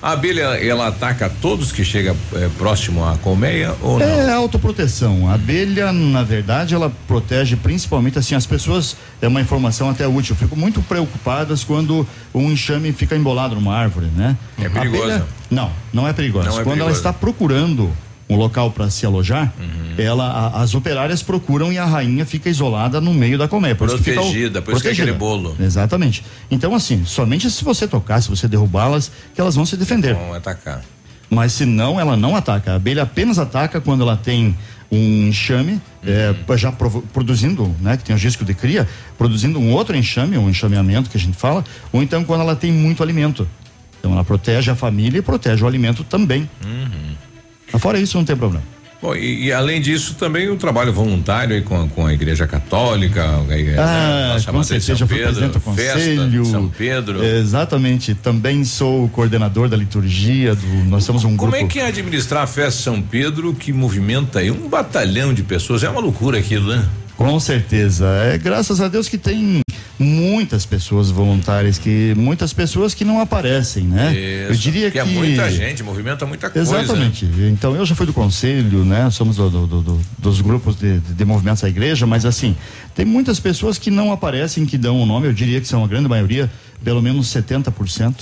A abelha, ela ataca todos que chegam é, próximo à colmeia ou não? É autoproteção. A abelha, na verdade, ela protege principalmente assim as pessoas. É uma informação até útil. Ficam muito preocupadas quando um enxame fica embolado numa árvore, né? É A perigosa? abelha- não, não é perigosa. Não é quando ela está procurando um local para se alojar, Uhum. ela, a- as operárias procuram e a rainha fica isolada no meio da colmeia. Por isso que fica o- Protegida, por isso que é aquele protegida. bolo. Exatamente. Então, assim, somente se você tocar, se você derrubá-las, que elas vão se defender. Vão atacar. Mas se não, ela não ataca. A abelha apenas ataca quando ela tem um enxame, é, já provo- produzindo, né, que tem o risco de cria, produzindo um outro enxame, um enxameamento que a gente fala, ou então quando ela tem muito alimento. Então ela protege a família e protege o alimento também. Mas Fora isso, não tem problema. Bom, e, e além disso, também o trabalho voluntário aí com, com a Igreja Católica, a, igreja, Ah, nossa com certeza, São Pedro, presidente do conselho. de São Pedro. Exatamente. Também sou o coordenador da liturgia do. Nós temos um Como grupo. é que é administrar a festa São Pedro que movimenta aí um batalhão de pessoas? É uma loucura aquilo, né? Com certeza. É graças a Deus que tem muitas pessoas voluntárias, que muitas pessoas que não aparecem, né? Eu Isso, diria que é muita gente, movimenta muita coisa. né? Exatamente. Então eu já fui do conselho, né? Somos do- do- do- do- dos grupos de, de, de movimentos da igreja, mas assim, tem muitas pessoas que não aparecem, que dão o nome, eu diria que são a grande maioria, pelo menos 70%,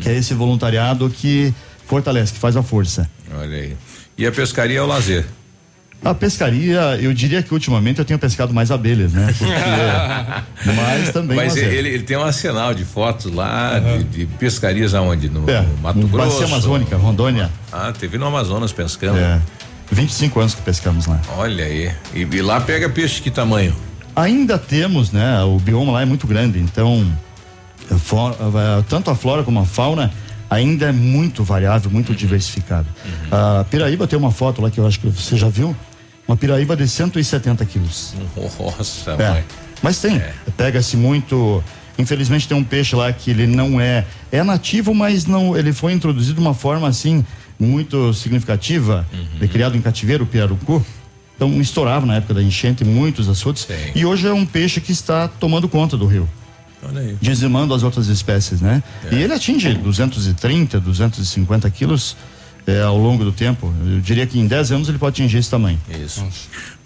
que é esse voluntariado que fortalece, que faz a força. Olha aí. E a pescaria é o lazer. A pescaria, eu diria que ultimamente eu tenho pescado mais abelhas, né? Porque, mas também Mas ele, ele tem um arsenal de fotos lá, de, de pescarias aonde? No, É, no Mato no Grosso? Bacia Amazônica, Rondônia. Ah, teve no Amazonas pescando. É, 25 anos que pescamos lá. Olha aí. E, e lá pega peixe que tamanho? Ainda temos, né? O bioma lá é muito grande, então a- tanto a flora como a fauna ainda é muito variável, muito diversificado. A Piraíba tem uma foto lá que eu acho que você já viu, uma Piraíba de 170 quilos. Nossa, É, mãe. mas tem, pega-se muito. Infelizmente tem um peixe lá que ele não é é nativo, mas não ele foi introduzido de uma forma assim muito significativa, é criado em cativeiro, o pirarucu. Então estourava na época da enchente muitos açudes e hoje é um peixe que está tomando conta do rio. Dizimando as outras espécies, né? E ele atinge 230, 250 quilos é, ao longo do tempo. Eu diria que em 10 anos ele pode atingir esse tamanho. Isso.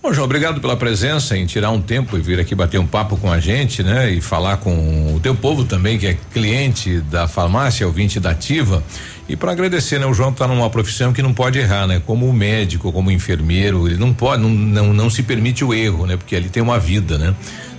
Bom, João, obrigado pela presença, em tirar um tempo e vir aqui bater um papo com a gente, né? E falar com o teu povo também, que é cliente da farmácia, ouvinte da Ativa. E para agradecer, né? O João está numa profissão que não pode errar, né? Como médico, como enfermeiro, ele não pode, não, não, não se permite o erro, né? Porque ele tem uma vida, né?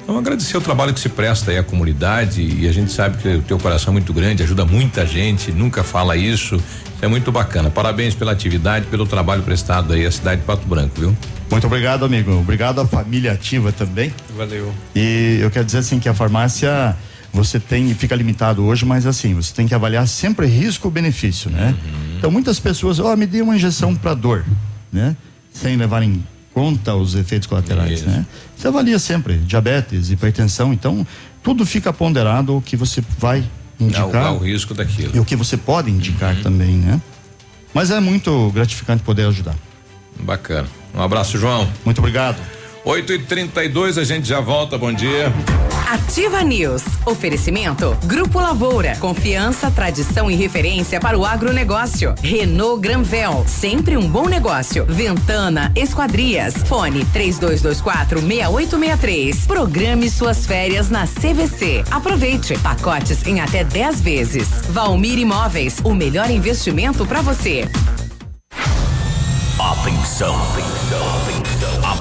Então agradecer o trabalho que se presta aí à comunidade e a gente sabe que o teu coração é muito grande, ajuda muita gente, nunca fala isso. Isso é muito bacana. Parabéns pela atividade, pelo trabalho prestado aí à cidade de Pato Branco, viu? Muito obrigado, amigo. Obrigado à família ativa também. Valeu. E eu quero dizer assim que a farmácia você tem fica limitado hoje, mas assim você tem que avaliar sempre risco-benefício, né? Uhum. Então muitas pessoas, ó, me dê uma injeção para dor, né? Sem levar em conta os efeitos colaterais, né? Você avalia sempre diabetes, hipertensão, então tudo fica ponderado o que você vai indicar Dá o, o risco daquilo. e o que você pode indicar também, né? Mas é muito gratificante poder ajudar. Bacana. Um abraço, João. Muito obrigado. 8 e 32 a gente já volta. Bom dia. Ativa News. Oferecimento. Grupo Lavoura. Confiança, tradição e referência para o agronegócio. Renault Granvel. Sempre um bom negócio. Ventana Esquadrias. Fone 3224 6863. Programe suas férias na CVC. Aproveite. Pacotes em até 10 vezes. Valmir Imóveis. O melhor investimento para você. Atenção, atenção, A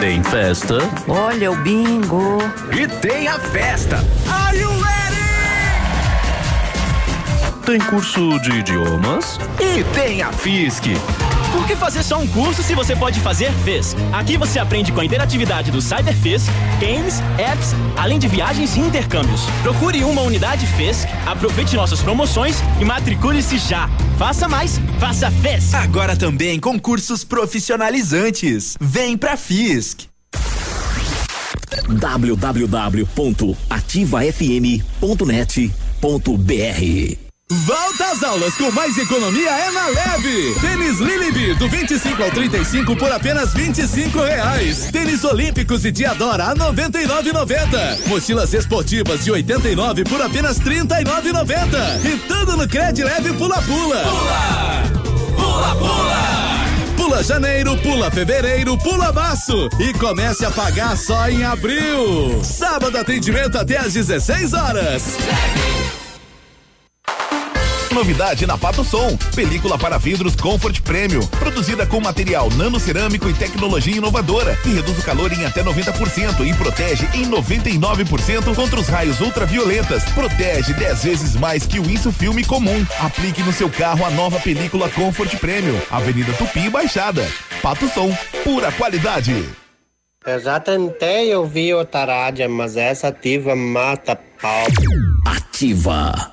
Tem festa? Olha o bingo. E tem a festa. Are you ready? Tem curso de idiomas? E tem a FISC. Por que fazer só um curso se você pode fazer FISC? Aqui você aprende com a interatividade do CyberFISC, games, apps, além de viagens e intercâmbios. Procure uma unidade FISC, aproveite nossas promoções e matricule-se já. Faça mais, faça FISC. Agora também com cursos profissionalizantes. Vem pra FISC. www.ativafm.net.br Volta às aulas com mais economia é na Leve. Tênis Lilibi do 25 ao 35 por apenas 25 reais. Tênis Olímpicos e Diadora a 99,90. Mochilas esportivas de 89 por apenas 39,90. E tudo no Cred Leve Pula Pula. Pula! Pula Pula! Pula janeiro, pula fevereiro, pula março e comece a pagar só em abril. Sábado atendimento até às 16 horas. Novidade na Pato Som, película para vidros Comfort Premium, produzida com material nanocerâmico e tecnologia inovadora, que reduz o calor em até 90% e protege em 99% contra os raios ultravioletas. Protege 10 vezes mais que o Insufilme comum. Aplique no seu carro a nova película Comfort Premium, Avenida Tupi Baixada. Pato Som, pura qualidade. Eu já tentei ouvir outra rádio, mas essa ativa mata pau. Ativa.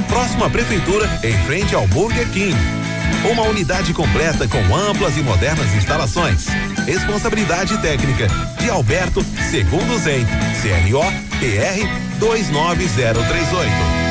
Próxima Prefeitura, em frente ao Burger King. Uma unidade completa com amplas e modernas instalações. Responsabilidade técnica de Alberto Segundo Zen, CRO PR 29038.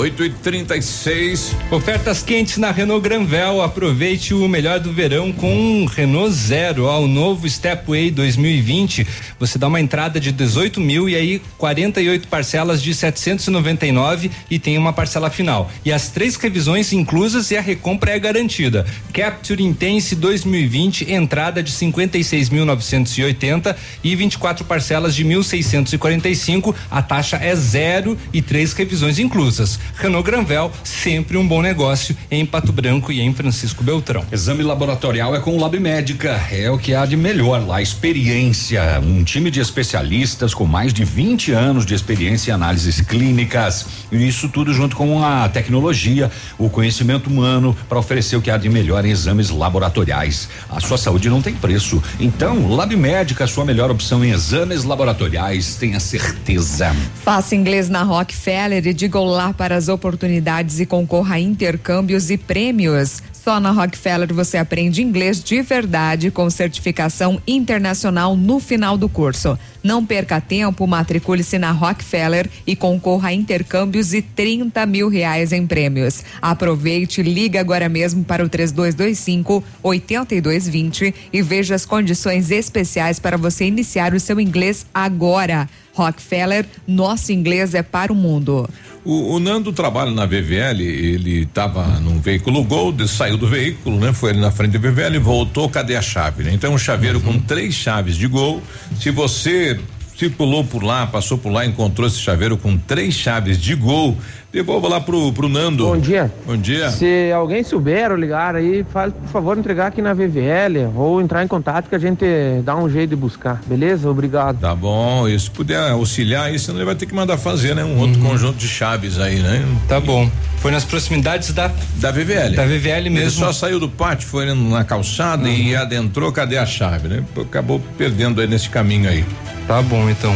8 8 e 36 Ofertas quentes na Renault Granvel. Aproveite o melhor do verão com um Renault Zero. Ao novo Stepway 2020. Você dá uma entrada de 18 mil e aí 48 parcelas de 799 e tem uma parcela final. E as três revisões inclusas e a recompra é garantida. Capture Intense 2020, entrada de 56.980 e 24 parcelas de 1.645. A taxa é zero e três revisões inclusas. Renault Granvel, sempre um bom negócio em Pato Branco e em Francisco Beltrão. Exame laboratorial é com o Lab Médica, é o que há de melhor lá, experiência, um time de especialistas com mais de 20 anos de experiência em análises clínicas, e isso tudo junto com a tecnologia, o conhecimento humano para oferecer o que há de melhor em exames laboratoriais. A sua saúde não tem preço. Então, Lab Médica, sua melhor opção em exames laboratoriais, tenha certeza. Faça inglês na Rockefeller e diga olá para as oportunidades e concorra a intercâmbios e prêmios. Só na Rockefeller você aprende inglês de verdade com certificação internacional no final do curso. Não perca tempo, matricule-se na Rockefeller e concorra a intercâmbios e 30 mil reais em prêmios. Aproveite, liga agora mesmo para o 3225 8220 e veja as condições especiais para você iniciar o seu inglês agora. Rockefeller, nosso inglês é para o mundo. O, o, Nando trabalha na VVL, ele estava num veículo Gold, saiu do veículo, né? Foi ali na frente da VVL, voltou, cadê a chave, né? Então um chaveiro uhum. com três chaves de Gol. Se você circulou por lá, passou por lá, encontrou esse chaveiro com três chaves de Gol, Devolva lá pro, pro Nando. Bom dia. Bom dia. Se alguém souber ou ligar aí, faz, por favor, entregar aqui na VVL ou entrar em contato que a gente dá um jeito de buscar, beleza? Obrigado. Tá bom, e se puder auxiliar aí, senão ele vai ter que mandar fazer, né? Um uhum. outro conjunto de chaves aí, né? Tá bom. Foi nas proximidades da da VVL. Da VVL mesmo. Ele só saiu do pátio, foi na calçada uhum. e adentrou, cadê a chave, né? Acabou perdendo aí nesse caminho aí. Tá bom, então.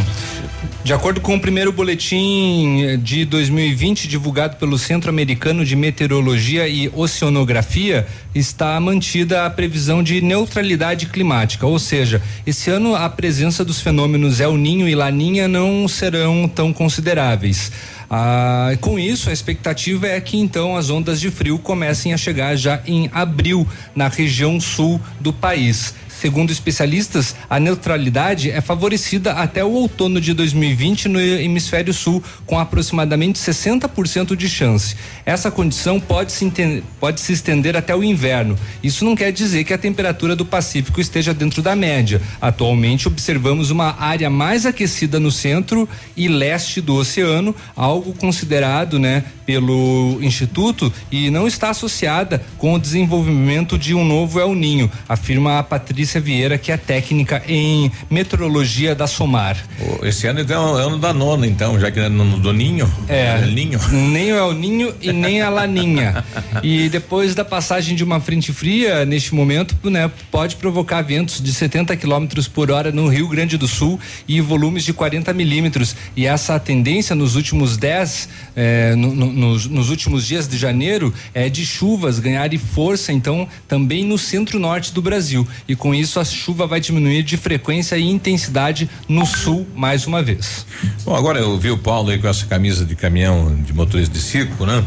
De acordo com o primeiro boletim de 2020 divulgado pelo Centro Americano de Meteorologia e Oceanografia, está mantida a previsão de neutralidade climática, ou seja, esse ano a presença dos fenômenos El Ninho e Laninha não serão tão consideráveis. Ah, com isso, a expectativa é que então as ondas de frio comecem a chegar já em abril na região sul do país. Segundo especialistas, a neutralidade é favorecida até o outono de 2020 no hemisfério sul, com aproximadamente 60% de chance. Essa condição pode se, pode se estender até o inverno. Isso não quer dizer que a temperatura do Pacífico esteja dentro da média. Atualmente observamos uma área mais aquecida no centro e leste do oceano, algo considerado, né, pelo Instituto e não está associada com o desenvolvimento de um novo El Ninho, afirma a Patrícia Vieira, que é técnica em meteorologia da Somar. Esse ano então é o ano da nona, então, já que é no do Ninho. É. El Ninho. Nem o El Ninho e nem a Laninha. e depois da passagem de uma frente fria, neste momento, né, pode provocar ventos de 70 quilômetros por hora no Rio Grande do Sul e volumes de 40 milímetros. E essa tendência nos últimos 10, eh, no, no, nos, nos, últimos dias de janeiro é de chuvas ganharem força, então, também no centro-norte do Brasil. E com isso a chuva vai diminuir de frequência e intensidade no sul mais uma vez. Bom, agora eu vi o Paulo aí com essa camisa de caminhão de motorista de circo, né?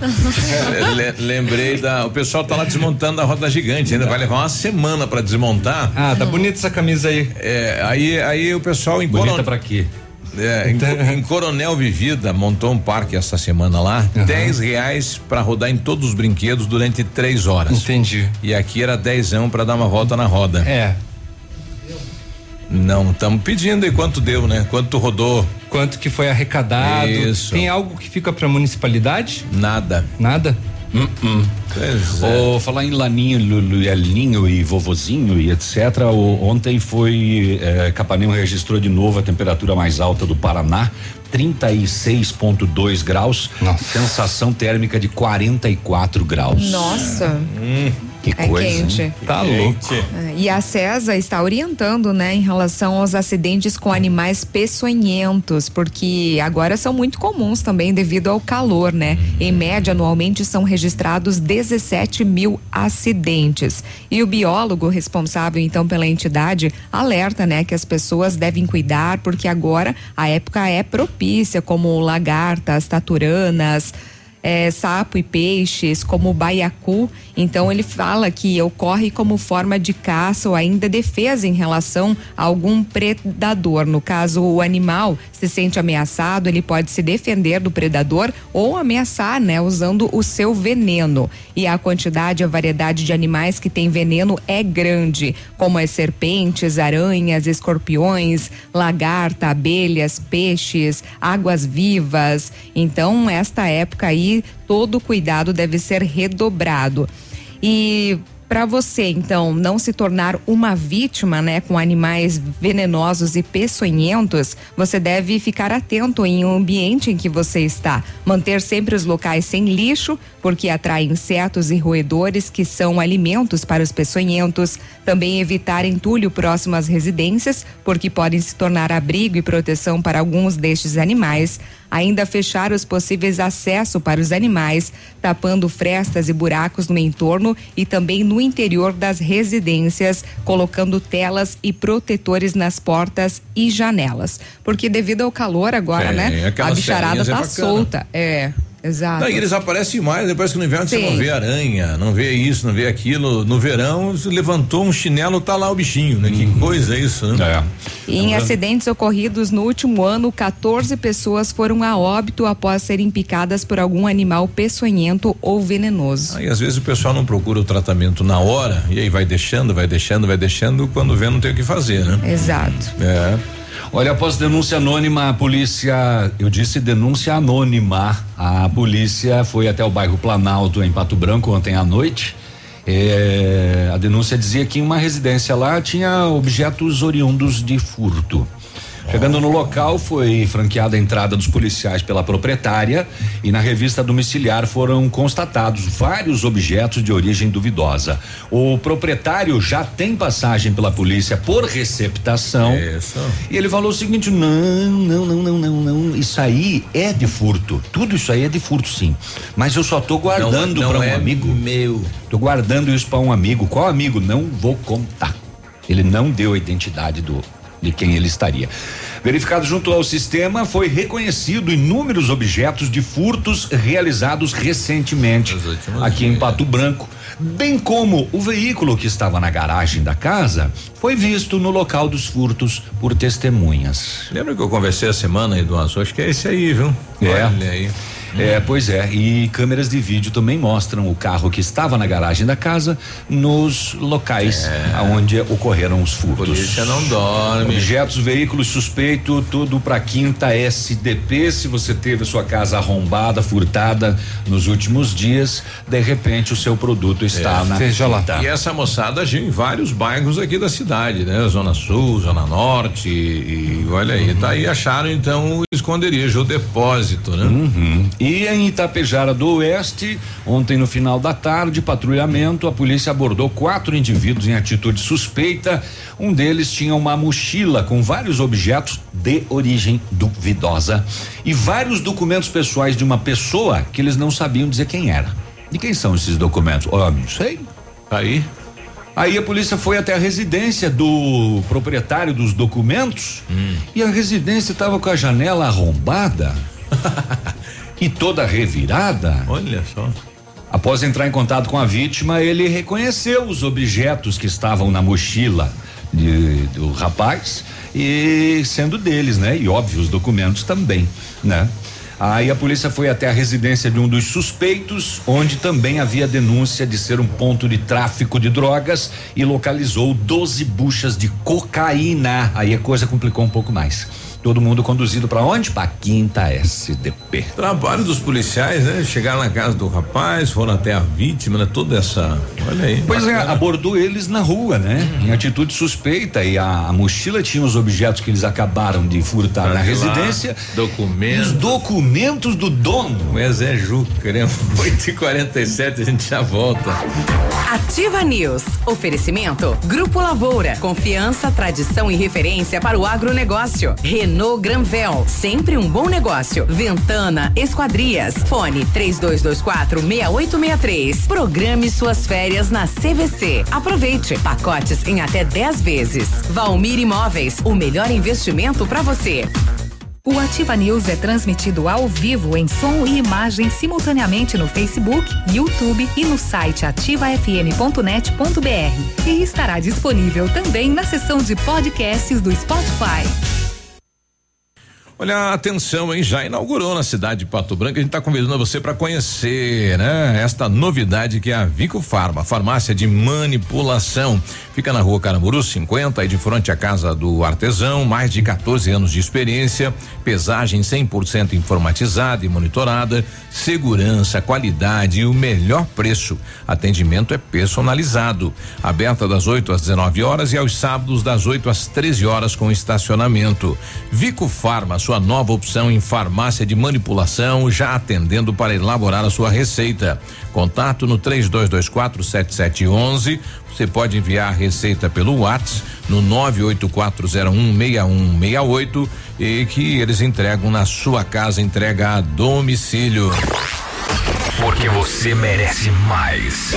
lembrei da. O pessoal tá lá desmontando a roda gigante, ainda vai levar uma semana para desmontar. Ah, tá bonita essa camisa aí. É, aí, aí o pessoal em Bonita para quê? É, em, em, Coronel Vivida montou um parque essa semana lá, uhum. 10 reais para rodar em todos os brinquedos durante três horas. Entendi. E aqui era dezão para dar uma volta na roda. É. Não, estamos pedindo e quanto deu, né? Quanto rodou? Quanto que foi arrecadado? Isso. Tem algo que fica para municipalidade? Nada. Nada? Hum, hum. É. Oh, falar em Laninho, Lulinho e Vovozinho e etc. O, ontem foi eh, Capanema registrou de novo a temperatura mais alta do Paraná, 36,2 graus. Nossa. Sensação térmica de 44 graus. Nossa. Hum. Que é coisa. Quente. Hein? Tá louco. É, e a CESA está orientando, né, em relação aos acidentes com animais peçonhentos, porque agora são muito comuns também devido ao calor, né? Em média, anualmente são registrados 17 mil acidentes. E o biólogo responsável, então, pela entidade alerta, né, que as pessoas devem cuidar, porque agora a época é propícia, como lagartas, taturanas é, sapo e peixes, como o baiacu. Então ele fala que ocorre como forma de caça ou ainda defesa em relação a algum predador. No caso, o animal se sente ameaçado, ele pode se defender do predador ou ameaçar, né, usando o seu veneno. E a quantidade, a variedade de animais que tem veneno é grande, como as serpentes, aranhas, escorpiões, lagarta, abelhas, peixes, águas vivas. Então, esta época aí, todo cuidado deve ser redobrado. E para você, então, não se tornar uma vítima, né, com animais venenosos e peçonhentos, você deve ficar atento em um ambiente em que você está. Manter sempre os locais sem lixo, porque atrai insetos e roedores que são alimentos para os peçonhentos. Também evitar entulho próximo às residências, porque podem se tornar abrigo e proteção para alguns destes animais ainda fechar os possíveis acessos para os animais, tapando frestas e buracos no entorno e também no interior das residências, colocando telas e protetores nas portas e janelas. Porque devido ao calor agora, É, né? A bicharada é tá bacana. solta. É. Exato. Não, e eles aparecem mais, depois que no inverno você Sim. não vê aranha, não vê isso, não vê aquilo. No verão, você levantou um chinelo, tá lá o bichinho, né? Que coisa é isso, né? E em acidentes ocorridos no último ano, 14 pessoas foram a óbito após serem picadas por algum animal peçonhento ou venenoso. Aí às vezes o pessoal não procura o tratamento na hora, e aí vai deixando, vai deixando, vai deixando, quando vê não tem o que fazer, né? Exato. É. Olha, após denúncia anônima, a polícia, eu disse denúncia anônima, a polícia foi até o bairro Planalto, em Pato Branco, ontem à noite. É, a denúncia dizia que em uma residência lá tinha objetos oriundos de furto. Chegando no local, foi franqueada a entrada dos policiais pela proprietária e na revista domiciliar foram constatados vários objetos de origem duvidosa. O proprietário já tem passagem pela polícia por receptação. E ele falou o seguinte: não, não, não, não, não, não. Isso aí é de furto. Tudo isso aí é de furto, sim. Mas eu só tô guardando Não- não para um é amigo. Meu. Tô guardando isso para um amigo. Qual amigo? Não vou contar. Ele não deu a identidade do de quem ele estaria. Verificado junto ao sistema, foi reconhecido inúmeros objetos de furtos realizados recentemente aqui em Pato Branco, bem como o veículo que estava na garagem da casa foi visto no local dos furtos por testemunhas. Lembra que eu conversei a semana aí do Azul? Acho que é esse aí, viu? É. Olha aí. É, pois é. E câmeras de vídeo também mostram o carro que estava na garagem da casa nos locais onde ocorreram os furtos. Polícia não dorme. Objetos, veículos suspeito, tudo para quinta SDP. Se você teve a sua casa arrombada, furtada nos últimos dias, de repente o seu produto está na quinta. E essa moçada agiu em vários bairros aqui da cidade, né? Zona Sul, Zona Norte e, e olha aí, tá aí acharam então o esconderijo, o depósito, né? Uhum. E em Itapejara do Oeste, ontem no final da tarde, patrulhamento, a polícia abordou quatro indivíduos em atitude suspeita. Um deles tinha uma mochila com vários objetos de origem duvidosa e vários documentos pessoais de uma pessoa que eles não sabiam dizer quem era. De quem são esses documentos? Ó, não sei. Aí. Aí a polícia foi até a residência do proprietário dos documentos e a residência estava com a janela arrombada e toda revirada. Olha só. Após entrar em contato com a vítima, ele reconheceu os objetos que estavam na mochila de- do rapaz e sendo deles, né? E óbvio, os documentos também, né? Aí a polícia foi até a residência de um dos suspeitos, onde também havia denúncia de ser um ponto de tráfico de drogas e localizou 12 buchas de cocaína. Aí a coisa complicou um pouco mais. Todo mundo conduzido para onde? Para quinta SDP. Trabalho dos policiais, né? Chegaram na casa do rapaz, foram até a vítima, né? Toda essa. Olha aí. Pois é, bacana. abordou eles na rua, né? Em atitude suspeita e a, a mochila tinha os objetos que eles acabaram de furtar na Olha lá, residência. Documentos. Os documentos do dono. Mas é Juca, né? 8 e 47 a gente já volta. Ativa News. Oferecimento. Grupo Lavoura. Confiança, tradição e referência para o agronegócio. Renault Granvel. Sempre um bom negócio. Ventana Esquadrias. Fone 3224 6863. Programe suas férias na CVC. Aproveite. Pacotes em até 10 vezes. Valmir Imóveis. O melhor investimento para você. O Ativa News é transmitido ao vivo em som e imagem simultaneamente no Facebook, YouTube e no site ativafm.net.br. E estará disponível também na seção de podcasts do Spotify. Olha, atenção, hein? Já inaugurou na cidade de Pato Branco. A gente está convidando você para conhecer, né? Esta novidade que é a Vico Farma, farmácia de manipulação. Fica na rua Caramuru 50, aí de frente à casa do artesão, mais de 14 anos de experiência, pesagem 100% informatizada e monitorada, segurança, qualidade e o melhor preço. Atendimento é personalizado. Aberta das 8 às 19 horas e aos sábados das 8 às 13 horas com estacionamento. Vico Farma, sua nova opção em farmácia de manipulação, já atendendo para elaborar a sua receita. Contato no 3224 7711. Você pode enviar a receita pelo WhatsApp no 984016168 e que eles entregam na sua casa, entrega a domicílio. Porque você merece mais.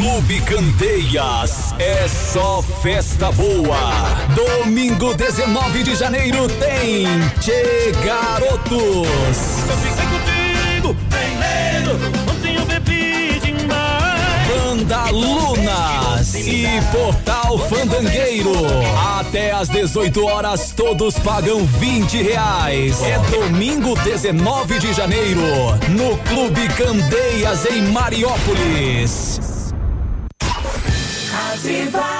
Clube Candeias é só festa boa. Domingo 19 de janeiro tem Che Garotos. contigo, tem medo, ontem eu bebi demais. Banda Lunas e Portal Fandangueiro. Até às 18 horas todos pagam 20 reais. É domingo 19 de janeiro no Clube Candeias em Mariópolis. Ativa.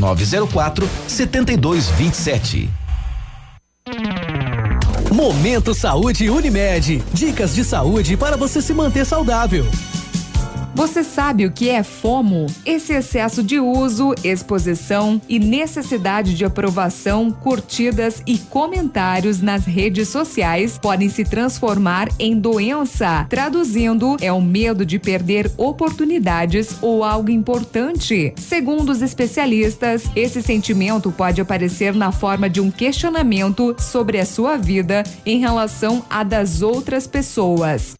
9904 7227. Momento Saúde Unimed. Dicas de saúde para você se manter saudável. Você sabe o que é FOMO? Esse excesso de uso, exposição e necessidade de aprovação, curtidas e comentários nas redes sociais podem se transformar em doença. Traduzindo, é o medo de perder oportunidades ou algo importante. Segundo os especialistas, esse sentimento pode aparecer na forma de um questionamento sobre a sua vida em relação à das outras pessoas.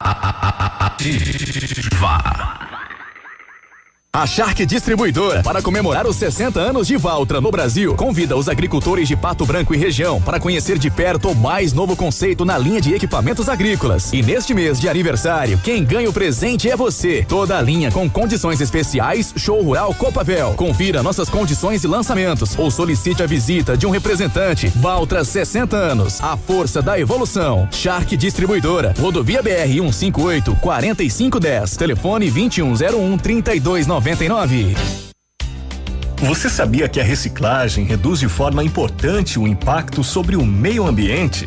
啊啊啊啊啊！啊啊啊啊啊啊啊 A Shark Distribuidora, para comemorar os 60 anos de Valtra no Brasil, convida os agricultores de Pato Branco e região para conhecer de perto o mais novo conceito na linha de equipamentos agrícolas. E neste mês de aniversário, quem ganha o presente é você. Toda a linha com condições especiais, Show Rural Copavel. Confira nossas condições e lançamentos ou solicite a visita de um representante. Valtra 60 anos, a força da evolução. Shark Distribuidora, Rodovia BR 158 4510, telefone 2101 3299. Você sabia que a reciclagem reduz de forma importante o impacto sobre o meio ambiente?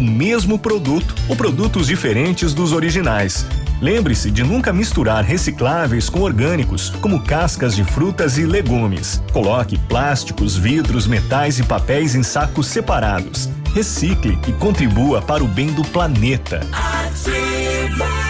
o mesmo produto ou produtos diferentes dos originais. Lembre-se de nunca misturar recicláveis com orgânicos, como cascas de frutas e legumes. Coloque plásticos, vidros, metais e papéis em sacos separados. Recicle e contribua para o bem do planeta. Ativa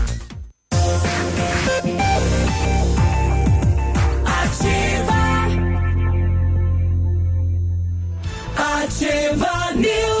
News.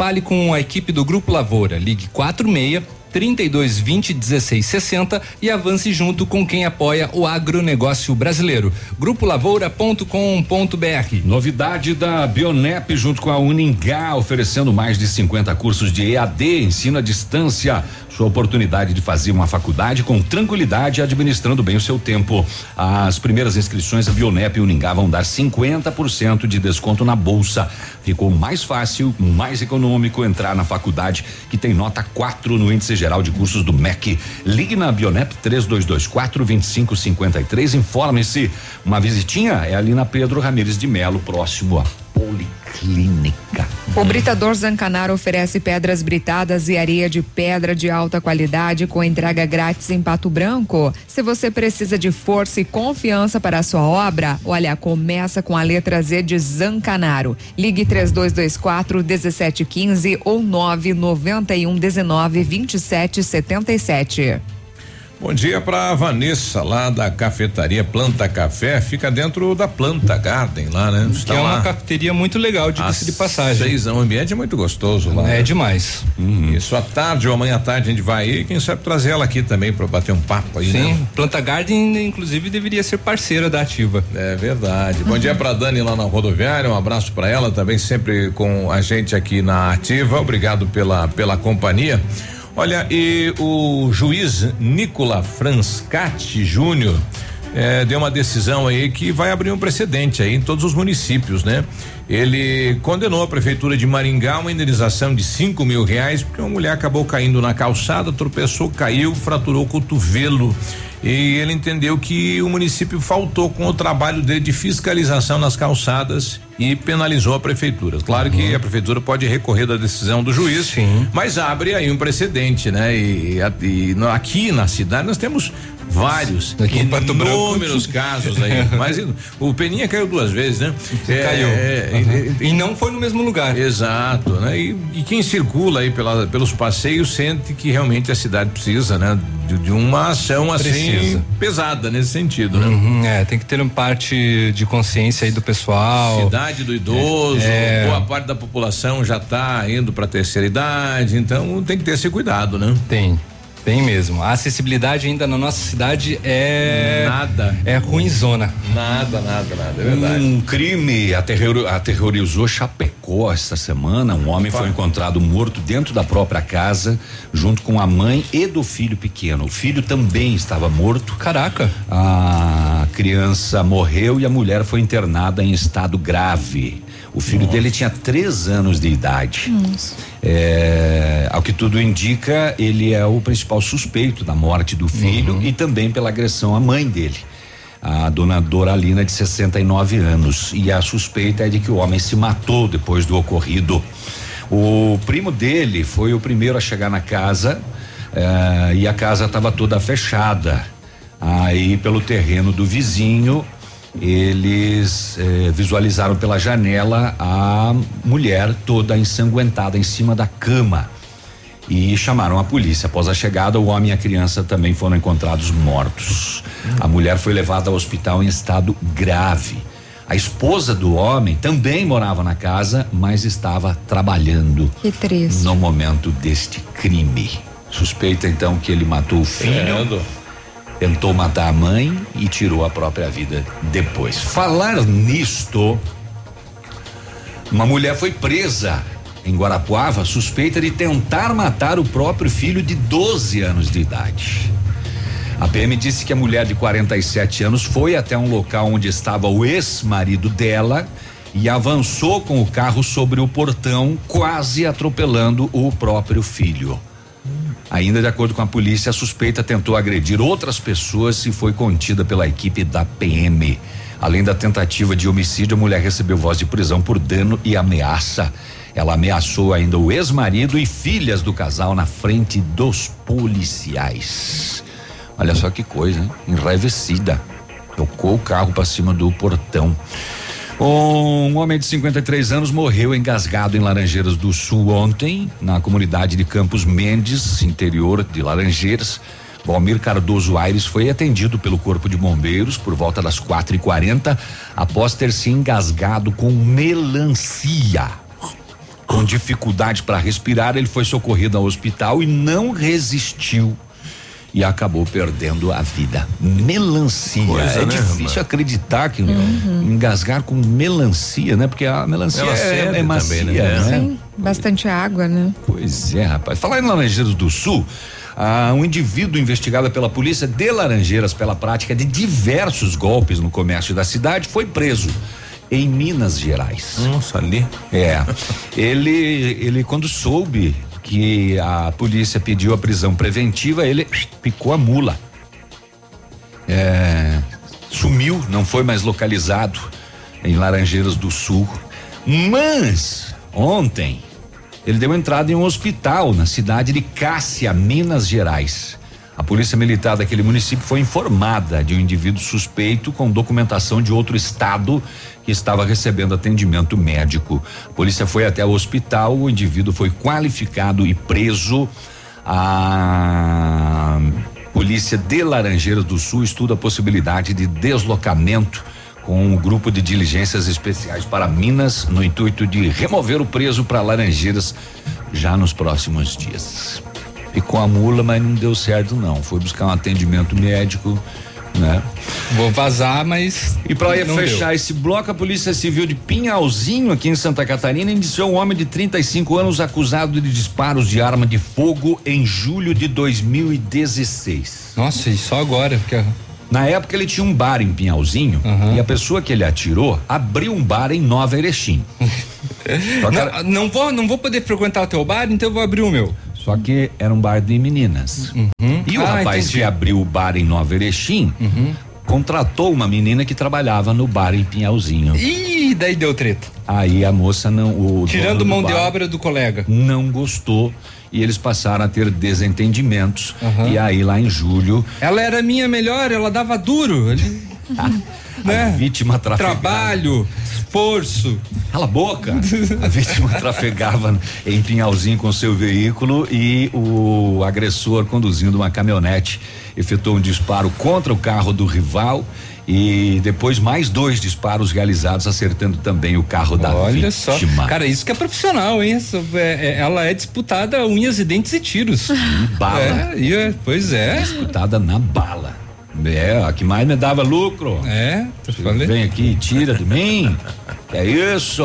Fale com a equipe do Grupo Lavoura. Ligue 46 32 20 16 60 e avance junto com quem apoia o agronegócio brasileiro. Grupolavoura.com.br. Novidade da Bionep junto com a Uningá, oferecendo mais de 50 cursos de EAD, ensino à distância. Sua oportunidade de fazer uma faculdade com tranquilidade, administrando bem o seu tempo. As primeiras inscrições da Bionep e Uningá vão dar 50% de desconto na bolsa. Ficou mais fácil, mais econômico entrar na faculdade que tem nota 4 no índice geral de cursos do MEC. Ligue na Bionep 3224 2553. Informe-se. Uma visitinha é ali na Pedro Ramires de Melo, próximo à Policlínica. O Britador Zancanaro oferece pedras britadas e areia de pedra de alta qualidade com entrega grátis em Pato Branco. Se você precisa de força e confiança para a sua obra, olha, começa com a letra Z de Zancanaro. Ligue 3224 1715 ou 991 19 27 77. Bom dia para Vanessa lá da cafetaria Planta Café, fica dentro da Planta Garden lá, né? Que é uma cafeteria muito legal, diga-se de passagem. Seis, o ambiente é muito gostoso lá. É né? demais. Uhum. Isso à tarde ou amanhã à tarde a gente vai aí, quem sabe trazer ela aqui também para bater um papo aí, Sim, né? Planta Garden inclusive deveria ser parceira da Ativa. É verdade. Bom dia para Dani lá na rodoviária, um abraço para ela também sempre com a gente aqui na Ativa. Obrigado pela pela companhia. Olha, e o juiz Nicola Franscati Júnior eh, deu uma decisão aí que vai abrir um precedente aí em todos os municípios, né? Ele condenou a prefeitura de Maringá uma indenização de cinco mil reais porque uma mulher acabou caindo na calçada, tropeçou, caiu, fraturou o cotovelo. E ele entendeu que o município faltou com o trabalho dele de fiscalização nas calçadas e penalizou a prefeitura. Claro que a prefeitura pode recorrer da decisão do juiz, mas abre aí um precedente, né? E, e aqui na cidade nós temos vários Aqui em Pato Branco. inúmeros casos aí. Mas o Peninha caiu duas vezes, né? Caiu. É, Uhum. E não foi no mesmo lugar. Exato, né? E, e quem circula aí pela, pelos passeios sente que realmente a cidade precisa, né? De, de uma ação assim Precisa. pesada nesse sentido, né? Uhum, é, tem que ter uma parte de consciência aí do pessoal. Idade do idoso, É. boa parte da população já está indo para terceira idade, então tem que ter esse cuidado, né? Tem. Tem mesmo. A acessibilidade ainda na nossa cidade é. Nada. É ruimzona. Nada, nada, nada, é verdade. Um crime aterror- aterrorizou Chapecó esta semana. Um homem foi encontrado morto dentro da própria casa, junto com a mãe e do filho pequeno. O filho também estava morto. Caraca. A criança morreu e a mulher foi internada em estado grave. O filho dele tinha três anos de idade. É, ao que tudo indica, ele é o principal suspeito da morte do filho e também pela agressão à mãe dele, a dona Doralina, de 69 anos. E a suspeita é de que o homem se matou depois do ocorrido. O primo dele foi o primeiro a chegar na casa eh, e a casa estava toda fechada. Aí, pelo terreno do vizinho, eles eh, visualizaram pela janela a mulher toda ensanguentada em cima da cama e chamaram a polícia. Após a chegada, o homem e a criança também foram encontrados mortos. A mulher foi levada ao hospital em estado grave. A esposa do homem também morava na casa, mas estava trabalhando Que triste. no momento deste crime. Suspeita então que ele matou o filho, tentou matar a mãe e tirou a própria vida depois. Falar nisto, uma mulher foi presa em Guarapuava suspeita de tentar matar o próprio filho de 12 anos de idade. A PM disse que a mulher de 47 anos foi até um local onde estava o ex-marido dela e avançou com o carro sobre o portão, quase atropelando o próprio filho. Ainda de acordo com a polícia, a suspeita tentou agredir outras pessoas e foi contida pela equipe da PM. Além da tentativa de homicídio, a mulher recebeu voz de prisão por dano e ameaça. Ela ameaçou ainda o ex-marido e filhas do casal na frente dos policiais. Olha só que coisa, hein? Enraivecida. Tocou o carro para cima do portão. Um homem de 53 anos morreu engasgado em Laranjeiras do Sul ontem, na comunidade de Campos Mendes, interior de Laranjeiras. Valmir Cardoso Aires foi atendido pelo Corpo de Bombeiros por volta das quatro e quarenta, após ter se engasgado com melancia. Com dificuldade para respirar, ele foi socorrido ao hospital e não resistiu e acabou perdendo a vida. Melancia. Coisa, é né, difícil rapaz? acreditar que Uhum. engasgar com melancia, né? Porque a melancia Ela é, cede é macia, também, né? né? Sim, bastante água, né? Pois é, rapaz. Falar em Laranjeiras do Sul, ah, um indivíduo investigado pela polícia de Laranjeiras pela prática de diversos golpes no comércio da cidade foi preso em Minas Gerais. Nossa, ali. É. ele, ele quando soube que a polícia pediu a prisão preventiva, ele picou a mula. É, sumiu, não foi mais localizado em Laranjeiras do Sul. Mas ontem ele deu entrada em um hospital na cidade de Cássia, Minas Gerais. A polícia militar daquele município foi informada de um indivíduo suspeito com documentação de outro estado estava recebendo atendimento médico. A polícia foi até o hospital, o indivíduo foi qualificado e preso. A polícia de Laranjeiras do Sul estuda a possibilidade de deslocamento com um grupo de diligências especiais para Minas no intuito de remover o preso para Laranjeiras já nos próximos dias. Ficou a mula, mas não deu certo não. Foi buscar um atendimento médico, né? Vou vazar, mas. E para fechar deu. esse bloco, a Polícia Civil de Pinhalzinho, aqui em Santa Catarina, indiciou um homem de 35 anos acusado de disparos de arma de fogo em julho de 2016. Nossa, e só agora, porque Na época ele tinha um bar em Pinhalzinho e a pessoa que ele atirou abriu um bar em Nova Erechim. Era- não, não vou, não vou poder frequentar o teu bar, então eu vou abrir o meu. Só que era um bar de meninas. E o Ah, rapaz entendi. que abriu o bar em Nova Erechim contratou uma menina que trabalhava no bar em Pinhalzinho. Ih, daí deu treta. Aí a moça não. Tirando mão de obra do colega. Não gostou e eles passaram a ter desentendimentos. E aí lá em julho. Ela era minha melhor, ela dava duro. Né? A vítima trafegava. Trabalho, esforço. Cala a boca! A vítima trafegava em Pinhalzinho com seu veículo e o agressor conduzindo uma caminhonete efetuou um disparo contra o carro do rival e depois mais dois disparos realizados acertando também o carro da Olha só. vítima. Cara, isso que é profissional, hein? Essa- é- é- ela é disputada unhas e dentes e tiros. bala. É, e é, pois é. Disputada na bala. É, a que mais me dava lucro. É, Vem aqui e tira de mim. É isso.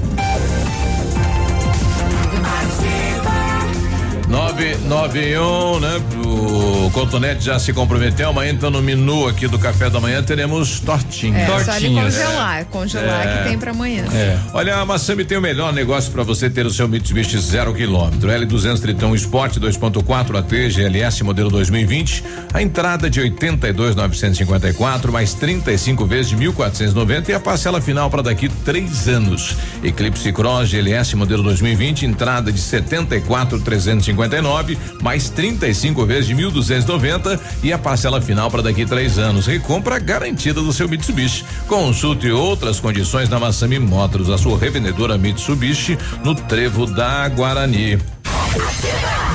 991, né? O Cotonete já se comprometeu. Amanhã, então, no menu aqui do café da manhã, teremos tortinhas. É, só de congelar. Congelar É. que tem pra amanhã. Olha, a Massami tem o melhor negócio para você ter o seu Mitsubishi zero quilômetro. L200 Tritão Sport 2.4 AT GLS modelo 2020. A entrada de 82,954 mais 35 vezes de 1.490 e a parcela final para daqui três anos. Eclipse Cross GLS modelo 2020. Entrada de 74,359 mais 35 vezes de 1.290 e a parcela final para daqui três anos. Recompra garantida do seu Mitsubishi. Consulte outras condições na Massami Motors, a sua revendedora Mitsubishi no Trevo da Guarani.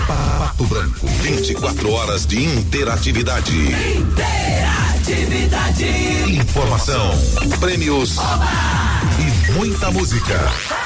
Pato Branco, 24 horas de interatividade. Interatividade. Informação, prêmios e muita música.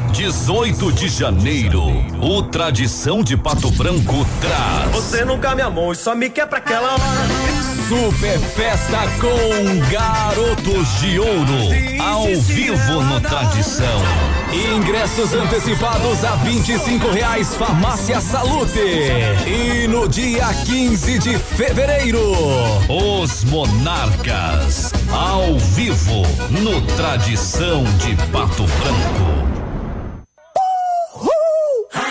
18 de janeiro, o Tradição de Pato Branco traz. Você nunca me amou e só me quer pra aquela hora. Super Festa com Garotos de Ouro, ao vivo no Tradição. Ingressos antecipados a 25 reais, Farmácia Salute. E no dia 15 de fevereiro, os Monarcas, ao vivo no Tradição de Pato Branco.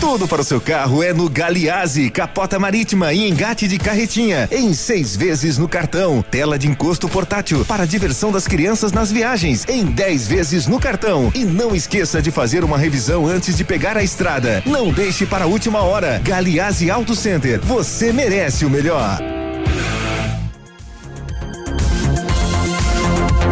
Tudo para o seu carro é no Galiase, capota marítima e engate de carretinha, em seis vezes no cartão, tela de encosto portátil para a diversão das crianças nas viagens, em dez vezes no cartão. E não esqueça de fazer uma revisão antes de pegar a estrada. Não deixe para a última hora. Galiase Auto Center, você merece o melhor.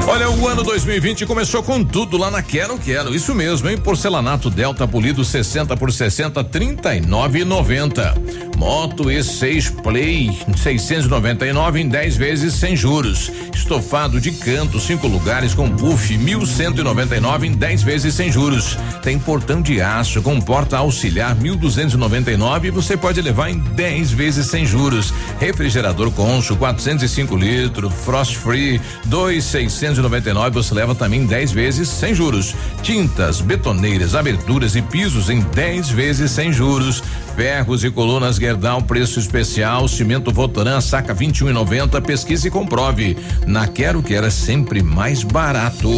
Olha, o ano 2020 começou com tudo lá na Quero Quero. Isso mesmo, hein? Porcelanato Delta polido 60 por 60, 39,90. Moto E6 Play 699 em 10 vezes sem juros. Estofado de canto, cinco lugares com buff 1199 em 10 vezes sem juros. Tem portão de aço com porta auxiliar 1299 e você pode levar em 10 vezes sem juros. Refrigerador Concho 405 litros, Frost Free 2,699 você leva também 10 vezes sem juros. Tintas, betoneiras, aberturas e pisos em 10 vezes sem juros. Ferros e colunas Gerdau, preço especial. Cimento Votoran, saca 21,90. Pesquise e comprove. Na Quero que era sempre mais barato.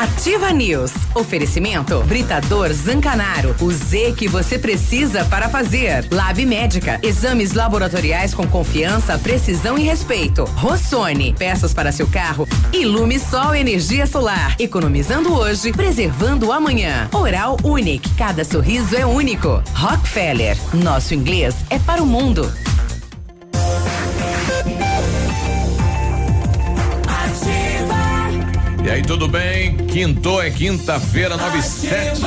Ativa News. Oferecimento Britador Zancanaro. O Z que você precisa para fazer. Lab Médica. Exames laboratoriais com confiança, precisão e respeito. Rossoni. Peças para seu carro. Ilume Sol Energia Solar. Economizando hoje, preservando amanhã. Oral Unique. Cada sorriso é único. Rockefeller. Nosso inglês é para o mundo. E aí, tudo bem? Quinto é quinta-feira, 97.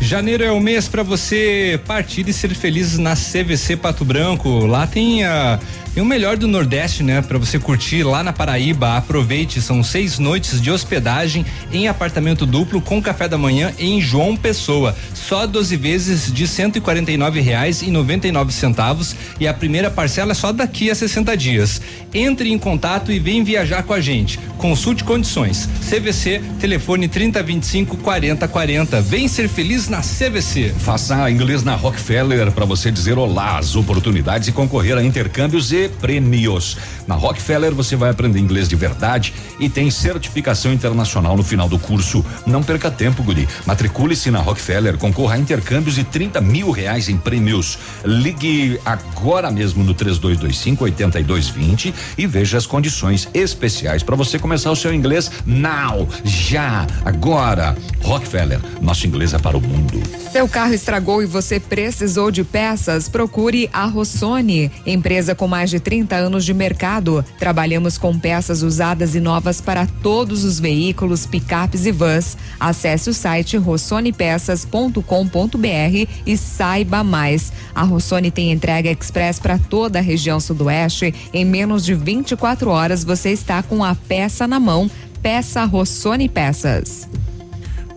Janeiro é o mês para você partir e ser feliz na CVC Pato Branco. Lá tem a tem o melhor do Nordeste, né? Para você curtir lá na Paraíba. Aproveite, são seis noites de hospedagem em apartamento duplo com café da manhã em João Pessoa. Só 12 vezes de cento e quarenta e nove reais e noventa e nove centavos e a primeira parcela é só daqui a 60 dias. Entre em contato e vem viajar com a gente. Consulte condições. CVC, telefone 3025 4040. Vem ser feliz na CVC. Faça inglês na Rockefeller para você dizer olá às oportunidades e concorrer a intercâmbios e prêmios. Na Rockefeller você vai aprender inglês de verdade e tem certificação internacional no final do curso. Não perca tempo, Guri. Matricule-se na Rockefeller, concorra a intercâmbios e 30 mil reais em prêmios. Ligue agora mesmo no 3225 8220 e veja as condições especiais para você começar o seu inglês now, já, agora. Rockefeller, nosso inglês é para o mundo. Seu carro estragou e você precisou de peças? Procure a Rossoni, empresa com mais de 30 anos de mercado. Trabalhamos com peças usadas e novas para todos os veículos, picapes e vans. Acesse o site rossonepeças.com.br e saiba mais. A Rossoni tem entrega express para toda a região sudoeste. Em menos de 24 horas você está com a peça na mão. Peça Rossoni Peças.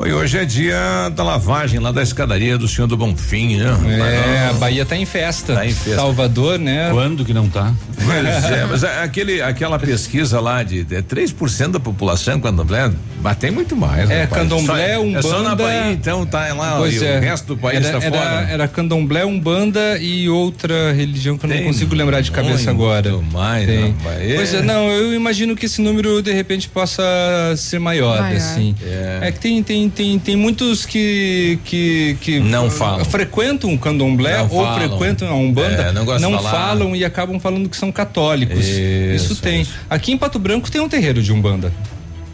Oi, hoje é dia da lavagem lá da escadaria do Senhor do Bonfim, né? É, a Bahia tá em festa. Tá em festa. Salvador, né? Quando que não tá? Pois é, mas é aquele, aquela pesquisa lá de é 3% da população candomblé, mas tem muito mais. É, rapaz. candomblé, Só- umbanda. É só na Bahia, então tá lá Pois e é. o resto do país era, tá era, fora. Era candomblé, umbanda e outra religião que eu não Tem consigo lembrar de cabeça muito agora. mais, Tem. É. Pois é, não, eu imagino que esse número de repente possa ser maior, Maior. assim. É. que tem, tem, tem, tem muitos que, que, que Não falam. frequentam o candomblé Não ou falam. frequentam a umbanda, É, não de falar. falam e acabam falando que são católicos. Isso, Isso tem. Aqui em Pato Branco tem um terreiro de umbanda.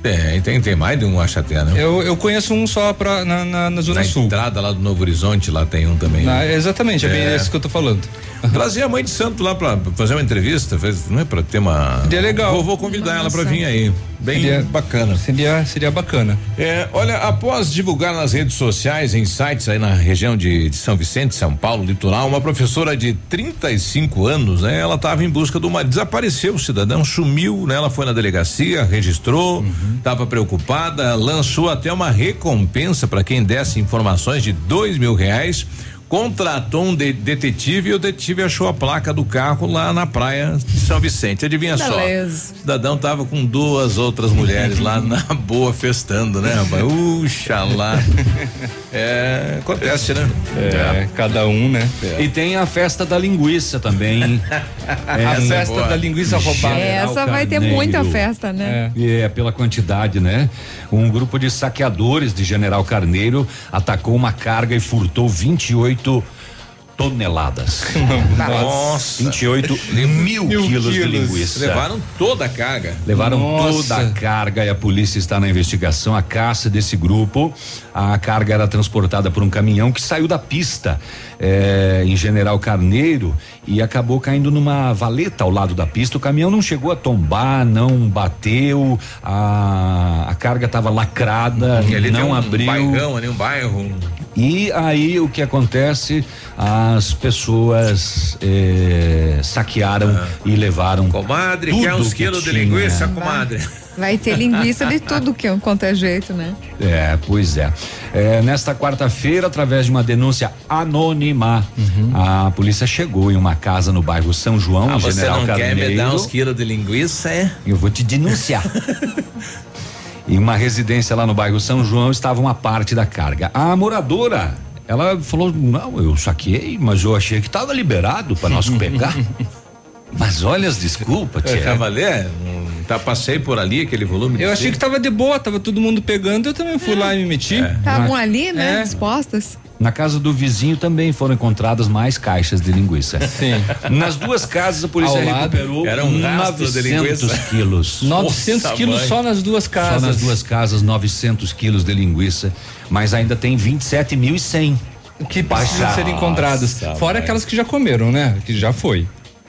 Tem, tem, tem mais de um achaté, né? Eu, eu conheço um só pra, na, na, na Zona Na Sul. entrada lá do Novo Horizonte, lá tem um também. Na- exatamente, é, bem É. esse que eu tô falando. Trazer a mãe de santo lá pra fazer uma entrevista, fez- não é pra ter uma. Seria legal. Vou, vou convidar ela pra vir aí. Bem Seria- bacana. Seria, seria bacana. É, olha, após divulgar nas redes sociais, em sites aí na região de, de São Vicente, São Paulo, litoral, uma professora de 35 anos, né? Ela estava em busca de uma. Desapareceu o cidadão, sumiu, né? Ela foi na delegacia, registrou, estava preocupada, lançou até uma recompensa para quem desse informações de dois mil reais. Contratou um de- detetive e o detetive achou a placa do carro lá na praia de São Vicente. Adivinha só? O cidadão tava com duas outras mulheres lá na boa festando, né, rapaz? Uxa lá. É, acontece, né? É, cada um, né? E tem a festa da linguiça também. a é festa boa. da linguiça roubada. General Essa vai ter muita festa, né? E é pela quantidade, né? Um grupo de saqueadores de General Carneiro atacou uma carga e furtou 28 toneladas. Nossa. 28 mil, Mil quilos, de quilos. linguiça. Levaram toda a carga. Levaram Nossa. toda a carga e a polícia está na investigação, a caça desse grupo. A carga era transportada por um caminhão que saiu da pista eh, em General Carneiro e acabou caindo numa valeta ao lado da pista. O caminhão não chegou a tombar, não bateu, a, a carga estava lacrada, E ali não tem um abriu. bairrão ali, um bairro. E aí o que acontece? As pessoas eh, saquearam e levaram. Comadre, tudo quer uns que quilos de linguiça, comadre? Vai ter linguiça de tudo que quanto é jeito, né? É, pois é. É, nesta quarta-feira, através de uma denúncia anônima, a polícia chegou em uma casa no bairro São João, Ah, em você General não Carneiro. quer me dar uns quilos de linguiça, é? Eu vou te denunciar. em uma residência lá no bairro São João estava uma parte da carga. A moradora, ela falou: "Não, eu saquei, mas eu achei que estava liberado para nós pegar". mas olha as desculpas, É, tia. Cavaleiro, tá, passei por ali, aquele volume. Eu achei que tava de boa, tava todo mundo pegando, eu também fui lá e me meti. Estavam ali, né? É. Dispostas. Na casa do vizinho também foram encontradas mais caixas de linguiça. Sim. Nas duas casas a polícia Ao lado, recuperou era um rastro de 900 linguiça. quilos. 900 Nossa, quilos mãe. só nas duas casas. Só nas duas casas 900 quilos de linguiça, mas ainda tem 27.100 que precisam ser encontradas. Fora mãe. aquelas que já comeram, né? Que já foi.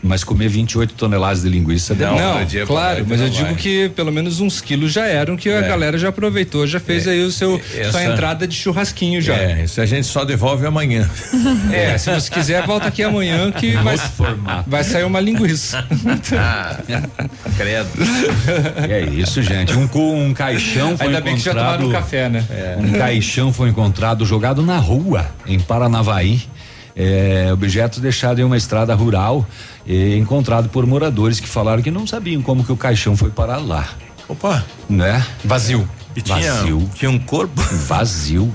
Mas comer 28 toneladas de linguiça Não, demora. claro, mas eu digo que pelo menos uns quilos já eram que a É. galera já aproveitou, já fez aí o seu Essa- sua entrada de churrasquinho já. É, isso a gente só devolve amanhã. É, se você quiser volta aqui amanhã que vai, vai sair uma linguiça. Ah, credo. É isso, gente. Um, um caixão foi Ainda bem que já encontrado. tomaram café, né? Um caixão foi encontrado jogado na rua, em Paranavaí. É, objeto deixado em uma estrada rural, é, encontrado por moradores que falaram que não sabiam como que o caixão foi parar lá. Opa! Né? Vazio. E tinha, Vazio. tinha um corpo? Vazio.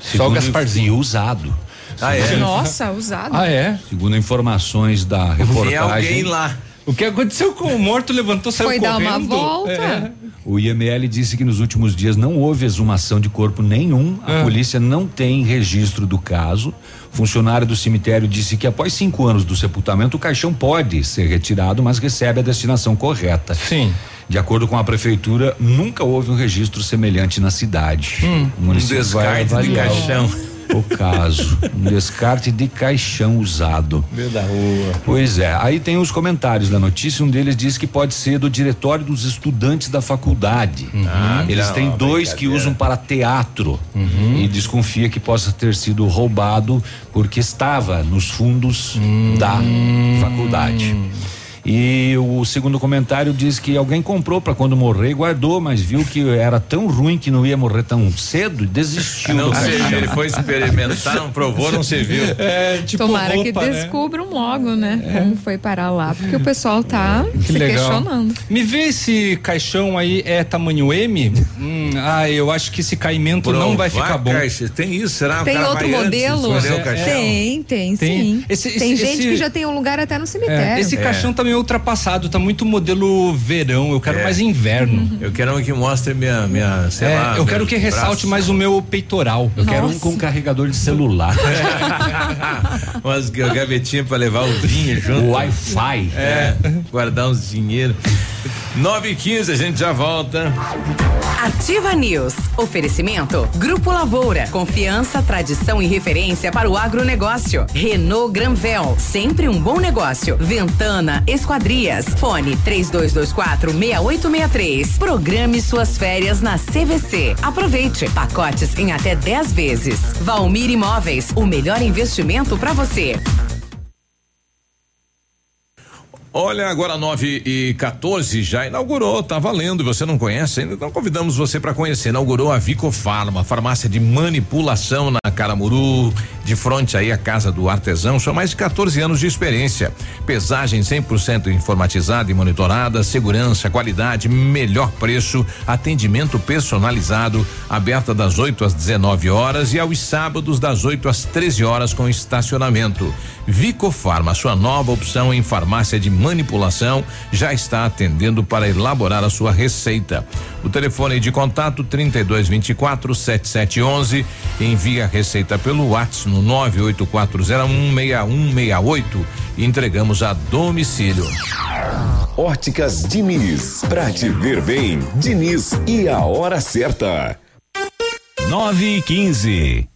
Só o Gasparzinho. e usado. Ah, é? Nossa, usado. Ah, é? Segundo informações da reportagem. Tinha alguém lá. O que aconteceu com o morto levantou, saiu Foi dar correndo. uma volta. É. O IML disse que nos últimos dias não houve exumação de corpo nenhum. A Ah. polícia não tem registro do caso. Funcionário do cemitério disse que após cinco anos do sepultamento, o caixão pode ser retirado, mas recebe a destinação correta. Sim. De acordo com a prefeitura, nunca houve um registro semelhante na cidade. Hum. o município Um vai descarte de caixão. O caso, um descarte de caixão usado. Meio da rua. Pois é, aí tem os comentários da notícia, um deles diz que pode ser do diretório dos estudantes da faculdade. Ah, Eles não, têm dois que usam para teatro e desconfia que possa ter sido roubado porque estava nos fundos da faculdade. E o segundo comentário diz que alguém comprou para quando morrer e guardou, mas viu que era tão ruim que não ia morrer tão cedo e desistiu. Não serviu, caixão. ele foi experimentar, não provou, não serviu. É, tipo Tomara roupa, que né? descubram logo, né? Como foi parar lá, porque o pessoal tá Que se legal. questionando. Me vê esse caixão aí é tamanho M? Hum, ah, eu acho que esse caimento não vai ficar bom. Caixa, Tem isso, será? Tem cara outro modelo? caixão? Tem, tem, Tem. sim. Esse- tem esse- gente esse- que já tem um lugar até no cemitério. É, esse caixão tá meio ultrapassado, tá muito modelo verão. Eu quero É. mais inverno. Eu quero um que mostre minha, minha sei É, lá. eu quero que ressalte braço. mais o meu peitoral. Eu quero um com carregador de celular. Umas gavetinhas pra levar o vinho junto. Wi-Fi. É, guardar uns dinheiro. 9 e 15 a gente já volta. Ativa News. Oferecimento. Grupo Lavoura. Confiança, tradição e referência para o agronegócio. Renault Granvel. Sempre um bom negócio. Ventana Esquadrias. Fone 3224 6863. Programe suas férias na CVC. Aproveite. Pacotes em até 10 vezes. Valmir Imóveis. O melhor investimento para você. Olha, agora 9 e 14 já inaugurou, tá valendo. Você não conhece ainda? Então convidamos você para conhecer. Inaugurou a Vico Farma, farmácia de manipulação na Caramuru, de frente aí à casa do artesão. São mais de 14 anos de experiência. Pesagem 100% informatizada e monitorada, segurança, qualidade, melhor preço, atendimento personalizado, aberta das 8 às 19 horas e aos sábados das 8 às 13 horas com estacionamento. Vicofarma, sua nova opção em farmácia de manipulação, já está atendendo para elaborar a sua receita. O telefone de contato 3224 7711. Envie a receita pelo WhatsApp no 98401 6168 e entregamos a domicílio. Óticas Diniz, pra te ver bem, Diniz e a hora certa. 9 e 15.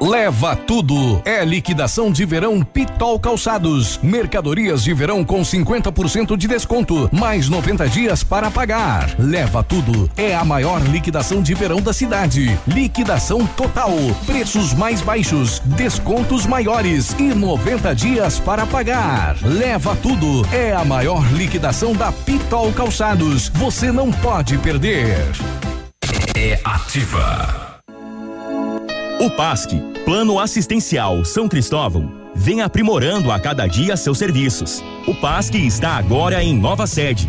Leva tudo. É liquidação de verão Pitol Calçados. Mercadorias de verão com 50% de desconto, mais 90 dias para pagar. Leva tudo. É a maior liquidação de verão da cidade. Liquidação total. Preços mais baixos, descontos maiores e 90 dias para pagar. Leva tudo. É a maior liquidação da Pitol Calçados. Você não pode perder. Ativa. O PASC, Plano Assistencial São Cristóvão, vem aprimorando a cada dia seus serviços. O PASC está agora em nova sede,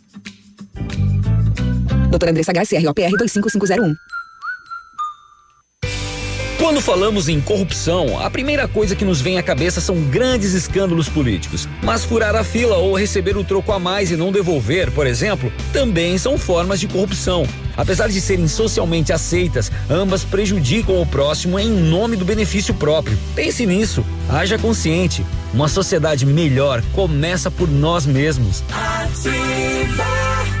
Doutora Andressa H, CROPR 25501. Quando falamos em corrupção, a primeira coisa que nos vem à cabeça são grandes escândalos políticos. Mas furar a fila ou receber o troco a mais e não devolver, por exemplo, também são formas de corrupção. Apesar de serem socialmente aceitas, ambas prejudicam o próximo em nome do benefício próprio. Pense nisso, haja consciente. Uma sociedade melhor começa por nós mesmos. Ativa.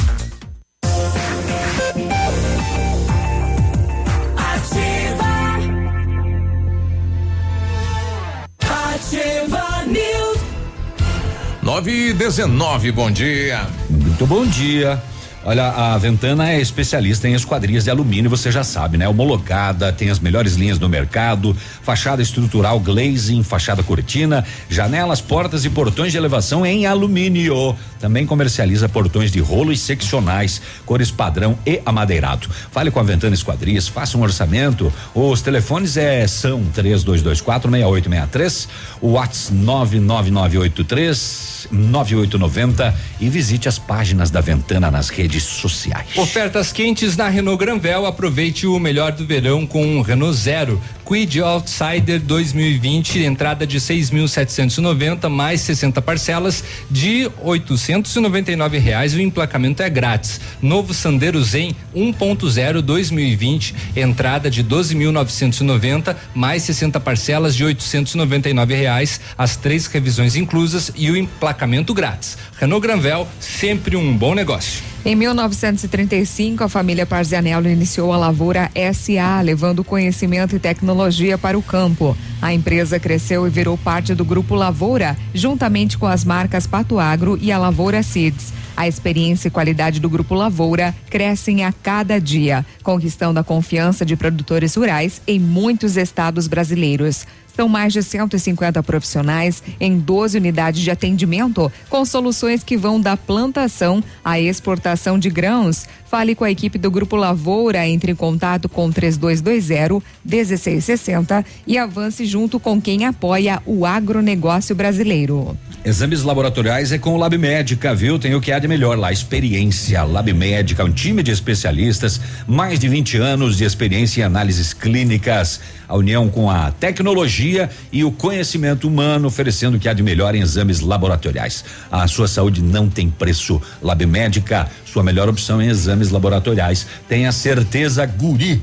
9 e 19, bom dia. Muito bom dia. Olha, a Ventana é especialista em esquadrias de alumínio, você já sabe, né? Homologada, tem as melhores linhas do mercado, fachada estrutural glazing, fachada cortina, janelas, portas e portões de elevação em alumínio. Também comercializa portões de rolo e seccionais, cores padrão e amadeirado. Fale com a Ventana Esquadrias, faça um orçamento. Os telefones é são 3224 6863, o WhatsApp 99983 9890 e visite as páginas da Ventana nas redes redes sociais. Ofertas quentes na Renault Granvel. Aproveite o melhor do verão com o Renault Zero. Quid Outsider 2020, entrada de 6.790 mais 60 parcelas de 899 reais. O emplacamento é grátis. Novo Sandero Zen 1.0 2020, entrada de 12.990 mais 60 parcelas de 899 reais. As três revisões inclusas e o emplacamento grátis. Renault Granvel, sempre um bom negócio. Em 1935, a família Parzianello iniciou a Lavoura SA, levando conhecimento e tecnologia para o campo. A empresa cresceu e virou parte do Grupo Lavoura, juntamente com as marcas Pato Agro e a Lavoura Seeds. A experiência e qualidade do Grupo Lavoura crescem a cada dia, conquistando a confiança de produtores rurais em muitos estados brasileiros. São mais de 150 profissionais em 12 unidades de atendimento, com soluções que vão da plantação à exportação de grãos. Fale com a equipe do Grupo Lavoura, entre em contato com 3220 1660 e avance junto com quem apoia o agronegócio brasileiro. Exames laboratoriais é com o Lab Médica, viu? Tem o que há de melhor lá. Experiência. Lab Médica, um time de especialistas, mais de 20 anos de experiência em análises clínicas. A união com a tecnologia e o conhecimento humano, oferecendo o que há de melhor em exames laboratoriais. A sua saúde não tem preço. Lab Médica, sua melhor opção em exames laboratoriais. Tenha certeza, guri.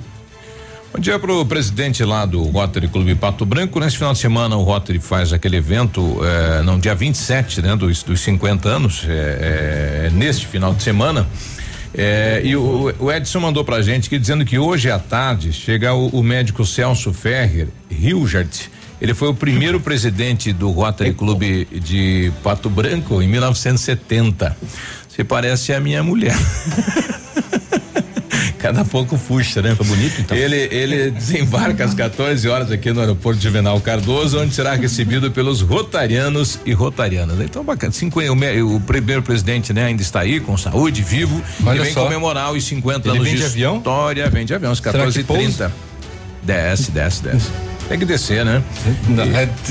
Bom dia para o presidente lá do Rotary Clube Pato Branco. Nesse final de semana o Rotary faz aquele evento, eh, não, dia 27, né, dos, dos 50 anos, é, é, neste final de semana. É, e o, o, Edson mandou pra gente que dizendo que hoje à tarde chega o, o médico Celso Ferrer Hilgert. Ele foi o primeiro presidente do Rotary Clube de Pato Branco em 1970. Você parece a minha mulher. Cada pouco fuxa, né? Foi bonito, então. Ele, ele desembarca às 14 horas aqui no aeroporto Juvenal Cardoso, onde será recebido pelos rotarianos e rotarianas. Então, bacana. Cinco, o, o primeiro presidente, né, ainda está aí, com saúde, vivo, Olha e vem só. comemorar os 50 ele anos vem de, avião? história. Vem de avião, às 14h30. Desce, desce, desce. Tem que descer, né?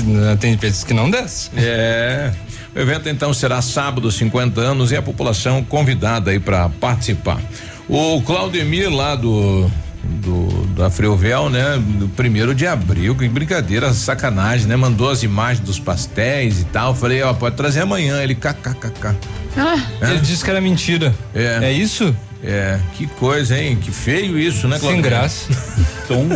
Não, tem vezes que não desce. É. O evento então será sábado, 50 anos, e a população convidada aí para participar. O Claudemir lá do do da Freuvel, né? Do primeiro de abril, que brincadeira, sacanagem, né? Mandou as imagens dos pastéis e tal. Falei, ó, pode trazer amanhã. Ele kkkk. Ah, é. ele disse que era mentira. É. É isso? É, que coisa, hein? Que feio isso, né, Sem graça. Tom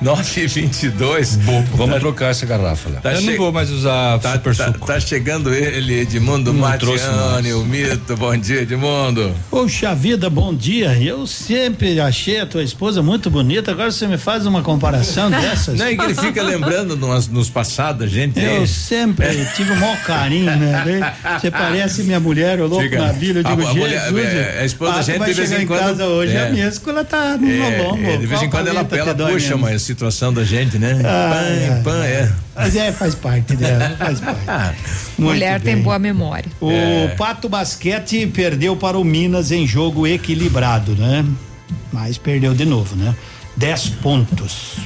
9 e 22 Vamos trocar essa garrafa lá. Tá Eu não vou mais usar tá, super tá, suco. tá chegando ele, Edmundo Matiani, o mito. Bom dia, Edmundo. Poxa vida, bom dia. Eu sempre achei a tua esposa muito bonita. Agora você me faz uma comparação dessas. Não é que ele fica lembrando nos, nos passados, a gente. Eu sempre tive o maior carinho, né? Você parece minha mulher, o louco Fica. na vila. Eu digo, A- a mulher- Jesus. é, a esposa da ah, tu gente vai de vez chegar em quando- casa hoje, é. a mescla tá no É, lombo. é, de vez em quando ela, ela puxa menos? uma situação da gente, né? Ah, Pã, é. pã, é. Mas é, faz parte dela, faz parte. Muito Mulher tem bem. boa memória. O É. Pato Basquete perdeu para o Minas em jogo equilibrado, né? Mas perdeu de novo, né? 10 pontos.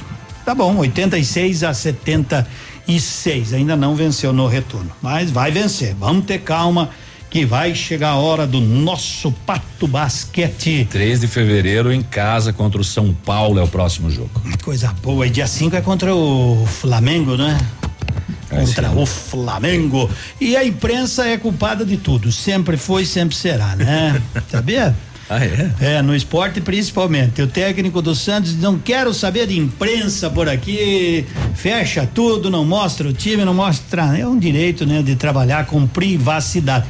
Tá bom, 86 a 76. Ainda não venceu no retorno, mas vai vencer. Vamos ter calma que vai chegar a hora do nosso Pato Basquete. 3 de fevereiro em casa contra o São Paulo é o próximo jogo. Coisa boa. E dia 5 é contra o Flamengo, né? Contra o Flamengo. E a imprensa é culpada de tudo. Sempre foi, sempre será, né? Sabia? Ah, é? É, no esporte principalmente. O técnico do Santos não quero saber de imprensa por aqui, fecha tudo, não mostra o time, não mostra. É um direito, né, de trabalhar com privacidade.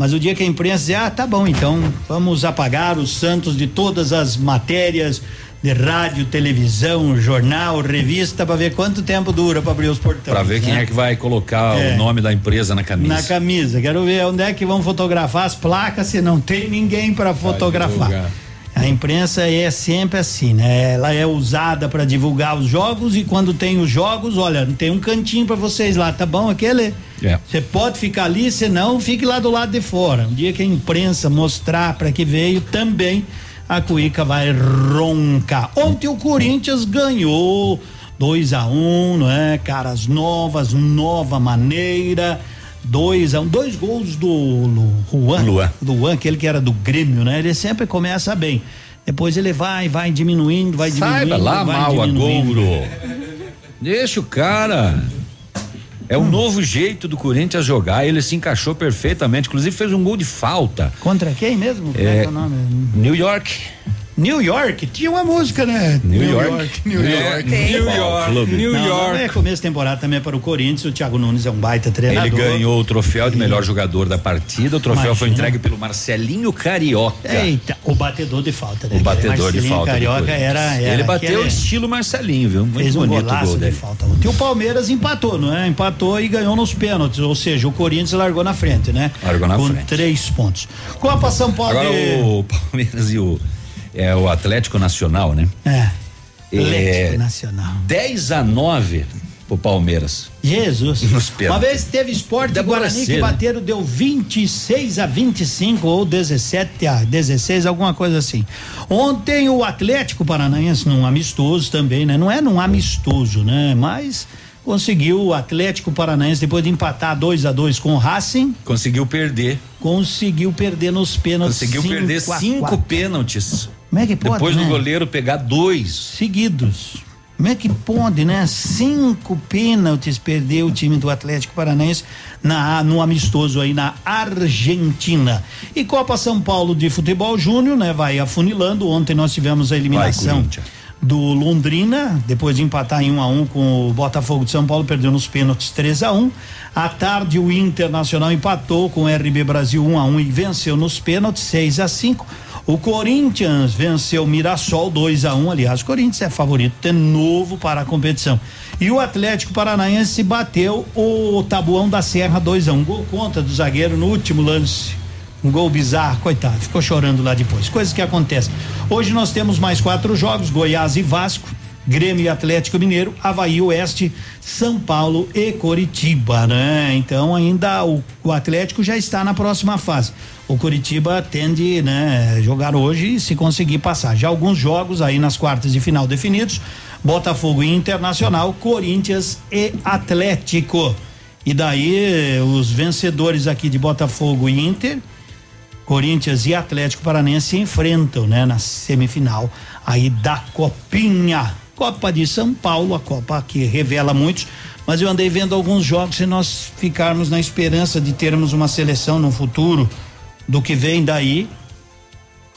Mas o dia que a imprensa diz, ah, tá bom, então vamos apagar o Santos de todas as matérias de rádio, televisão, jornal, revista, para ver quanto tempo dura para abrir os portões. Pra ver quem né? é que vai colocar É. o nome da empresa na camisa. Na camisa. Quero ver onde é que vão fotografar as placas se não tem ninguém para fotografar. A imprensa é sempre assim, né? Ela é usada para divulgar os jogos e quando tem os jogos, olha, tem um cantinho para vocês lá, tá bom? Aquele. É. Você pode ficar ali, se não, fique lá do lado de fora. Um dia que a imprensa mostrar para que veio, também a Cuíca vai roncar. Ontem o Corinthians ganhou 2 a 1 um, não é? Caras novas, nova maneira. Dois, a um, dois gols do Luan. do Juan, aquele que era do Grêmio, né? Ele sempre começa bem. Depois ele vai, vai diminuindo, vai Saiba diminuindo. lá, vai mal diminuindo. agouro. Deixa o cara. É Hum. um novo jeito do Corinthians jogar. Ele se encaixou perfeitamente. Inclusive fez um gol de falta. Contra quem mesmo? Como é, É, que é o nome? New York. New York, tinha uma música, né? New York. New É, York. New York, Clube. New Não, York. não, É começo de temporada também para o Corinthians. O Thiago Nunes é um baita treinador. Ele ganhou o troféu de melhor jogador da partida. O troféu foi Imagina. entregue pelo Marcelinho Carioca. Eita, o batedor de falta, né? O batedor de falta. do Carioca era, era Ele bateu estilo Marcelinho, viu? Muito fez um bonito o golaço gol de dele. falta. E o Palmeiras empatou, não é? Empatou e ganhou nos pênaltis, ou seja, o Corinthians largou na frente, né? Largou na Com frente. três pontos. Copa São Paulo. Agora o Palmeiras e o, é, o Atlético Nacional, né? É. É, Atlético Nacional. 10 a 9 pro Palmeiras. Jesus. Nos Uma vez teve esporte Débora Guarani que C, né? bateram, deu 26 a 25 ou 17 a 16, alguma coisa assim. Ontem o Atlético Paranaense, num amistoso também, né? Não é num amistoso, né? Mas conseguiu o Atlético Paranaense, depois de empatar 2 a 2 com o Racing, Conseguiu perder. conseguiu perder nos pênaltis. Conseguiu perder cinco pênaltis. Como é que pode, Depois né? do goleiro pegar dois. seguidos. Como é que pode, né? Cinco pênaltis perdeu o time do Atlético Paranaense na, no amistoso aí na Argentina. E Copa São Paulo de Futebol Júnior, né? Vai afunilando. Ontem nós tivemos a eliminação Corinthians. do Londrina, depois de empatar em 1 um a 1 um com o Botafogo de São Paulo, perdeu nos pênaltis 3 a 1 um. À tarde o Internacional empatou com o RB Brasil 1 um a 1 um, e venceu nos pênaltis 6 a 5. O Corinthians venceu o Mirassol 2 a 1 um. Aliás, o Corinthians é favorito de novo para a competição. E o Atlético Paranaense bateu o Tabuão da Serra 2 a 1 um. Gol contra do zagueiro no último lance. Um gol bizarro, coitado, ficou chorando lá depois. Coisas que acontecem. Hoje nós temos mais quatro jogos: Goiás e Vasco, Grêmio e Atlético Mineiro, Havaí Oeste, São Paulo e Coritiba, né? Então ainda o, o Atlético já está na próxima fase. O Coritiba tende, né, jogar hoje e se conseguir passar. Já alguns jogos aí nas quartas de final definidos: Botafogo e Internacional, Corinthians e Atlético. E daí os vencedores aqui de Botafogo e Inter Corinthians e Atlético Paranense se enfrentam, né, na semifinal aí da Copinha. Copa de São Paulo, a Copa que revela muitos, mas eu andei vendo alguns jogos se nós ficarmos na esperança de termos uma seleção no futuro do que vem daí.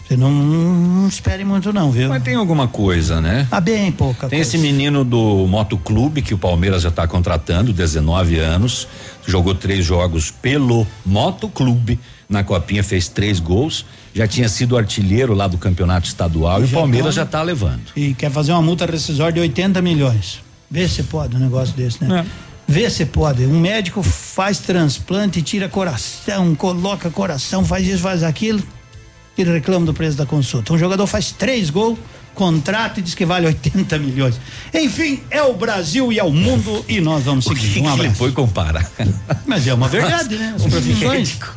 Você não, não espere muito não, viu? Mas tem alguma coisa, né? Tá bem pouca Tem coisa. esse menino do Motoclube que o Palmeiras já está contratando, 19 anos, jogou três jogos pelo Motoclube na Copinha, fez três gols, já tinha sido artilheiro lá do campeonato estadual e o Já Palmeiras já está levando. E quer fazer uma multa rescisória de 80 milhões. Vê se pode um negócio desse, né? Vê se pode. Um médico faz transplante, tira coração, coloca coração, faz isso, faz aquilo e reclama do preço da consulta. Um jogador faz três gols, contrata e diz que vale 80 milhões. Enfim, é o Brasil e é o mundo e nós vamos seguir. Um Ele abraço. foi comparar. Mas é uma verdade, né? As profissões. médico.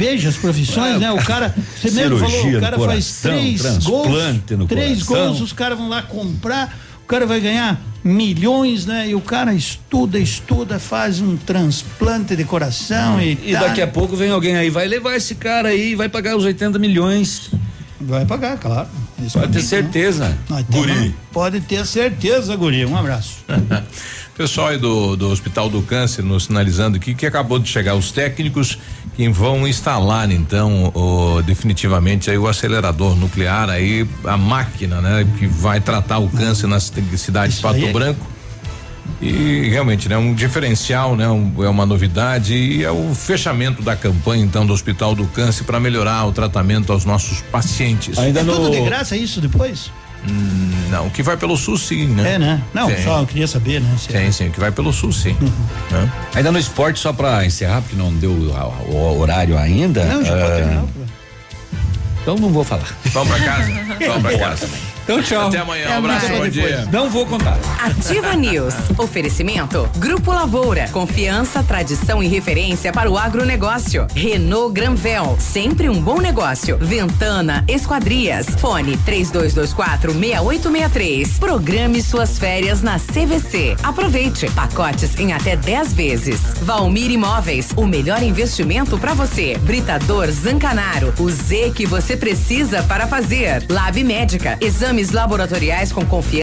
Veja as profissões, É, né? O cara, você mesmo falou, o cara faz coração, três transplante gols, no três coração. gols, os caras vão lá comprar, o cara vai ganhar milhões, né? E o cara estuda, estuda, faz um transplante de coração e, E tá. daqui a pouco vem alguém aí, vai levar esse cara aí, vai pagar os 80 milhões. Vai pagar, claro. Isso Pode ter não tem certeza. Guri. Pode ter certeza, Guri. Um abraço. Pessoal aí do, do Hospital do Câncer nos sinalizando aqui que acabou de chegar os técnicos que vão instalar então o, definitivamente aí o acelerador nuclear aí a máquina né que vai tratar o câncer na ci- cidade de Pato é- Branco. E realmente né um diferencial né um- é uma novidade e é o fechamento da campanha então do Hospital do Câncer para melhorar o tratamento aos nossos pacientes. É tudo de graça isso depois? Hum, não o que vai pelo SUS sim né É, né? Não, Sim. só eu queria saber, né? Se- Sim, sim, o que vai pelo SUS, sim. Né? Ainda no esporte, só para encerrar, porque não deu o horário ainda. Não, já pode ah, terminar. Então não vou falar. Vamos pra casa? Vamos pra casa. Então, tchau. Até amanhã. Até um abraço, bom dia. Não vou contar. Ativa News. Oferecimento Grupo Lavoura. Confiança, tradição e referência para o agronegócio. Renault Granvel. Sempre um bom negócio. Ventana Esquadrias. Fone 3224 6863. Programe suas férias na CVC. Aproveite. Pacotes em até 10 vezes. Valmir Imóveis. O melhor investimento para você. Britador Zancanaro. O Z que você precisa para fazer. Lab Médica. Exames laboratoriais com confiança